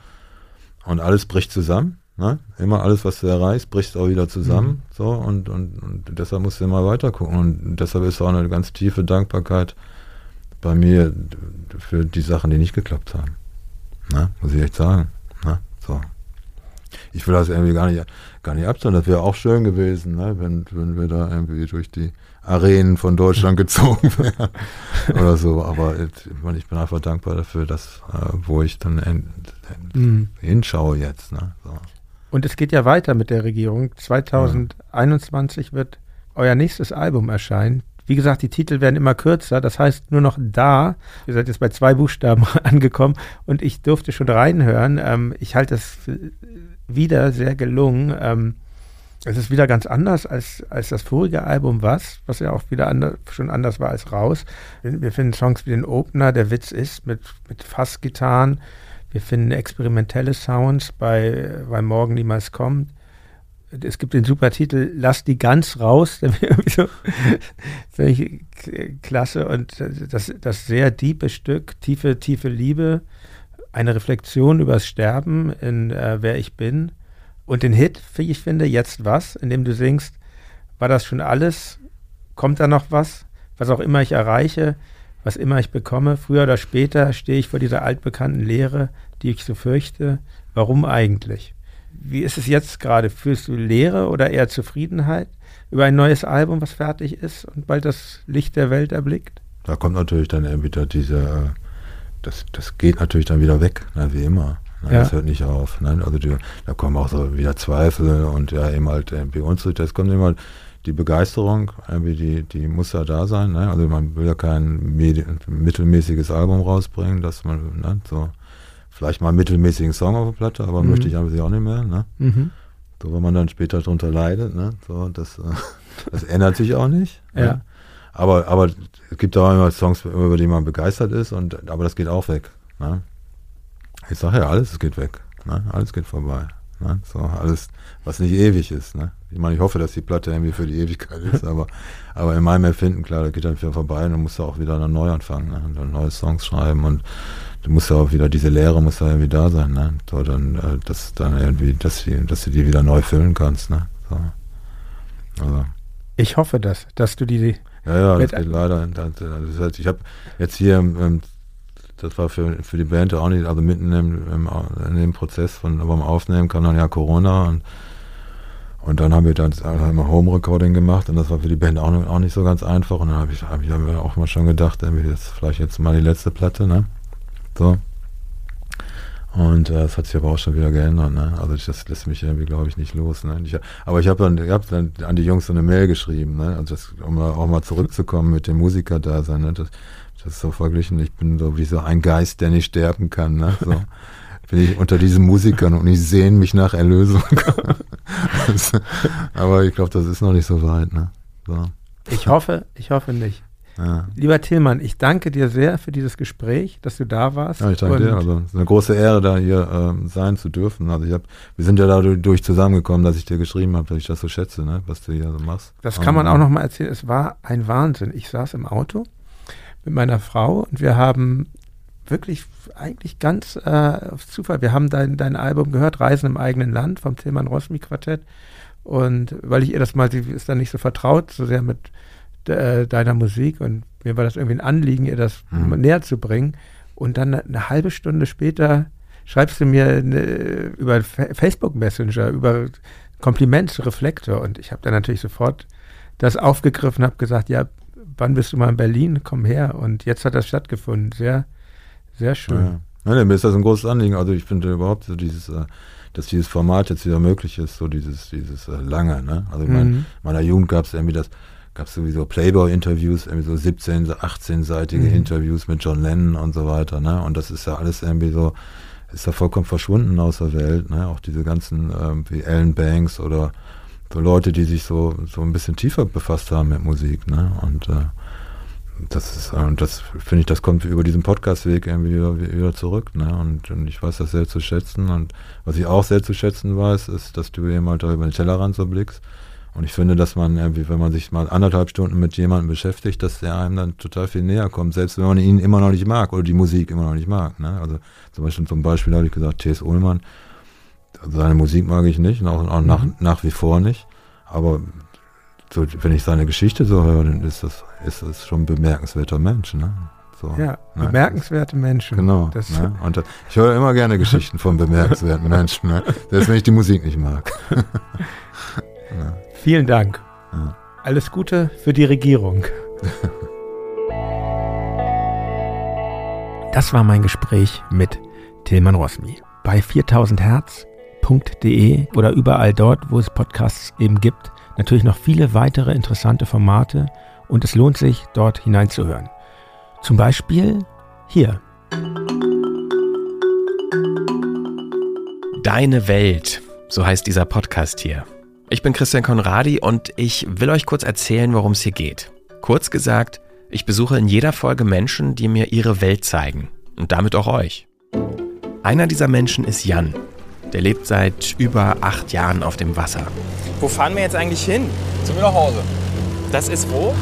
Und alles bricht zusammen. Ne? Immer alles, was du erreichst, bricht auch wieder zusammen. Mhm. So, und, und, und deshalb musst du immer weiter gucken. Und deshalb ist auch eine ganz tiefe Dankbarkeit bei mir für die Sachen, die nicht geklappt haben. Ne? Muss ich echt sagen. Ne? So. Ich will das irgendwie gar nicht, gar nicht abtun. Das wäre auch schön gewesen, ne? wenn, wenn wir da irgendwie durch die Arenen von Deutschland gezogen wären oder so. Aber ich bin einfach dankbar dafür, dass, äh, wo ich dann mhm. hinschaue jetzt. Ne? So. Und es geht ja weiter mit der Regierung. 2021 ja. wird euer nächstes Album erscheinen. Wie gesagt, die Titel werden immer kürzer. Das heißt nur noch da. Ihr seid jetzt bei zwei Buchstaben angekommen und ich durfte schon reinhören. Ähm, ich halte es wieder sehr gelungen. Ähm, es ist wieder ganz anders als, als das vorige Album Was, was ja auch wieder anders, schon anders war als Raus. Wir finden Songs wie den Opener, der Witz ist, mit, mit Fassgitarren. Wir finden experimentelle Sounds bei Weil Morgen niemals kommt. Es gibt den super Titel Lass die Gans raus. Finde ich klasse. Und das, das sehr tiefe Stück, tiefe, tiefe Liebe, eine Reflexion über das Sterben in äh, Wer ich bin. Und den Hit, wie ich finde, jetzt was, in dem du singst, war das schon alles? Kommt da noch was? Was auch immer ich erreiche, was immer ich bekomme, früher oder später stehe ich vor dieser altbekannten Lehre, die ich so fürchte. Warum eigentlich? Wie ist es jetzt gerade? Fühlst du Leere oder eher Zufriedenheit über ein neues Album, was fertig ist und bald das Licht der Welt erblickt? Da kommt natürlich dann wieder diese, das, das geht natürlich dann wieder weg, ne, wie immer. Ne, ja. Das hört nicht auf. Ne? Also die, da kommen auch so wieder Zweifel und ja, eben halt irgendwie Unzufriedenheit. Das kommt immer die Begeisterung, irgendwie die, die muss ja da sein. Ne? Also man will ja kein mittelmäßiges Album rausbringen, dass man ne, so vielleicht mal einen mittelmäßigen Song auf der Platte, aber mhm. möchte ich einfach auch nicht mehr. Ne? Mhm. So, wenn man dann später darunter leidet, ne? so, das, äh, das ändert sich auch nicht. Ne? Ja. Ne? Aber, aber es gibt auch immer Songs, über die man begeistert ist, und, aber das geht auch weg. Ne? Ich sage ja, alles geht weg. Ne? Alles geht vorbei. Ne? So alles, was nicht ewig ist. Ne? Ich meine, ich hoffe, dass die Platte irgendwie für die Ewigkeit ist, aber, aber in meinem Empfinden, klar, da geht dann wieder vorbei und dann musst du auch wieder neu anfangen ne? und dann neue Songs schreiben und du musst ja auch wieder, diese Lehre muss ja irgendwie da sein, ne? So, dann, äh, dass dann irgendwie, dass, die, dass du die wieder neu füllen kannst, ne? So. Also. Ich hoffe das, dass du die. Ja, ja, das geht leider. Das, das heißt, ich habe jetzt hier ähm, das war für, für die Band auch nicht, also mitten im, im, in dem Prozess von beim Aufnehmen kam dann ja Corona und, und dann haben wir dann einmal Home Recording gemacht und das war für die Band auch, auch nicht so ganz einfach und dann habe ich, hab ich hab auch mal schon gedacht, irgendwie jetzt vielleicht jetzt mal die letzte Platte, ne? So. Und äh, das hat sich aber auch schon wieder geändert, ne? Also das lässt mich irgendwie, glaube ich, nicht los. Ne? Ich, aber ich habe dann, ich hab dann an die Jungs so eine Mail geschrieben, ne? Also das, um auch mal zurückzukommen mit dem Musiker-Dasein, ne? Das, das ist so verglichen, ich bin so wie so ein Geist, der nicht sterben kann. Ne? So bin ich unter diesen Musikern und ich sehne mich nach Erlösung. aber ich glaube, das ist noch nicht so weit. Ne? So. Ich hoffe, ich hoffe nicht. Ja. Lieber Tillmann, ich danke dir sehr für dieses Gespräch, dass du da warst. Ja, ich danke dir. Also es ist eine große Ehre, da hier ähm, sein zu dürfen. Also ich hab, wir sind ja dadurch zusammengekommen, dass ich dir geschrieben habe, dass ich das so schätze, ne, was du hier so machst. Das kann man auch noch mal erzählen. Es war ein Wahnsinn. Ich saß im Auto mit meiner Frau und wir haben wirklich eigentlich ganz äh, auf Zufall, wir haben dein, dein Album gehört, Reisen im eigenen Land vom Tilman Rosmi Quartett und weil ich ihr das mal, sie ist dann nicht so vertraut, so sehr mit äh, deiner Musik und mir war das irgendwie ein Anliegen, ihr das mhm. näher zu bringen und dann eine, eine halbe Stunde später schreibst du mir eine, über Facebook Messenger, über Komplimentsreflektor und ich habe dann natürlich sofort das aufgegriffen, habe gesagt, ja, wann bist du mal in Berlin? Komm her. Und jetzt hat das stattgefunden. Sehr, sehr schön. Ja. ja mir ist das ein großes Anliegen. Also ich finde überhaupt so dieses, äh, dass dieses Format jetzt wieder möglich ist, so dieses, dieses äh, lange, ne? Also mhm. in meiner Jugend gab es irgendwie das, gab es sowieso Playboy-Interviews, irgendwie so 17, 18-seitige mhm. Interviews mit John Lennon und so weiter, ne? Und das ist ja alles irgendwie so, ist ja vollkommen verschwunden aus der Welt, ne? Auch diese ganzen, ähm, wie Alan Banks oder so Leute, die sich so, so ein bisschen tiefer befasst haben mit Musik, ne? Und äh, das ist, und das finde ich, das kommt über diesen Podcastweg irgendwie wieder, wieder zurück, ne? Und, und, ich weiß das sehr zu schätzen. Und was ich auch sehr zu schätzen weiß, ist, dass du eben halt da über den Tellerrand so blickst. Und ich finde, dass man irgendwie, wenn man sich mal anderthalb Stunden mit jemandem beschäftigt, dass der einem dann total viel näher kommt, selbst wenn man ihn immer noch nicht mag oder die Musik immer noch nicht mag. Ne? Also zum Beispiel zum Beispiel habe ich gesagt, T.S. Ullmann, seine Musik mag ich nicht, auch, auch mhm. nach, nach wie vor nicht. Aber so, wenn ich seine Geschichte so höre, dann ist das, ist das schon ein bemerkenswerter Mensch. Ne? So, ja, ne? bemerkenswerte Menschen. Genau. Ne? Und äh, ich höre immer gerne Geschichten von bemerkenswerten Menschen, ne? selbst wenn ich die Musik nicht mag. ja. Vielen Dank. Ja. Alles Gute für die Regierung. Das war mein Gespräch mit Tilman Rosmi. Bei 4000 Hertz podcast.de oder überall dort, wo es Podcasts eben gibt. Natürlich noch viele weitere interessante Formate und es lohnt sich, dort hineinzuhören. Zum Beispiel hier. Deine Welt, so heißt dieser Podcast hier. Ich bin Christian Konradi und ich will euch kurz erzählen, worum es hier geht. Kurz gesagt, ich besuche in jeder Folge Menschen, die mir ihre Welt zeigen und damit auch euch. Einer dieser Menschen ist Jan. Der lebt seit über acht Jahren auf dem Wasser. Wo fahren wir jetzt eigentlich hin? Zu mir nach Hause. Das ist wo?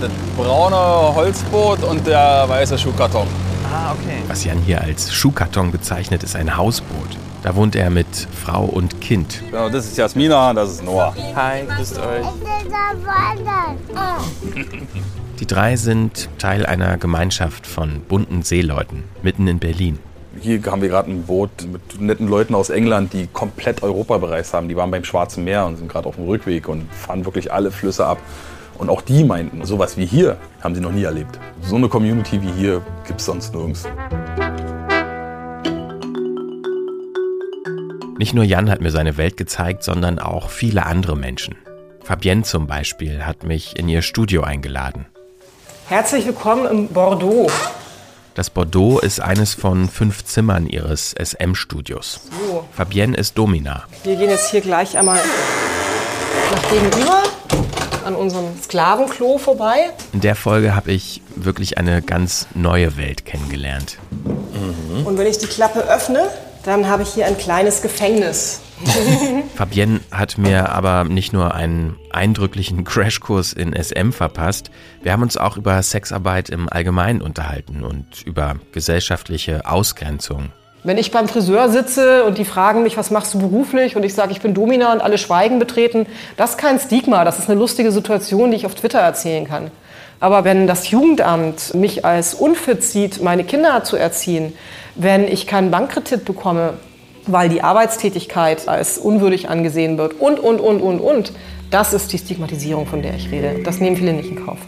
Das braune Holzboot und der weiße Schuhkarton. Ah, okay. Was Jan hier als Schuhkarton bezeichnet, ist ein Hausboot. Da wohnt er mit Frau und Kind. Genau, das ist Jasmina, das ist Noah. Hi, grüßt euch. Die drei sind Teil einer Gemeinschaft von bunten Seeleuten mitten in Berlin. Hier haben wir gerade ein Boot mit netten Leuten aus England, die komplett Europa bereist haben. Die waren beim Schwarzen Meer und sind gerade auf dem Rückweg und fahren wirklich alle Flüsse ab. Und auch die meinten, sowas wie hier haben sie noch nie erlebt. So eine Community wie hier gibt es sonst nirgends. Nicht nur Jan hat mir seine Welt gezeigt, sondern auch viele andere Menschen. Fabienne zum Beispiel hat mich in ihr Studio eingeladen. Herzlich willkommen im Bordeaux. Das Bordeaux ist eines von fünf Zimmern ihres SM-Studios. So, Fabienne ist Domina. wir gehen jetzt hier gleich einmal nach gegenüber an unserem Sklavenklo vorbei. In der Folge habe ich wirklich eine ganz neue Welt kennengelernt. Und wenn ich die Klappe öffne, dann habe ich hier ein kleines Gefängnis. Fabienne hat mir aber nicht nur einen eindrücklichen Crashkurs in SM verpasst, wir haben uns auch über Sexarbeit im Allgemeinen unterhalten und über gesellschaftliche Ausgrenzung. Wenn ich beim Friseur sitze und die fragen mich, was machst du beruflich und ich sage, ich bin Domina und alle schweigen betreten, das ist kein Stigma, das ist eine lustige Situation, die ich auf Twitter erzählen kann. Aber wenn das Jugendamt mich als unfit sieht, meine Kinder zu erziehen, wenn ich keinen Bankkredit bekomme, weil die Arbeitstätigkeit als unwürdig angesehen wird und, und, und, und, und, das ist die Stigmatisierung, von der ich rede. Das nehmen viele nicht in Kauf.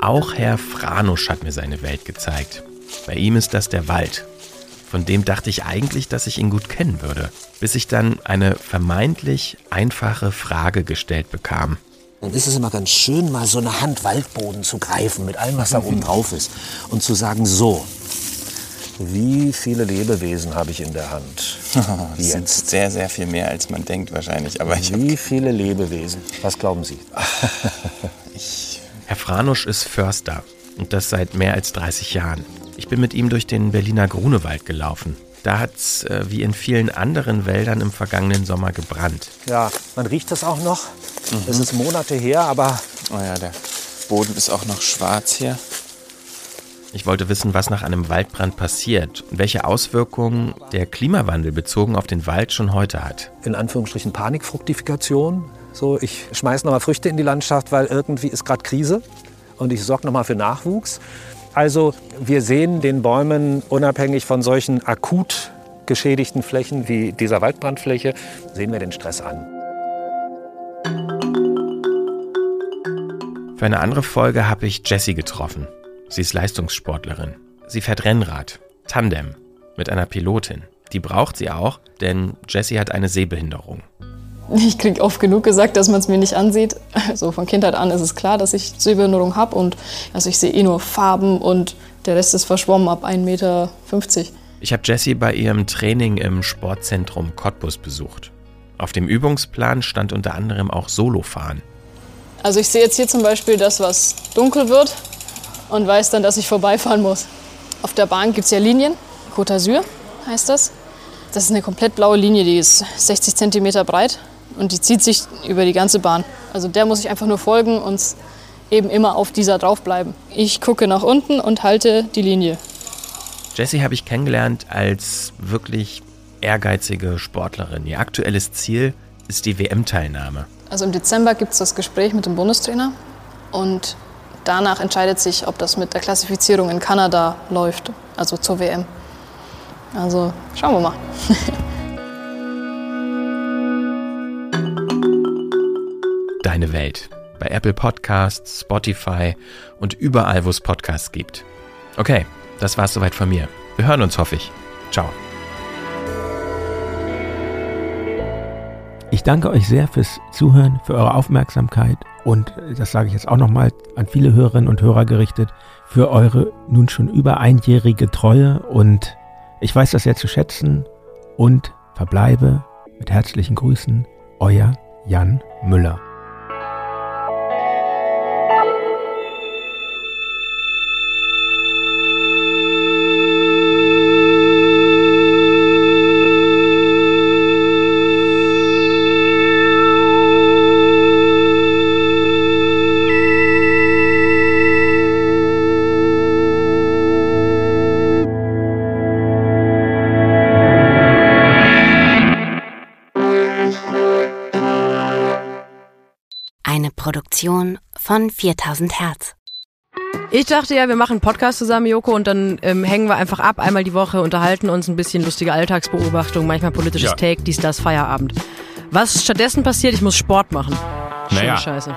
Auch Herr Franusch hat mir seine Welt gezeigt. Bei ihm ist das der Wald. Von dem dachte ich eigentlich, dass ich ihn gut kennen würde, bis ich dann eine vermeintlich einfache Frage gestellt bekam. Dann ist es immer ganz schön, mal so eine Hand Waldboden zu greifen mit allem, was da oben drauf ist. Und zu sagen, so, wie viele Lebewesen habe ich in der Hand? Das sind Jetzt. sehr, sehr viel mehr, als man denkt wahrscheinlich. Aber Wie viele Lebewesen? Was glauben Sie? Herr Franusch ist Förster und das seit mehr als 30 Jahren. Ich bin mit ihm durch den Berliner Grunewald gelaufen. Da hat's äh, wie in vielen anderen Wäldern im vergangenen Sommer gebrannt. Ja, man riecht das auch noch. Das ist Monate her, aber oh ja, der Boden ist auch noch schwarz hier. Ich wollte wissen, was nach einem Waldbrand passiert und welche Auswirkungen der Klimawandel bezogen auf den Wald schon heute hat. in Anführungsstrichen Panikfruktifikation. So, ich schmeiß noch mal Früchte in die Landschaft, weil irgendwie ist gerade Krise und ich sorge noch mal für Nachwuchs. Also wir sehen den Bäumen unabhängig von solchen akut geschädigten Flächen wie dieser Waldbrandfläche, sehen wir den Stress an. Für eine andere Folge habe ich Jessie getroffen. Sie ist Leistungssportlerin. Sie fährt Rennrad, Tandem, mit einer Pilotin. Die braucht sie auch, denn Jessie hat eine Sehbehinderung. Ich kriege oft genug gesagt, dass man es mir nicht ansieht. Also von Kindheit an ist es klar, dass ich Sehbehinderung habe und also ich sehe eh nur Farben und der Rest ist verschwommen ab 1,50 Meter. Ich habe Jessie bei ihrem Training im Sportzentrum Cottbus besucht. Auf dem Übungsplan stand unter anderem auch Solofahren. Also ich sehe jetzt hier zum Beispiel das, was dunkel wird und weiß dann, dass ich vorbeifahren muss. Auf der Bahn gibt es ja Linien, Côte d'Azur heißt das. Das ist eine komplett blaue Linie, die ist 60 Zentimeter breit und die zieht sich über die ganze Bahn. Also der muss ich einfach nur folgen und eben immer auf dieser draufbleiben. Ich gucke nach unten und halte die Linie. Jessie habe ich kennengelernt als wirklich ehrgeizige Sportlerin. Ihr aktuelles Ziel ist die WM-Teilnahme. Also im Dezember gibt es das Gespräch mit dem Bundestrainer und danach entscheidet sich, ob das mit der Klassifizierung in Kanada läuft, also zur WM. Also schauen wir mal. Deine Welt. Bei Apple Podcasts, Spotify und überall, wo es Podcasts gibt. Okay, das war's soweit von mir. Wir hören uns, hoffe ich. Ciao. Ich danke euch sehr fürs Zuhören, für eure Aufmerksamkeit und das sage ich jetzt auch nochmal an viele Hörerinnen und Hörer gerichtet, für eure nun schon über einjährige Treue und ich weiß das sehr zu schätzen und verbleibe mit herzlichen Grüßen, euer Jan Müller. Produktion von 4000 Hertz. Ich dachte ja, wir machen einen Podcast zusammen, Joko, und dann ähm, hängen wir einfach ab, einmal die Woche, unterhalten uns ein bisschen lustige Alltagsbeobachtung, manchmal politisches Ja. Take, dies, das, Feierabend. Was stattdessen passiert, ich muss Sport machen. Schöne Naja, Scheiße.